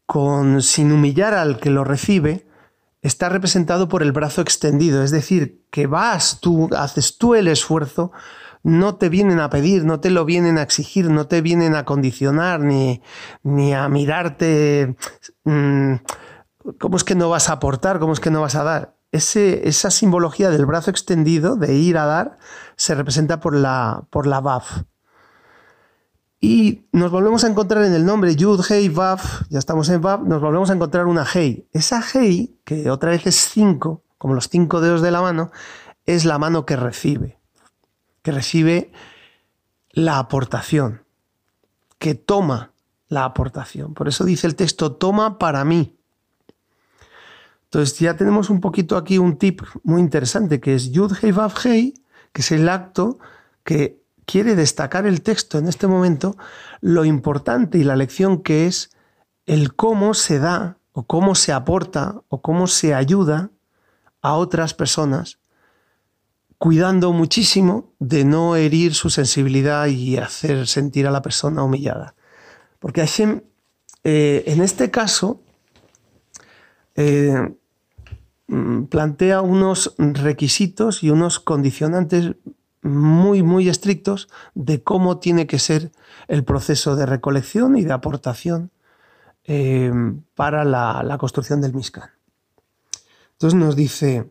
con, sin humillar al que lo recibe, está representado por el brazo extendido. Es decir, que vas tú, haces tú el esfuerzo, no te vienen a pedir, no te lo vienen a exigir, no te vienen a condicionar, ni, ni a mirarte. Mmm, ¿Cómo es que no vas a aportar? ¿Cómo es que no vas a dar? esa simbología del brazo extendido, de ir a dar, se representa por la, por la Baf. Y nos volvemos a encontrar en el nombre Yud, Hei, Baf, ya estamos en Baf, nos volvemos a encontrar una Hei. Esa Hei, que otra vez es cinco, como los cinco dedos de la mano, es la mano que recibe, que recibe la aportación, que toma la aportación. Por eso dice el texto, toma para mí. Entonces ya tenemos un poquito aquí un tip muy interesante que es Yud Hei Vav Hei, que es el acto que quiere destacar el texto en este momento, lo importante y la lección que es el cómo se da o cómo se aporta o cómo se ayuda a otras personas, cuidando muchísimo de no herir su sensibilidad y hacer sentir a la persona humillada. Porque Hashem, eh, en este caso, eh, Mm, plantea unos requisitos y unos condicionantes muy, muy estrictos de cómo tiene que ser el proceso de recolección y de aportación eh, para la, construcción del Mishkan. Entonces nos dice,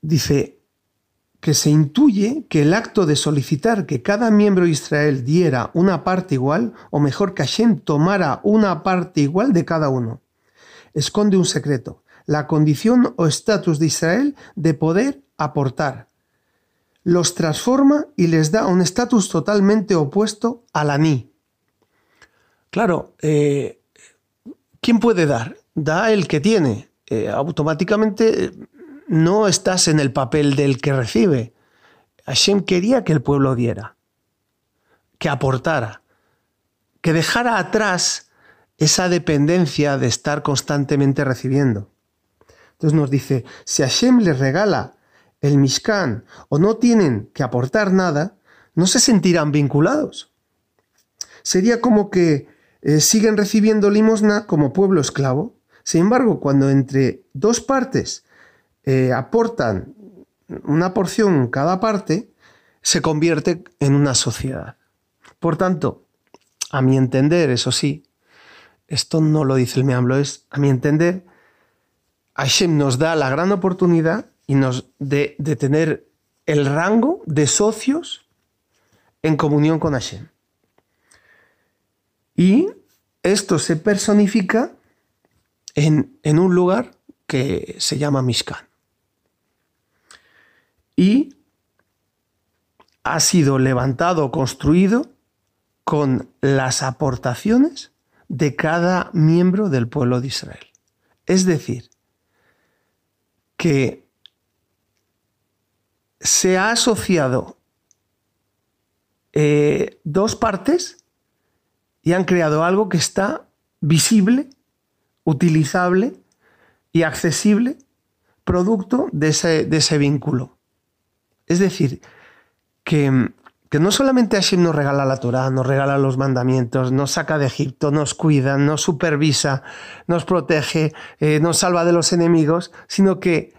dice, que se intuye que el acto de solicitar que cada miembro de Israel diera una parte igual, o mejor que Hashem tomara una parte igual de cada uno, esconde un secreto, la condición o estatus de Israel de poder aportar. Los transforma y les da un estatus totalmente opuesto al aní. Claro, eh, ¿quién puede dar? Da el que tiene. Eh, automáticamente no estás en el papel del que recibe. Hashem quería que el pueblo diera, que aportara, que dejara atrás esa dependencia de estar constantemente recibiendo. Entonces nos dice, si Hashem les regala el Mishkan o no tienen que aportar nada, no se sentirán vinculados. Sería como que eh, siguen recibiendo limosna como pueblo esclavo. Sin embargo, cuando entre dos partes eh, aportan una porción cada parte, se convierte en una sociedad. Por tanto, a mi entender, eso sí, esto no lo dice el Meamblo, es a mi entender, Hashem nos da la gran oportunidad y nos de, tener el rango de socios en comunión con Hashem. Y esto se personifica en, en un lugar que se llama Mishkan y ha sido levantado, construido con las aportaciones de cada miembro del pueblo de Israel. Es decir, que se ha asociado eh, dos partes y han creado algo que está visible, utilizable y accesible, producto de ese, de ese vínculo. Es decir, que, no solamente Hashem nos regala la Torah, nos regala los mandamientos, nos saca de Egipto, nos cuida, nos supervisa, nos protege, eh, nos salva de los enemigos, sino que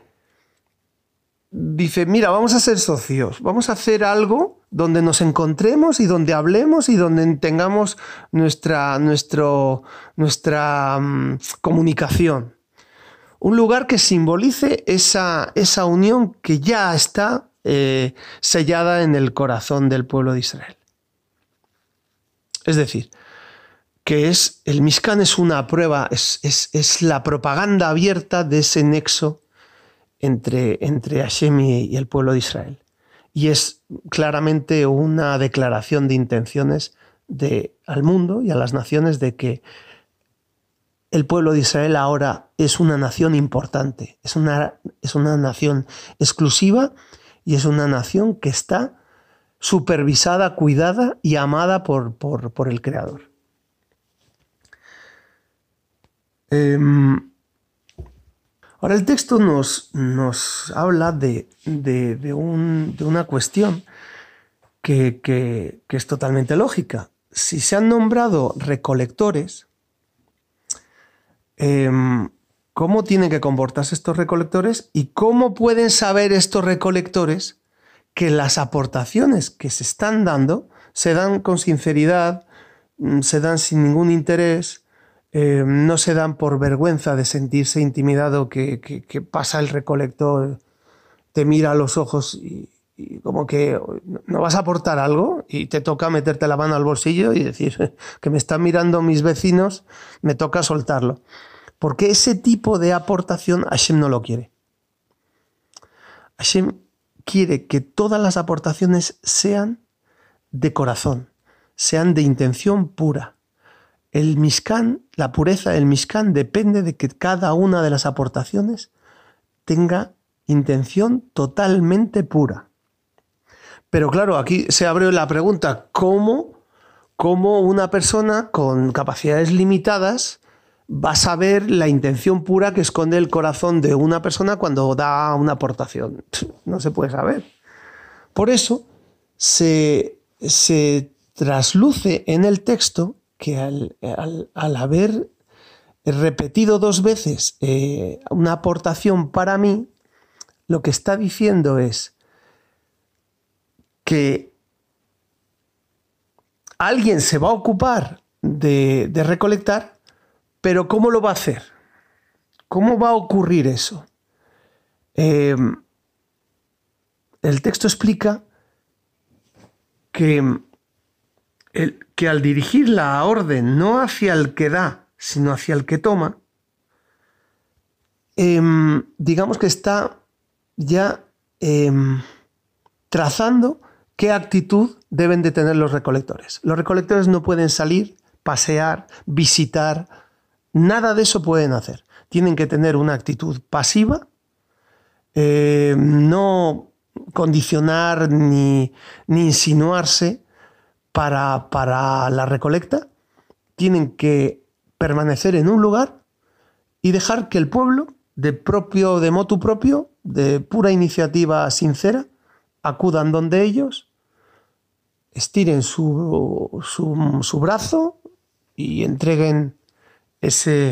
dice, mira, vamos a ser socios, vamos a hacer algo donde nos encontremos y donde hablemos y donde tengamos nuestra, nuestra mm, comunicación. Un lugar que simbolice esa, esa unión que ya está eh, sellada en el corazón del pueblo de Israel. Es decir, que es el Mishkan es una prueba, es, es, la propaganda abierta de ese nexo entre, entre Hashem y, el pueblo de Israel. Y es claramente una declaración de intenciones de, al mundo y a las naciones de que el pueblo de Israel ahora es una nación importante, es una, es una nación exclusiva y es una nación que está supervisada, cuidada y amada por, por, el Creador. Em, ahora el texto nos, nos habla de, de, una cuestión que, es totalmente lógica. Si se han nombrado recolectores, em, cómo tienen que comportarse estos recolectores y cómo pueden saber estos recolectores que las aportaciones que se están dando se dan con sinceridad, mm, se dan sin ningún interés, eh, no se dan por vergüenza de sentirse intimidado que, pasa el recolector, te mira a los ojos y, y, como que no vas a aportar algo y te toca meterte la mano al bolsillo y decir que me están mirando mis vecinos, me toca soltarlo. Porque ese tipo de aportación Hashem no lo quiere. Hashem quiere que todas las aportaciones sean de corazón, sean de intención pura. El Mishkan, la pureza del Mishkan depende de que cada una de las aportaciones tenga intención totalmente pura. Pero claro, aquí se abre la pregunta, ¿cómo, cómo una persona con capacidades limitadas vas a ver la intención pura que esconde el corazón de una persona cuando da una aportación. No se puede saber. Por eso se, trasluce en el texto que al, haber repetido dos veces eh, una aportación para mí, lo que está diciendo es que alguien se va a ocupar de recolectar pero ¿cómo lo va a hacer? ¿Cómo va a ocurrir eso? Em, el texto explica que, que al dirigir la orden no hacia el que da, sino hacia el que toma, em, digamos que está ya em, trazando qué actitud deben de tener los recolectores. Los recolectores no pueden salir, pasear, visitar, nada de eso pueden hacer. Tienen que tener una actitud pasiva, eh, no condicionar ni, insinuarse para, para la recolecta, tienen que permanecer en un lugar y dejar que el pueblo, de propio, de motu propio, de pura iniciativa sincera, acudan donde ellos, estiren su, su brazo y entreguen ese,